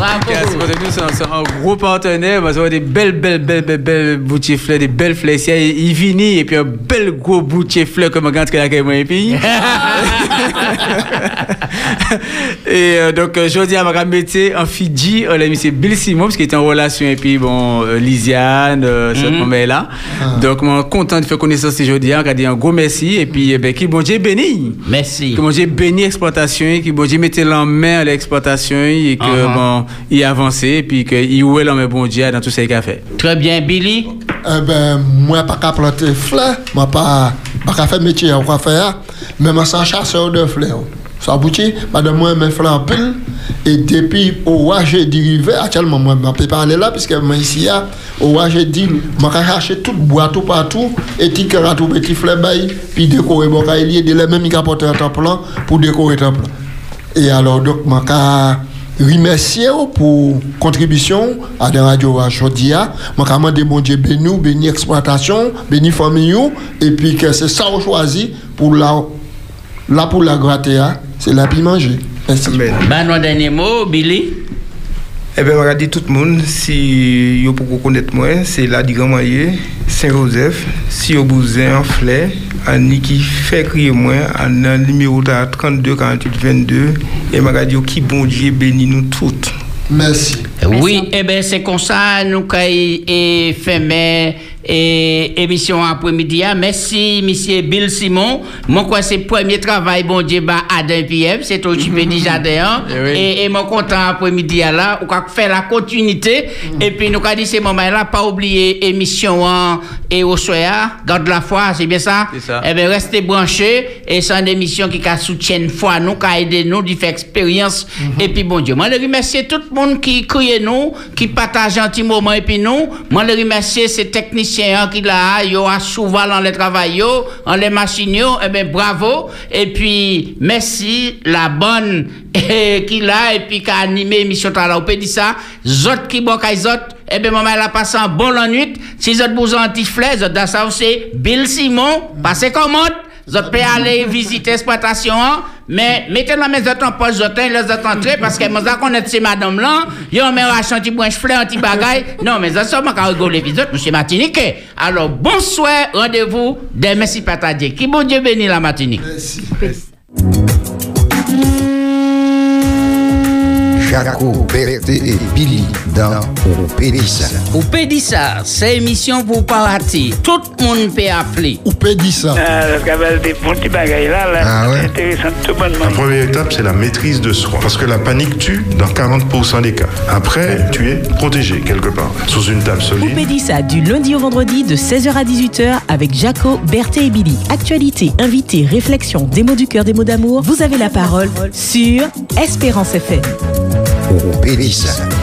un, gros, partenaire. Parce qu'on a des belles, belles, belles, belles, belles fleurs, des belles fleurs. Il vini et puis un bel gros boutique fleurs comme un grand que la moi et puis. [LAUGHS] [LAUGHS] et euh, donc, euh, je dis à ma métier en Fidji, on a mis Bill Simon, parce qu'il était en relation, et puis bon, euh, Lisiane, euh, cette Mhm. maman-là. Donc, moi, content de faire connaissance aujourd'hui, on a dit un gros merci, et puis, eh ben, qui bon Dieu béni. Merci. Que bon Dieu béni l'exploitation, qui bon Dieu mettait en main à l'exploitation, et que Uh-huh. bon, il avancé, et puis qu'il ouait l'homme bon Dieu dans tout ce qu'il a fait. Très bien, Billy. Eh ben, moi, pas qu'à planter fleurs, moi, pas, pas qu'à faire métier, on va faire, mais moi, sans chasseur de fle ou. Sa bouti, madè mwen mè flan pil, e depi ou waje dirive, atyalman mwen mè pe pale la, piske mwen isi ya, ou waje di, mwen ka chache tout boatou patou, eti ke ratou beti fle bayi, pi dekore mwen ka elye, de le mè mi ka pote tan plan, pou dekore tan plan. E alor dok mwen ka rimesye ou pou kontribisyon a de radyo wajodi ya, mwen ka mwen de bon diye beni ou, beni eksploatasyon, beni fami ou, epi ke se sa ou chwazi pou la ou. Là pour la gratter, c'est la puis manger. Merci. Ben, nos derniers mots, Billy. Eh bien, regardez tout le monde, si vous pouvez connaître moi, c'est la Grand Moyer, Saint-Joseph, si vous besoin en fleur, Annie qui fait crier moi, en le numéro de 32 48 22, et regardez qui bon Dieu bénit nous toutes. Merci. Oui, eh bien, c'est comme ça, nous, et fermé et émission après-midi. hein. Merci, monsieur Bill Simon. Moi, quoi, c'est premier travail, bon Dieu, bah, à d'un PM, c'est [LAUGHS] du jardin. hein. Eh. Et, et mon content après-midi, là, on va faire la continuité. Et puis, nous, quand dit ces moments-là, pas oublier émission hein, et au soir, garde la foi, c'est bien ça? C'est ça. Eh bien, restez branchés. Et c'est une émission qui soutient foi, nous, qui a aidé nous, qui fait expérience. Et puis, bon Dieu, moi, je remercie tout le monde qui crie nous, qui partage un petit moment. Et puis, nous, moi, je remercie ces techniciens hein, qui là, yo a souvent dans le travail, en les machines, yo. Eh bien, bravo. Et puis, merci, la bonne [LAUGHS] eh, qui là, et puis qui a animé l'émission tout à l'heure. On peut dire ça. Zot qui bon, zot. Eh bien, maman, elle a passé un bon la nuit. Si vous un petit fleur, vous aussi. Bill Simon, passez commode. Vous pouvez aller visiter l'exploitation, hein. Mais mettez la maison en poche, vous avez les entrées, parce que moi, je connais ces madame là, ils ont mis un petit branche fleur, un petit bagaille. Non, mais ça, c'est moi qui rigoler les autres, monsieur Martinique. Alors, bonsoir, rendez-vous demain, si pas tardé. Qui bon Dieu bénit la Martinique. Jaco, Berté et Billy dans Pédissa. Ou peut dire ça, c'est émission pour pas rater. Tout le monde peut appeler. Ou peut dire ça. Ah, des petits bagailles là, là, Ah ouais. intéressant, tout bonnement. La première étape, c'est la maîtrise de soi. Parce que la panique tue dans 40% des cas. Après, tu es protégé quelque part, sous une table solide. Pédissa du lundi au vendredi de 16h à 18h avec Jaco, Berthé et Billy. Actualité, invité, réflexion, des mots du cœur, des mots d'amour. Vous avez la parole sur Espérance FM. Pédissa.